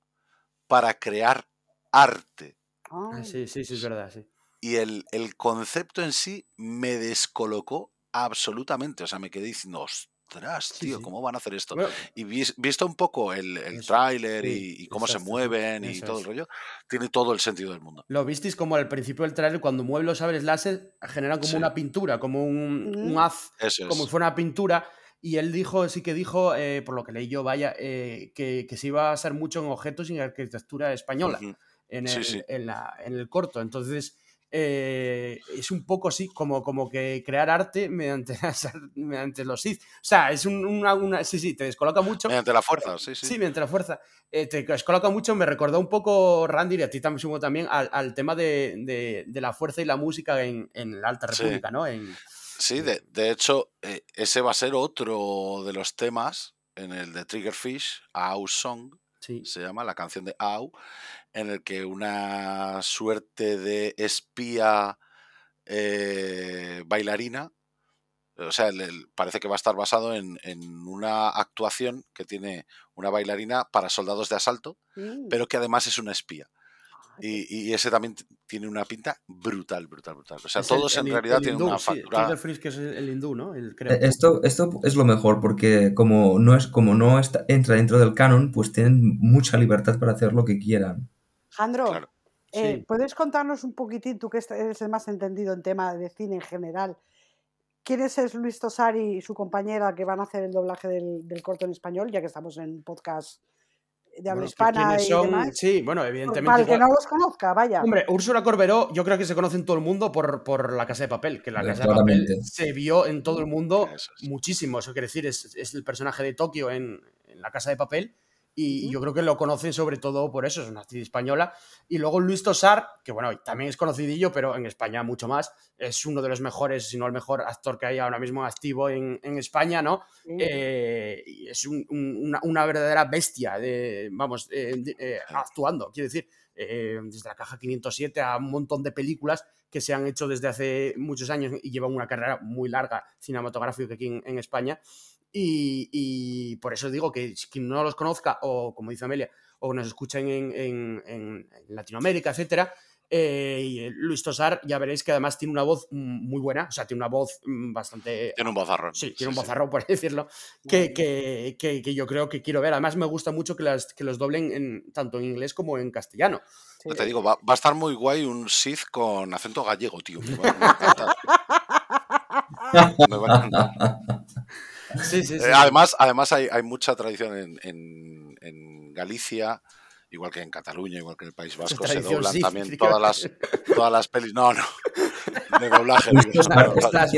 para crear arte. Ah, sí, sí, sí, es verdad, sí. y el, el concepto en sí me descolocó absolutamente. O sea, me quedé diciendo, ostras, Sí, tío, sí. ¿cómo van a hacer esto? Bueno, Y vis- visto un poco el, el tráiler sí, y, y cómo se mueven y todo es. el rollo, tiene todo el sentido del mundo. Lo visteis como al principio del trailer, cuando mueve los sables láser, generan como Sí. una pintura, como un, un Mm. haz, Eso como si fuera una pintura. Y él dijo, sí que dijo, eh, por lo que leí yo, vaya, eh, que, que se iba a basar mucho en objetos y en arquitectura española Ujú. en, Sí, el, sí. en la- en el corto. Entonces, eh, es un poco así, como, como que crear arte mediante, las mediante los Sith. O sea, es un- una, una- Sí, sí, te descoloca mucho. Mediante la fuerza, sí, sí. Sí, mediante la fuerza. Eh, te descoloca mucho, me recordó un poco, Randy, y a ti también también, al, al tema de, de- de la fuerza y la música en, en la Alta Sí. República, ¿no? En, Sí, de, de hecho, eh, ese va a ser otro de los temas en el de Triggerfish, Au Song, sí. se llama, la canción de Au, en el que una suerte de espía eh, bailarina, o sea, el- el- parece que va a estar basado en, en una actuación que tiene una bailarina para soldados de asalto, Mm. pero que además es una espía. Y, y ese también tiene una pinta brutal, brutal, brutal. O sea, Es el- todos en el- realidad el tienen hindú, una sí, factura. Freeze, que es el, hindú, ¿no? El, creo. Eh, Esto, esto es lo mejor porque como no es como no está, entra dentro del canon, pues tienen mucha libertad para hacer lo que quieran. Jandro, Claro. eh, Sí. ¿puedes contarnos un poquitín, tú que eres el más entendido en tema de cine en general, quién es Luis Tosari y su compañera que van a hacer el doblaje del, del corto en español, ya que estamos en podcast de habla Bueno, que hispana y son- demás? Sí, bueno, evidentemente. Para el que no los conozca, vaya. Hombre, Úrsula Corberó, yo creo que se conoce en todo el mundo por, por La Casa de Papel, que La Casa de Papel se vio en todo el mundo Eso es. muchísimo. Eso quiere decir, es, es el personaje de Tokio en, en La Casa de Papel. Y Ujú. yo creo que lo conocen sobre todo por eso, es una actriz española. Y luego Luis Tosar, que bueno, también es conocidillo, pero en España mucho más. Es uno de los mejores, si no el mejor actor que hay ahora mismo activo en, en España, ¿no? Sí. Eh, y es un- un- una, una verdadera bestia, de, vamos, eh, de- eh, actuando, quiero decir, eh, desde la caja 507 a un montón de películas que se han hecho desde hace muchos años y llevan una carrera muy larga cinematográfica aquí en, en España. Y, y por eso digo que quien no los conozca, o como dice Amelia, o nos escuchen en, en- en- en Latinoamérica, etcétera, eh, y, Luis Tosar, ya veréis que además tiene una voz muy buena, o sea, tiene una voz mm, bastante Tiene un bozarrón. Sí, tiene un sí. bozarrón, por decirlo, que, que, que- que yo creo que quiero ver. Además, me gusta mucho que, las, que los doblen en, tanto en inglés como en castellano. Sí. Ya te digo, va, va a estar muy guay un Sith con acento gallego, tío. Me va, me va a encantar. Me va a encantar. Sí, sí, sí. Eh, además, además hay, hay mucha tradición en, en- en Galicia, igual que en Cataluña, igual que en el País Vasco, se doblan Sith, también todas las, todas las pelis. No, no. De doblaje. Digo, está las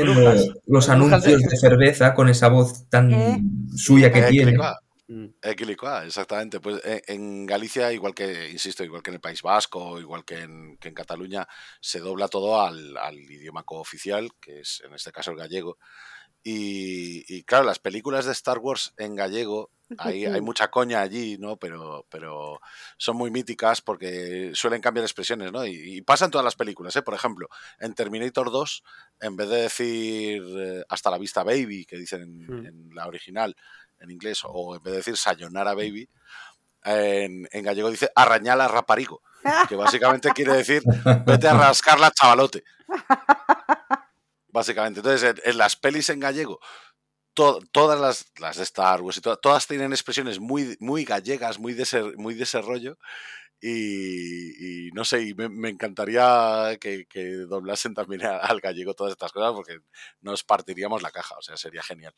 los de- anuncios de cerveza con esa voz tan ¿Eh? suya que Eh, tiene. Quilicua, Mm. eh, exactamente. Pues eh, en Galicia, igual que, insisto, igual que en el País Vasco, igual que en, que en Cataluña, se dobla todo al, al idioma cooficial, que es en este caso el gallego. Y, y, claro, las películas de Star Wars en gallego, hay, hay mucha coña allí, ¿no? Pero, pero son muy míticas porque suelen cambiar expresiones, ¿no? Y, y pasa en todas las películas, ¿eh? Por ejemplo, en Terminator 2, en vez de decir eh, hasta la vista baby, que dicen en, Mm. en la original, en inglés, o en vez de decir sayonara baby, en, en gallego dice arrañala raparigo, que básicamente quiere decir vete a rascarla chavalote. Básicamente. Entonces, en, las pelis en gallego, to- todas las, las de Star Wars todas tienen expresiones muy, muy gallegas, muy de ese, muy de ese. Y, no sé, y me, encantaría que, que doblasen también al gallego todas estas cosas porque nos partiríamos la caja, o sea, sería genial.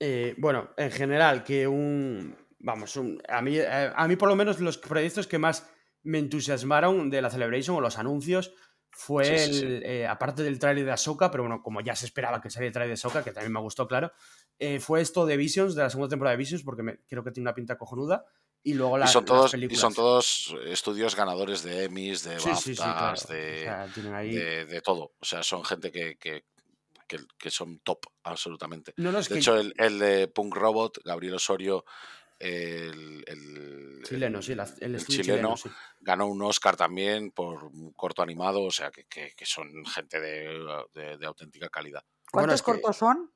Eh, bueno, en general, que un. Vamos, a, mí, eh, a mí por lo menos los proyectos que más me entusiasmaron de la Celebration o los anuncios fue Sí, sí, sí. el, eh, aparte del tráiler de Ahsoka, pero bueno, como ya se esperaba que saliera el tráiler de Ahsoka, que también me gustó, claro, eh, fue esto de Visions, de la segunda temporada de Visions, porque me- creo que tiene una pinta cojonuda, y luego Y las, son, las todos, y películas. son todos estudios ganadores de Emmys, de BAFTAs, claro. de, O sea, tienen ahí... de, de todo. O sea, son gente que, que, que, que son top, absolutamente. No, no, De que hecho, el, el de Punk Robot, Gabriel Osorio, el, el- chileno, sí, la- el, el chileno, chileno, sí. ganó un Oscar también por un corto animado, o sea, que, que- que son gente de, de- de auténtica calidad. Bueno, ¿Cuántos que- cortos son?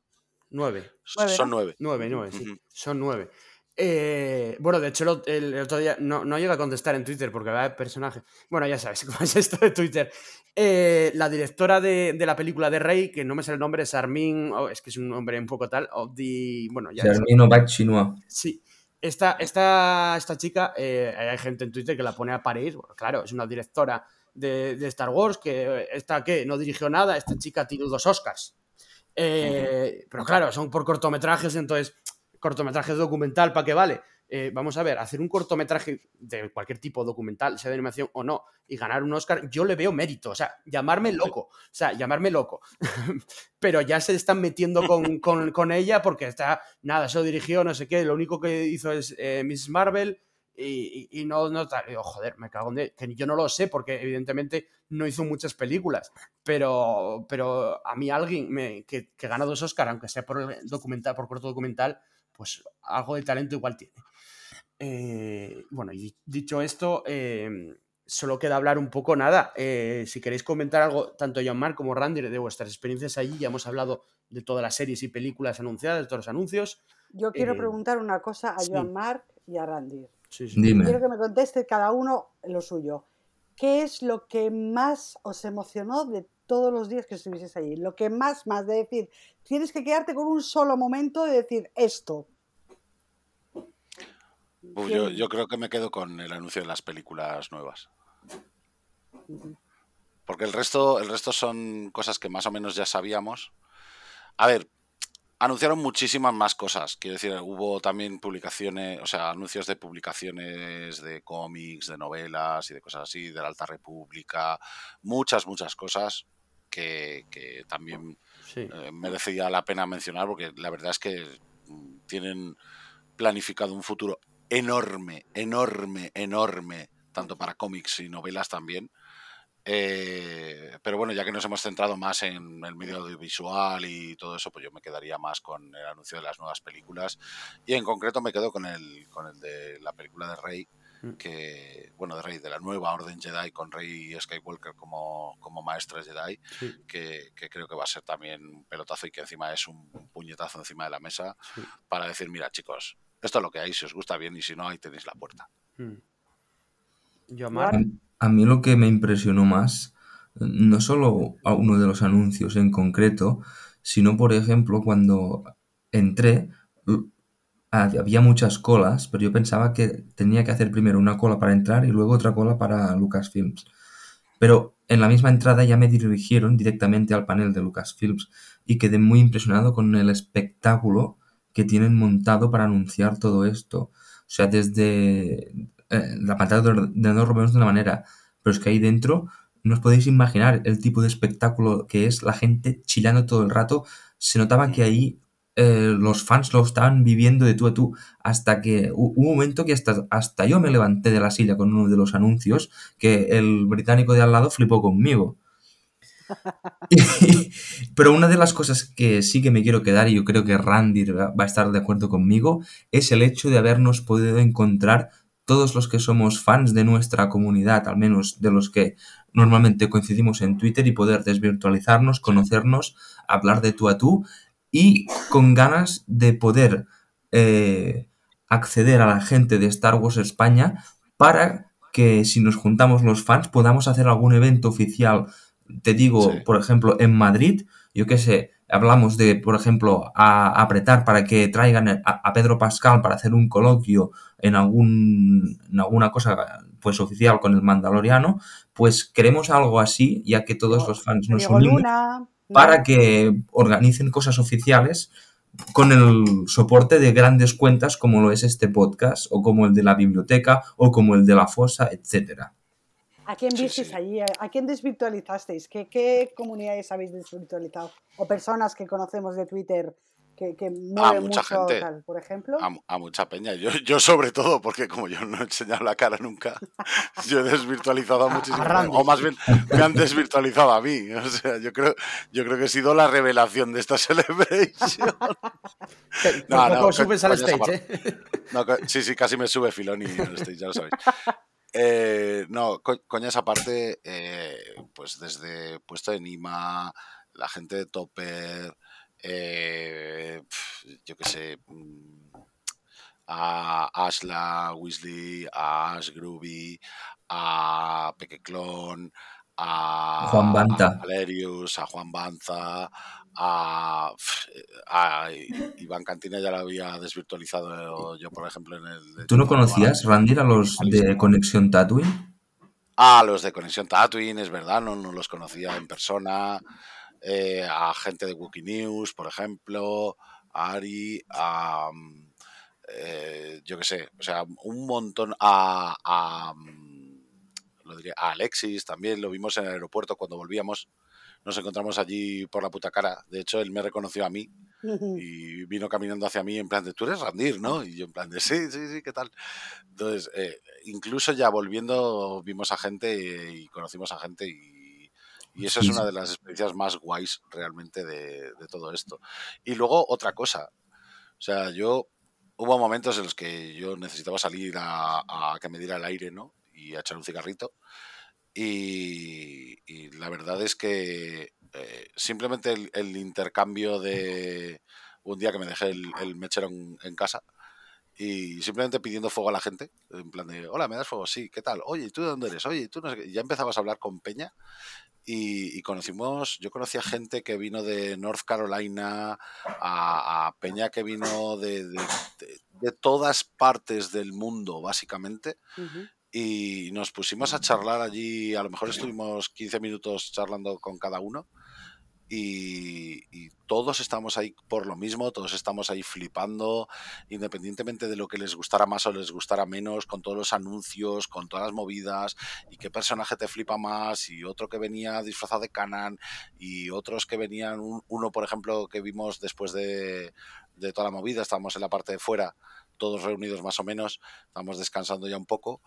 Nueve. Nueve, son ¿no? nueve. Nueve, nueve, sí. Son nueve. Eh, bueno, de hecho, el, el otro día no, no llega a contestar en Twitter porque va de personaje. Bueno, ya sabes cómo es esto de Twitter. Eh, la directora de, de la película de Rey, que no me sé el nombre, es Armin, oh, es que es un nombre un poco tal, of the, bueno, ya Germino Bachinois. Sí. Esta, esta, esta chica, eh, hay gente en Twitter que la pone a parir. Bueno, claro, es una directora de, de Star Wars que esta que no dirigió nada. Esta chica tiene dos Oscars. Eh, pero claro, son por cortometrajes, entonces, cortometrajes documental, ¿para qué vale? Eh, vamos a ver, hacer un cortometraje de cualquier tipo documental, sea de animación o no, y ganar un Oscar, yo le veo mérito. O sea, llamarme loco. O sea, llamarme loco. Pero ya se están metiendo con, con, con, ella porque está, nada, se lo dirigió, no sé qué. Lo único que hizo es eh, Miss Marvel. Y, y, y, no, no digo, joder, me cago en de, que yo no lo sé porque evidentemente no hizo muchas películas, pero, pero a mí alguien me, que, que gana dos Oscar, aunque sea por documental, por corto documental, pues algo de talento igual tiene. Eh, bueno, y dicho esto, eh, solo queda hablar un poco, nada, eh, si queréis comentar algo, tanto John Mark como Randy, de vuestras experiencias allí, ya hemos hablado de todas las series y películas anunciadas, de todos los anuncios. Yo quiero preguntar una cosa a Joan. Mark y a Randy. Sí, sí. Dime. Quiero que me conteste cada uno lo suyo. ¿Qué es lo que más os emocionó de todos los días que estuvieseis allí? Lo que más, más de decir, tienes que quedarte con un solo momento de decir esto. Yo, yo, creo que me quedo con el anuncio de las películas nuevas. Porque el resto, el resto son cosas que más o menos ya sabíamos. A ver, anunciaron muchísimas más cosas. Quiero decir, hubo también publicaciones, o sea, anuncios de publicaciones de cómics, de novelas y de cosas así, de la Alta República. Muchas, muchas cosas que, que también sí. eh, merecía la pena mencionar porque la verdad es que tienen planificado un futuro enorme, enorme, enorme, tanto para cómics y novelas también. Eh, pero bueno, ya que nos hemos centrado más en el medio audiovisual y todo eso, pues yo me quedaría más con el anuncio de las nuevas películas. Y en concreto me quedo con el, con el de la película de Rey, que, bueno, de Rey, de la nueva Orden Jedi, con Rey Skywalker como, como maestra Jedi, sí. que, que, creo que va a ser también un pelotazo y que encima es un puñetazo encima de la mesa sí. para decir, mira chicos, esto es lo que hay, si os gusta bien y si no, ahí tenéis la puerta. Hmm. A, mí lo que me impresionó más, no solo a uno de los anuncios en concreto, sino, por ejemplo, cuando entré, había muchas colas, pero yo pensaba que tenía que hacer primero una cola para entrar y luego otra cola para Lucasfilms. Pero en la misma entrada ya me dirigieron directamente al panel de Lucasfilms y quedé muy impresionado con el espectáculo que tienen montado para anunciar todo esto. O sea, desde eh, la pantalla de ordenador lo de una manera, pero es que ahí dentro no os podéis imaginar el tipo de espectáculo que es la gente chillando todo el rato. Se notaba que ahí eh, los fans lo estaban viviendo de tú a tú, hasta que hubo un momento que hasta, hasta yo me levanté de la silla con uno de los anuncios, que el británico de al lado flipó conmigo. Pero una de las cosas que sí que me quiero quedar, y yo creo que Randy va a estar de acuerdo conmigo, es el hecho de habernos podido encontrar todos los que somos fans de nuestra comunidad, al menos de los que normalmente coincidimos en Twitter, y poder desvirtualizarnos, conocernos, hablar de tú a tú, y con ganas de poder eh, acceder a la gente de Star Wars España para que si nos juntamos los fans podamos hacer algún evento oficial te digo, sí. por ejemplo, en Madrid, yo qué sé, hablamos de, por ejemplo, a, a apretar para que traigan a, a, Pedro Pascal para hacer un coloquio en, algún, en alguna cosa pues oficial con el Mandaloriano, pues queremos algo así, ya que todos los fans nos unimos Luna. para que organicen cosas oficiales con el soporte de grandes cuentas como lo es este podcast, o como el de la biblioteca, o como el de la fosa, etcétera. ¿A quién visteis sí, sí. allí? ¿A quién desvirtualizasteis? ¿Qué, ¿Qué, comunidades habéis desvirtualizado? ¿O personas que conocemos de Twitter que, que mueven a mucha mucho, gente, tal, por ejemplo? A, a, mucha peña. Yo, yo sobre todo, porque como yo no he enseñado la cara nunca, yo he desvirtualizado a muchísima gente. O más bien, me han desvirtualizado a mí. O sea, yo creo, yo creo que he sido la revelación de esta celebration. no, no, subes al stage, ¿eh? No, sí, sí, casi me sube Filoni al stage, ya lo sabéis. Eh, no, co coña esa parte, eh, pues desde puesto de Nima, la gente de Topper, eh, yo qué sé, a Ashla Weasley, a Ash Groovy, a Pequeclon, a Juan Banta. a Valerius, a Juan Banza, a, a Iván Cantina ya lo había desvirtualizado yo, por ejemplo, en el... de ¿Tú no conocías, Randy, a los de. Conexión Tatooine? Ah, los de Conexión Tatooine, es verdad, no, no los conocía en persona. eh, a gente de Wookiee News, por ejemplo, a Ari, a. mm, eh, yo qué sé, o sea, un montón. A, a, mm, lo diría, a Alexis también, lo vimos en el aeropuerto cuando volvíamos. Nos encontramos allí por la puta cara. De hecho, él me reconoció a mí y vino caminando hacia mí en plan de, tú eres Randir, ¿no? Y yo en plan de, sí, sí, sí, ¿qué tal? Entonces, eh, incluso ya volviendo vimos a gente y conocimos a gente y, y eso es Sí, una de las experiencias más guays realmente de, de todo esto. Y luego otra cosa, o sea, yo hubo momentos en los que yo necesitaba salir a, a que me diera el aire, ¿no? Y a echar un cigarrito. Y, y la verdad es que eh, simplemente el, el intercambio de un día que me dejé el, el mechero en, en casa y simplemente pidiendo fuego a la gente, en plan de, hola, ¿me das fuego? Sí, ¿qué tal? Oye, ¿y tú de dónde eres? Oye, ¿y tú no sé qué? Ya empezabas a hablar con Peña y, y conocimos, yo conocí a gente que vino de North Carolina, a, a Peña que vino de, de- de- de todas partes del mundo, básicamente, Ujú. Y nos pusimos a charlar allí, a lo mejor estuvimos 15 minutos charlando con cada uno. Y, y todos estamos ahí por lo mismo, todos estamos ahí flipando, independientemente de lo que les gustara más o les gustara menos, con todos los anuncios, con todas las movidas, y qué personaje te flipa más, y otro que venía disfrazado de Canan, y otros que venían, un- uno por ejemplo que vimos después de, de toda la movida, estábamos en la parte de fuera, todos reunidos más o menos, estábamos descansando ya un poco,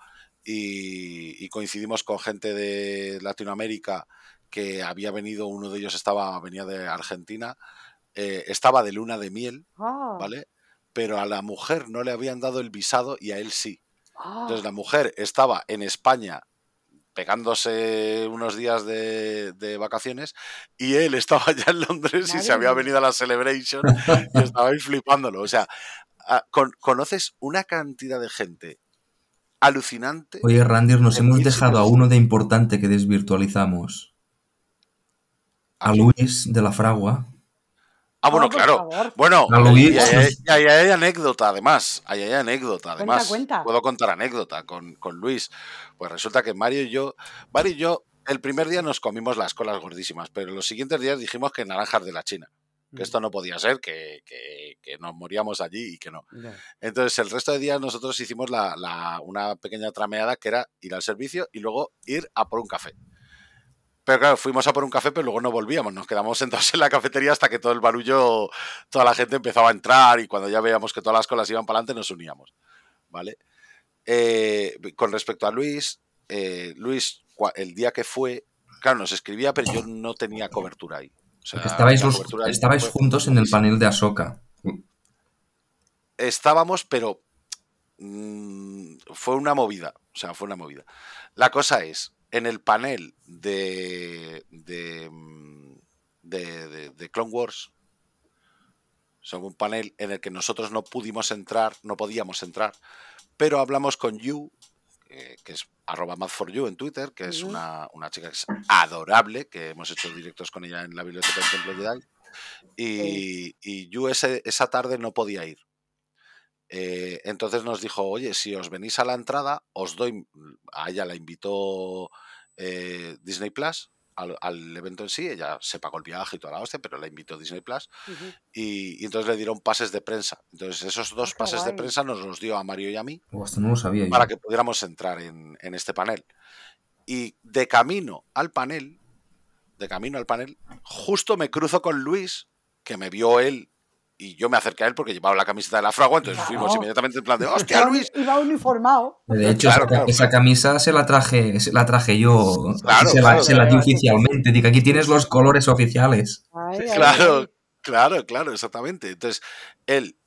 y, y coincidimos con gente de Latinoamérica que había venido, uno de ellos estaba, venía de Argentina, eh, estaba de luna de miel, Ah, ¿vale? Pero a la mujer no le habían dado el visado y a él sí. ah, Entonces la mujer estaba en España pegándose unos días de, de vacaciones y él estaba ya en Londres y se había venido a la Celebration y estaba ahí flipándolo. O sea, ah, con- conoces una cantidad de gente alucinante. Oye, Randy, nos hemos dejado a uno de importante que desvirtualizamos. A? Luis de la Fragua. Ah, bueno, por claro. Bueno, ahí hay, anécdota, además. Ahí hay anécdota, Cuenta, además. cuenta. Puedo contar anécdota con, con Luis. Pues resulta que Mario y yo, Mario y yo, el primer día nos comimos las colas gordísimas, pero los siguientes días dijimos que naranjas de la China. Que esto no podía ser, que, que- que nos moríamos allí y que no. Entonces, el resto de días nosotros hicimos la, la- una pequeña trameada que era ir al servicio y luego ir a por un café. Pero claro, fuimos a por un café, pero luego no volvíamos. Nos quedamos sentados en la cafetería hasta que todo el barullo, toda la gente empezaba a entrar y cuando ya veíamos que todas las colas iban para adelante nos uníamos. ¿Vale? Eh, con respecto a Luis, eh, Luis, el día que fue, claro, nos escribía, pero yo no tenía cobertura ahí. O sea, Estabais, los- estabais fue juntos en el panel de Ahsoka. estábamos, pero mm, fue una movida. O sea, fue una movida. La cosa es, en el panel de, de, mm, de, de- de Clone Wars, son un panel en el que nosotros no pudimos entrar, no podíamos entrar, pero hablamos con You, eh, que es arroba mad4you en Twitter, que es una, una chica que es adorable, que hemos hecho directos con ella en la biblioteca del Templo Jedi. Y, y ese- esa tarde no podía ir. Eh, entonces nos dijo, oye, si os venís a la entrada, os doy, a ella la invitó eh, Disney Plus al, al evento en sí, ella se pagó el viaje y toda la hostia, pero la invitó Disney Plus y, y entonces le dieron pases de prensa. Entonces esos dos Ah, qué pases de prensa nos los dio a Mario y a mí Oh, no lo sabía yo. para que pudiéramos entrar en, en este panel. Y de camino al panel, de camino al panel, justo me cruzo con Luis, que me vio él, y yo me acerqué a él porque llevaba la camiseta de la fragua, entonces Claro. fuimos inmediatamente en plan de ¡Hostia, Luis! Iba uniformado. De hecho, Claro, esa, claro, esa claro. camisa se la traje, se la traje yo. Claro, se, la, claro, se la di oficialmente. Digo, aquí tienes los colores oficiales. Ay, ay, Claro, ay. claro, claro, exactamente. Entonces, él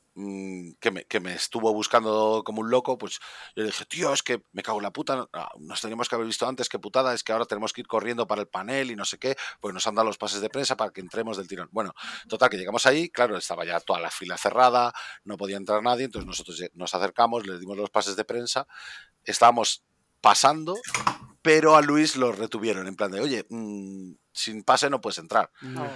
que me, que me estuvo buscando como un loco, pues yo le dije, tío, es que me cago en la puta, ah, nos teníamos que haber visto antes, qué putada, es que ahora tenemos que ir corriendo para el panel y no sé qué, pues nos han dado los pases de prensa para que entremos del tirón. Bueno, total, que llegamos ahí, claro, estaba ya toda la fila cerrada, no podía entrar nadie, entonces nosotros nos acercamos, le dimos los pases de prensa, estábamos pasando, pero a Luis lo retuvieron, en plan de, oye, mm, sin pase no puedes entrar. Oh.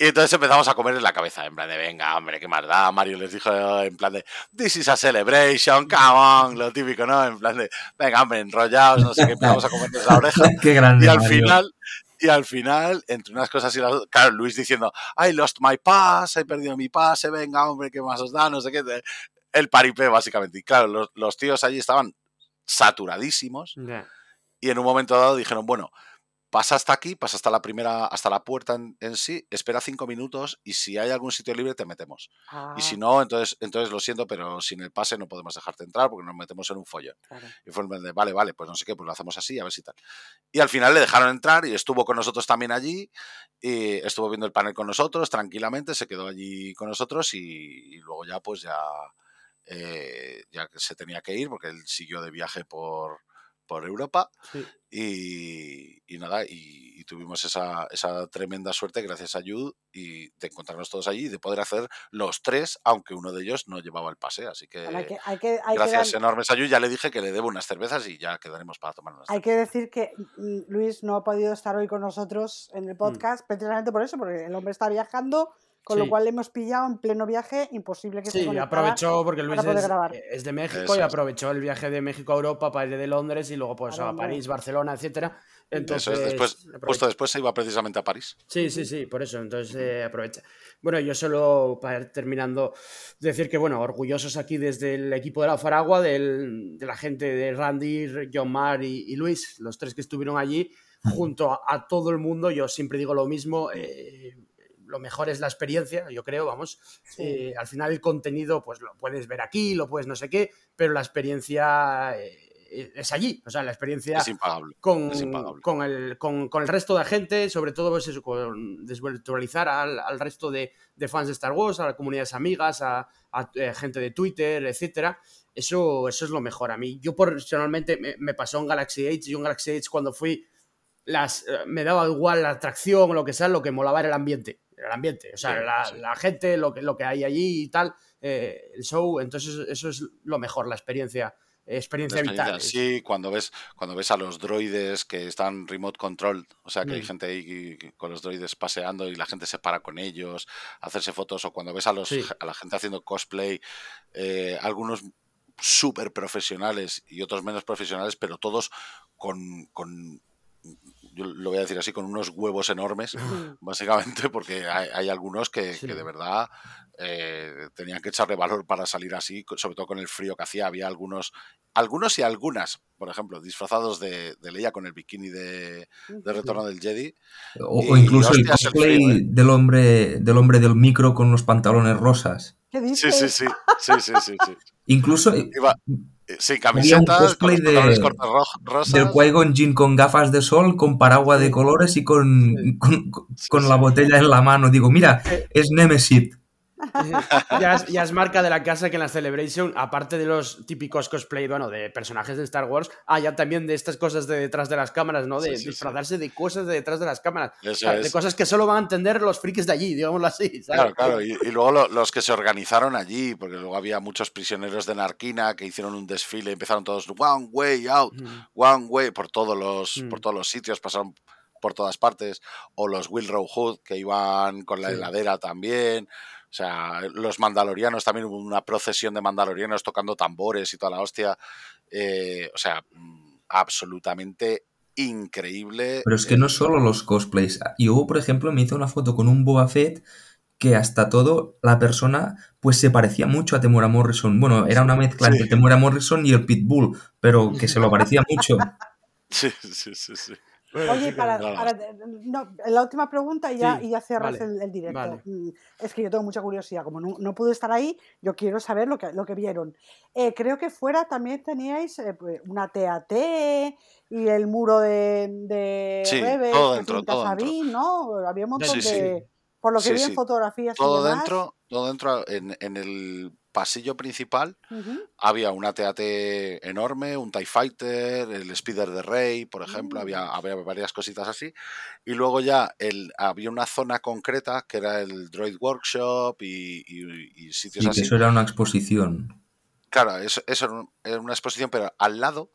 Y entonces empezamos a comer en la cabeza, en plan de, venga, hombre, qué más da. Mario les dijo en plan de, this is a celebration, come on, lo típico, ¿no? En plan de, venga, hombre, enrollados, no sé qué, empezamos a comernos la oreja. Qué grande. Y al Mario. final, y al final, entre unas cosas y las otras, claro, Luis diciendo, I lost my pass, he perdido mi pase, venga, hombre, qué más os da, no sé qué. El paripé, básicamente. Y claro, los, los tíos allí estaban saturadísimos Ya. y en un momento dado dijeron, bueno, pasa hasta aquí, pasa hasta la primera, hasta la puerta en, en sí, espera cinco minutos y si hay algún sitio libre te metemos. Y si Ah, no, entonces, entonces lo siento, pero sin el pase no podemos dejarte entrar porque nos metemos en un follón. claro. Y fue de, vale, vale, pues no sé qué, pues lo hacemos así, a ver si tal. Y al final le dejaron entrar y estuvo con nosotros también allí, y estuvo viendo el panel con nosotros tranquilamente, se quedó allí con nosotros y, y luego ya pues ya, eh, ya que se tenía que ir porque él siguió de viaje por, por Europa Sí. y, y nada, y, y tuvimos esa, esa tremenda suerte gracias a Jude y de encontrarnos todos allí y de poder hacer los tres, aunque uno de ellos no llevaba el pase, así que... Hay que, hay que, hay que Gracias dar- enormes a Yu. Ya le dije que le debo unas cervezas y ya quedaremos para tomar unas Hay que decir que mm, Luis no ha podido estar hoy con nosotros en el podcast precisamente por eso, porque el hombre está viajando, con Sí. lo cual le hemos pillado en pleno viaje, imposible que se Sí, aprovechó porque Luis poder es, de México Eso y es. aprovechó el viaje de México a Europa para ir de Londres y luego pues a. París, Barcelona, etcétera. Entonces, Eso es, después, justo después se iba precisamente a París. Sí, sí, sí, por eso, entonces eh, aprovecha. Bueno, yo solo para ir terminando, decir que, bueno, orgullosos aquí desde el equipo de la Faragua, del- de la gente de Randy, John Mar y, y Luis, los tres que estuvieron allí, junto a, a todo el mundo, yo siempre digo lo mismo, eh, lo mejor es la experiencia, yo creo, vamos. Sí. Eh, al final el contenido, pues lo puedes ver aquí, lo puedes no sé qué, pero la experiencia eh, es allí, o sea, la experiencia Es impagable. con, Es impagable. con, el, con, con el resto de gente, sobre todo pues eso, con desvirtualizar al, al resto de, de fans de Star Wars, a las comunidades amigas, a, a, eh, gente de Twitter, etcétera. Eso, eso es lo mejor. A mí, yo personalmente me, me pasó en Galaxy Age. Yo en Galaxy Age cuando fui, las, me daba igual la atracción o lo que sea, lo que molaba era el ambiente. El ambiente, o sea, Sí, la, sí. la gente, lo que, lo que hay allí y tal, eh, el show. Entonces, eso es lo mejor, la experiencia, experiencia vital. Sí, cuando ves, cuando ves a los droides que están remote control, o sea que hay Mm. gente ahí con los droides paseando y la gente se para con ellos, hacerse fotos, o cuando ves a, los, Sí. a la gente haciendo cosplay, eh, algunos súper profesionales y otros menos profesionales, pero todos con, con, yo lo voy a decir así, con unos huevos enormes, básicamente, porque hay, hay algunos que, Sí. que de verdad eh, tenían que echarle valor para salir así, sobre todo con el frío que hacía. Había algunos, algunos y algunas, por ejemplo, disfrazados de, de Leia con el bikini de, de Retorno del Jedi. O, Y, o incluso el hostias, el cosplay frío, ¿eh? del hombre del hombre del micro con los pantalones rosas. ¿Qué Sí, dices? sí, sí, sí, sí, sí, sí. Incluso eh, Iba, eh, sin un camiseta, con cosplay los de- cortos ro- rosas. del Qui-Gon Jinn con gafas de sol, con paraguas de colores y con, con, con- Sí, con sí. la botella en la mano. Digo, mira, es Nemesis. ya, es, ya es marca de la casa que en la Celebration, aparte de los típicos cosplay, bueno, de personajes de Star Wars, haya también de estas cosas de detrás de las cámaras, ¿no? De Sí, sí, sí. disfrazarse de cosas de detrás de las cámaras. O sea, de cosas que solo van a entender los frikis de allí, digámoslo así. ¿sabes? Claro, claro. Y, y luego lo- los que se organizaron allí, porque luego había muchos prisioneros de Narquina que hicieron un desfile, empezaron todos one way out, Mm. one way por todos los, Mm. por todos los sitios, pasaron por todas partes, o los Wilrow Hood que iban con la Sí. heladera también. O sea, los mandalorianos también hubo una procesión de mandalorianos tocando tambores y toda la hostia. Eh, o sea, mm, absolutamente increíble. Pero es que no solo los cosplays. Yo, por ejemplo, me hice una foto con un Boba Fett que hasta todo la persona pues se parecía mucho a Temura Morrison. Bueno, era una mezcla Sí. entre Temura Morrison y el Pitbull, pero que se lo parecía mucho. Sí, sí, sí, sí. Bueno, Oye, para, no, la última pregunta y ya, Sí, y ya cierras vale, el, el directo. vale. Mm, Es que yo tengo mucha curiosidad. Como no, no pude estar ahí, yo quiero saber lo que, lo que vieron. Eh, creo que fuera también teníais eh, pues, una TAT y el muro de, de Sí, Rebels todo dentro, todo dentro. ¿no? Había un montón Sí, de... Por lo que vi en fotografías y Todo demás, dentro, todo dentro en, en el pasillo principal había una TAT enorme, un TIE Fighter, el Spider de Rey, por ejemplo, Mm. había, había varias cositas así. Y luego ya el, había una zona concreta que era el Droid Workshop y, y- y sitios Sí, así. eso era una exposición. Claro, eso, eso era un- era una exposición, pero al lado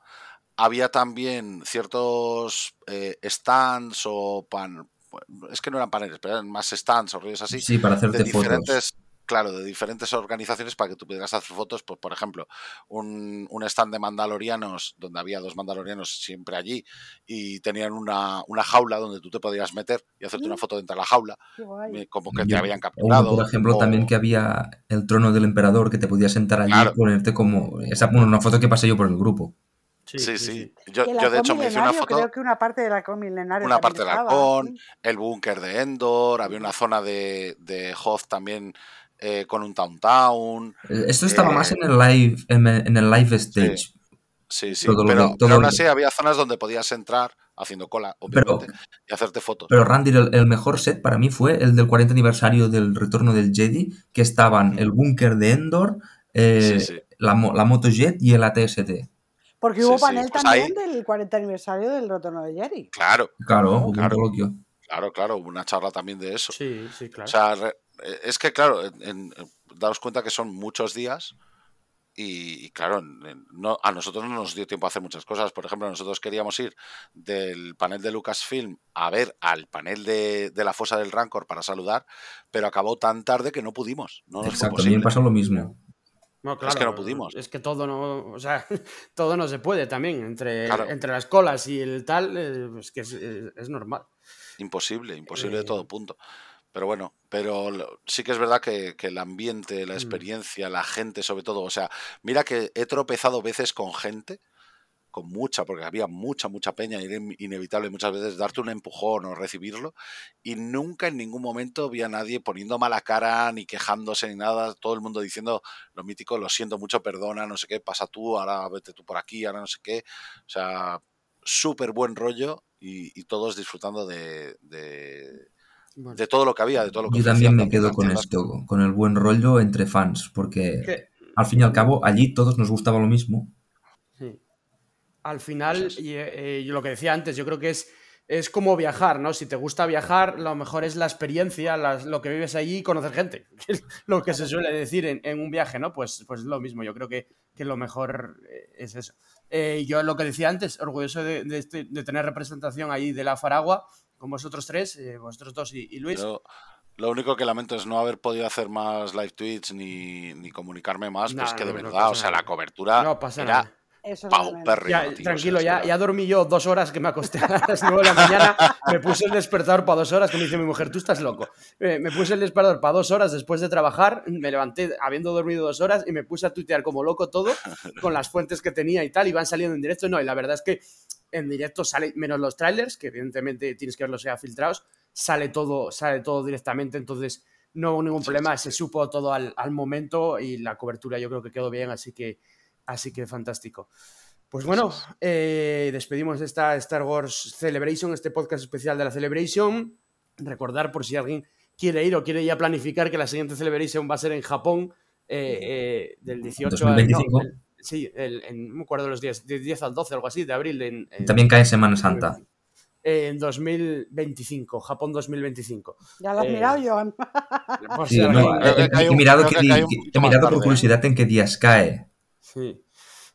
había también ciertos eh, stands o pan. Es que no eran paneles, pero eran más stands o rollos así. Sí, para de hacerte fotos. diferentes, claro, de diferentes organizaciones para que tú pudieras hacer fotos. Pues, por ejemplo, un, un stand de mandalorianos, donde había dos mandalorianos siempre allí, y tenían una, una jaula donde tú te podías meter y hacerte una Mm. foto dentro de la jaula, eh, como que te habían o capturado. por ejemplo, o- también que había el trono del emperador que te podías sentar allí Claro. y ponerte como. Esa, bueno, una foto que pasé yo por el grupo. Sí, sí. Yo, yo, de hecho me hice una foto. Creo que una parte del halcón milenario. Una parte del estaba, halcón, sí. el búnker de Endor, había una zona de, de Hoth también eh, con un Town Town. Eh, Esto estaba Eh, más en el live, en, en el live stage. Sí, sí, Todo lo pero, pero todo aún lo- así había zonas donde podías entrar haciendo cola, Pero, obviamente, y hacerte fotos. pero Randy, el, el mejor set para mí fue el del 40 aniversario del retorno del Jedi, que estaban Mm. el búnker de Endor, eh, Sí, sí. La, la moto Jet y el ATST. Porque Sí, hubo sí, panel pues también ahí- del 40 aniversario del retorno de Jerry. Claro, Claro, hubo Claro. un coloquio. claro, claro, hubo una charla también de eso. Sí, sí, claro. O sea, re- es que, claro, en- en- daos cuenta que son muchos días y, y, claro, en- en- no, a nosotros no nos dio tiempo a hacer muchas cosas. Por ejemplo, nosotros queríamos ir del panel de Lucasfilm a ver al panel de, de la fosa del Rancor para saludar, pero acabó tan tarde que no pudimos. No nos Exacto, a mí me pasó lo mismo. No, Es que no pudimos. Es que todo no, o sea, todo no se puede también. Entre, Claro. entre las colas y el tal, eh, es que es, es- es normal. Imposible, imposible de Eh, todo punto. Pero bueno, pero sí que es verdad que, que el ambiente, la Mm. experiencia, la gente sobre todo, o sea, mira que he tropezado veces con gente, con mucha, porque había mucha, mucha peña y era in- inevitable muchas veces darte un empujón o recibirlo, y nunca en ningún momento vi a nadie poniendo mala cara, ni quejándose, ni nada, todo el mundo diciendo lo mítico, lo siento mucho, perdona, no sé qué, pasa tú, ahora vete tú por aquí, ahora no sé qué, o sea, súper buen rollo y, y todos disfrutando de, de, Bueno, de todo lo que había, de todo lo que Yo también me quedo con esto, con el buen rollo entre fans, porque que- al fin y al cabo allí todos nos gustaba lo mismo. sí. Al final, y, eh, yo lo que decía antes, yo creo que es, es como viajar, ¿no? Si te gusta viajar, lo mejor es la experiencia, las- lo que vives allí y conocer gente. que es lo que se suele decir en, en un viaje, ¿no? Pues, pues es lo mismo, yo creo que, que lo mejor eh, es eso. Eh, yo lo que decía antes, orgulloso de, de este- de tener representación ahí de la Faragua, con vosotros tres, eh, vosotros dos y, y Luis. Lo único que lamento es no haber podido hacer más live tweets ni, ni comunicarme más, No, pues que de no, verdad, o sea, la cobertura no pasa era nada. Eso es Ya, tío, tranquilo, ya, ya dormí yo dos horas que me acosté a las nueve de la mañana. Me puse el despertador para dos horas, que me dice mi mujer, tú estás loco. Eh, me puse el despertador para dos horas después de trabajar, me levanté habiendo dormido dos horas y me puse a tuitear como loco todo con las fuentes que tenía y tal, y van saliendo en directo. No, y la verdad es que en directo sale, menos los trailers, que evidentemente tienes que verlos ya filtrados, sale todo, sale todo directamente, entonces no hubo ningún problema, sí, se supo todo al, al momento y la cobertura yo creo que quedó bien, así que, así que fantástico. Pues bueno, eh, despedimos esta Star Wars Celebration, este podcast especial de la Celebration. Recordar por si alguien quiere ir o quiere ya planificar que la siguiente Celebration va a ser en Japón eh, eh, del 18 al... 2025. el- sí, el- en, no me acuerdo los días, del 10 al 12, algo así, de abril. En, en- También cae Semana Santa. en 2025, Japón 2025. Ya lo has Eh, mirado, Joan. He, mirado, por curiosidad en qué días cae. Sí.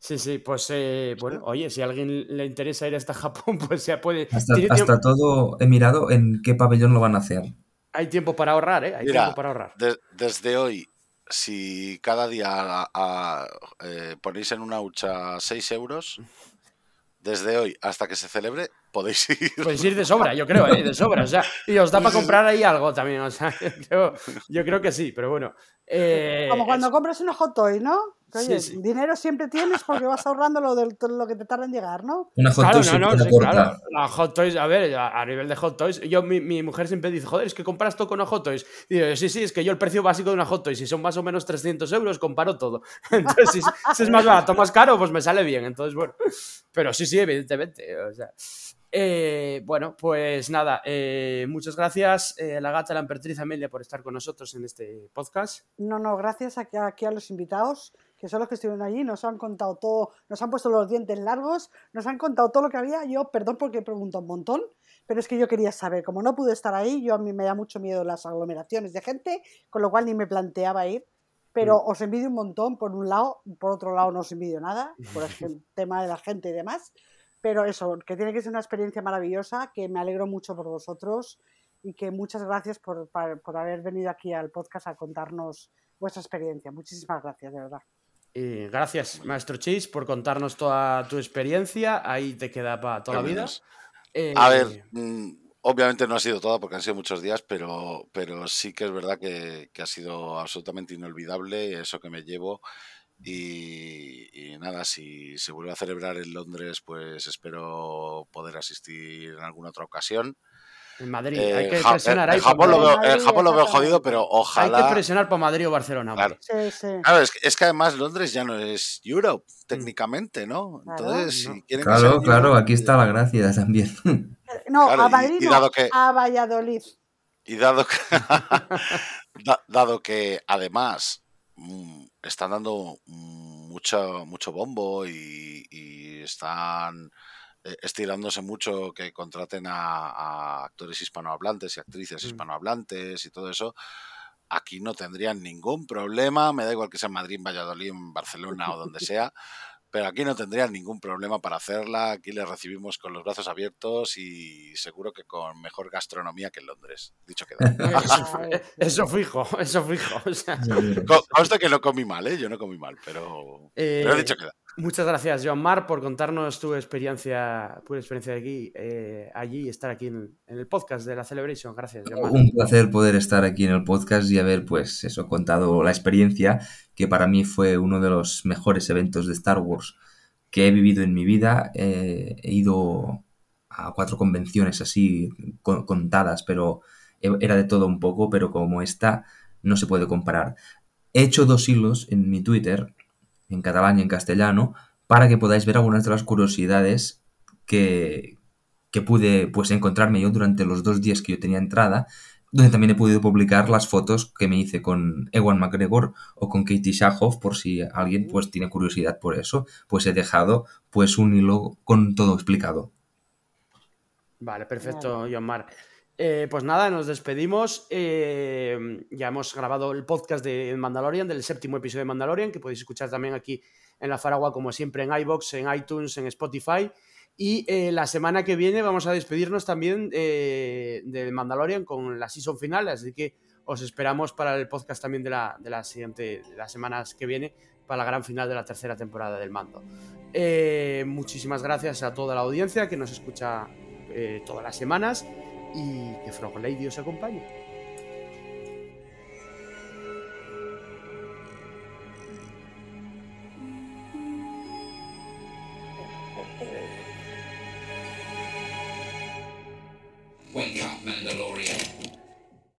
Sí, sí, pues eh, bueno, oye, si a alguien le interesa ir hasta Japón, pues ya puede. Hasta, hasta todo he mirado en qué pabellón lo van a hacer. Hay tiempo para ahorrar, ¿eh? Hay Mira, tiempo para ahorrar. de- desde hoy, si cada día a- a- eh, ponéis en una hucha 6 euros, desde hoy hasta que se celebre, podéis ir. Podéis ir de sobra, yo creo, ¿eh? De sobra. O sea, y os da para comprar ahí algo también. O sea, yo creo, yo creo que sí, pero bueno. eh, Como cuando es- compras una hot toy, ¿no? Sí, Oye, sí. dinero siempre tienes porque vas ahorrando lo, del, lo que te tarda en llegar, ¿no? Una hot Claro, toy no, no, sí, claro. La Hot Toys, a ver, a, a nivel de Hot Toys, yo, mi, mi mujer siempre dice, joder, es que compras todo con una Hot Toys. Y digo, sí, sí, es que yo el precio básico de una Hot Toys, si son más o menos 300 euros, comparo todo. Entonces, si, si es más barato, más caro, pues me sale bien. Entonces, bueno. Pero sí, sí, evidentemente. O sea, Eh, bueno, pues nada, eh, muchas gracias eh, la gata, la emperatriz Amelia, por estar con nosotros en este podcast. No, no, gracias aquí, aquí a los invitados, que son los que estuvieron allí, nos han contado todo, nos han puesto los dientes largos, nos han contado todo lo que había. Yo, perdón porque pregunto un montón, pero es que yo quería saber, como no pude estar ahí, yo a mí me da mucho miedo las aglomeraciones de gente, con lo cual ni me planteaba ir. Pero Mm. os envidio un montón, por un lado, por otro lado no os envidio nada, por el tema de la gente y demás. Pero eso, que tiene que ser una experiencia maravillosa, que me alegro mucho por vosotros y que muchas gracias por, por haber venido aquí al podcast a contarnos vuestra experiencia. Muchísimas gracias, de verdad. Y gracias, maestro Chase, por contarnos toda tu experiencia. Ahí te queda para toda la vida. Eh, A ver, mm, obviamente no ha sido toda porque han sido muchos días, pero, pero sí que es verdad que, que ha sido absolutamente inolvidable eso que me llevo. Y, y nada, si se vuelve a celebrar en Londres, pues espero poder asistir en alguna otra ocasión. En Madrid, Eh, hay que Ja- presionar en. Japón lo veo, en Japón lo veo jodido, pero Hay ojalá. que presionar para Madrid o Barcelona. Claro. Sí, sí. Claro, es que, es que además Londres ya no es Europe, técnicamente, ¿no? Claro. Entonces, No. si quieren Claro, claro, Europe, aquí está la gracia también. Eh, No, Claro, a Madrid y no, dado que- a Valladolid. Y dado que, da- dado que además mm, están dando mucho, mucho bombo y, y están eh, estirándose mucho que contraten a, a actores hispanohablantes y actrices Mm. hispanohablantes y todo eso, aquí no tendrían ningún problema, me da igual que sea en Madrid, en Valladolid, en Barcelona o donde sea, pero aquí no tendrían ningún problema para hacerla, aquí les recibimos con los brazos abiertos y seguro que con mejor gastronomía que en Londres, dicho queda. Eso, eso fijo, eso fijo. o sea, que no comí mal, ¿eh? Yo no comí mal, pero, eh, pero dicho queda. Muchas gracias, Joan Mar, por contarnos tu experiencia, tu experiencia de aquí, eh, allí y estar aquí en, el podcast de la Celebration. Gracias, Joan Mar. Un placer poder estar aquí en el podcast y haber, pues, eso, contado la experiencia que para mí fue uno de los mejores eventos de Star Wars que he vivido en mi vida. Eh, he ido a cuatro convenciones así co- contadas, pero e- era de todo un poco, pero como esta no se puede comparar. He hecho dos hilos en mi Twitter, en catalán y en castellano, para que podáis ver algunas de las curiosidades que, que pude pues encontrarme yo durante los dos días que yo tenía entrada, donde también he podido publicar las fotos que me hice con Ewan McGregor o con Katie Sackhoff, por si alguien pues tiene curiosidad por eso, pues he dejado pues un hilo con todo explicado. Vale, perfecto, Joan Mar. Eh, pues nada, nos despedimos. Eh, ya hemos grabado el podcast de Mandalorian, del séptimo episodio de Mandalorian, que podéis escuchar también aquí en la Faragua, como siempre, en iBox, en iTunes, en Spotify. Y eh, la semana que viene vamos a despedirnos también del Mandalorian con la season final, así que os esperamos para el podcast también de la, de siguiente, de las semanas que viene, para la gran final de la tercera temporada del Mando. Muchísimas gracias a toda la audiencia que nos escucha todas las semanas y que Frog Lady os acompañe.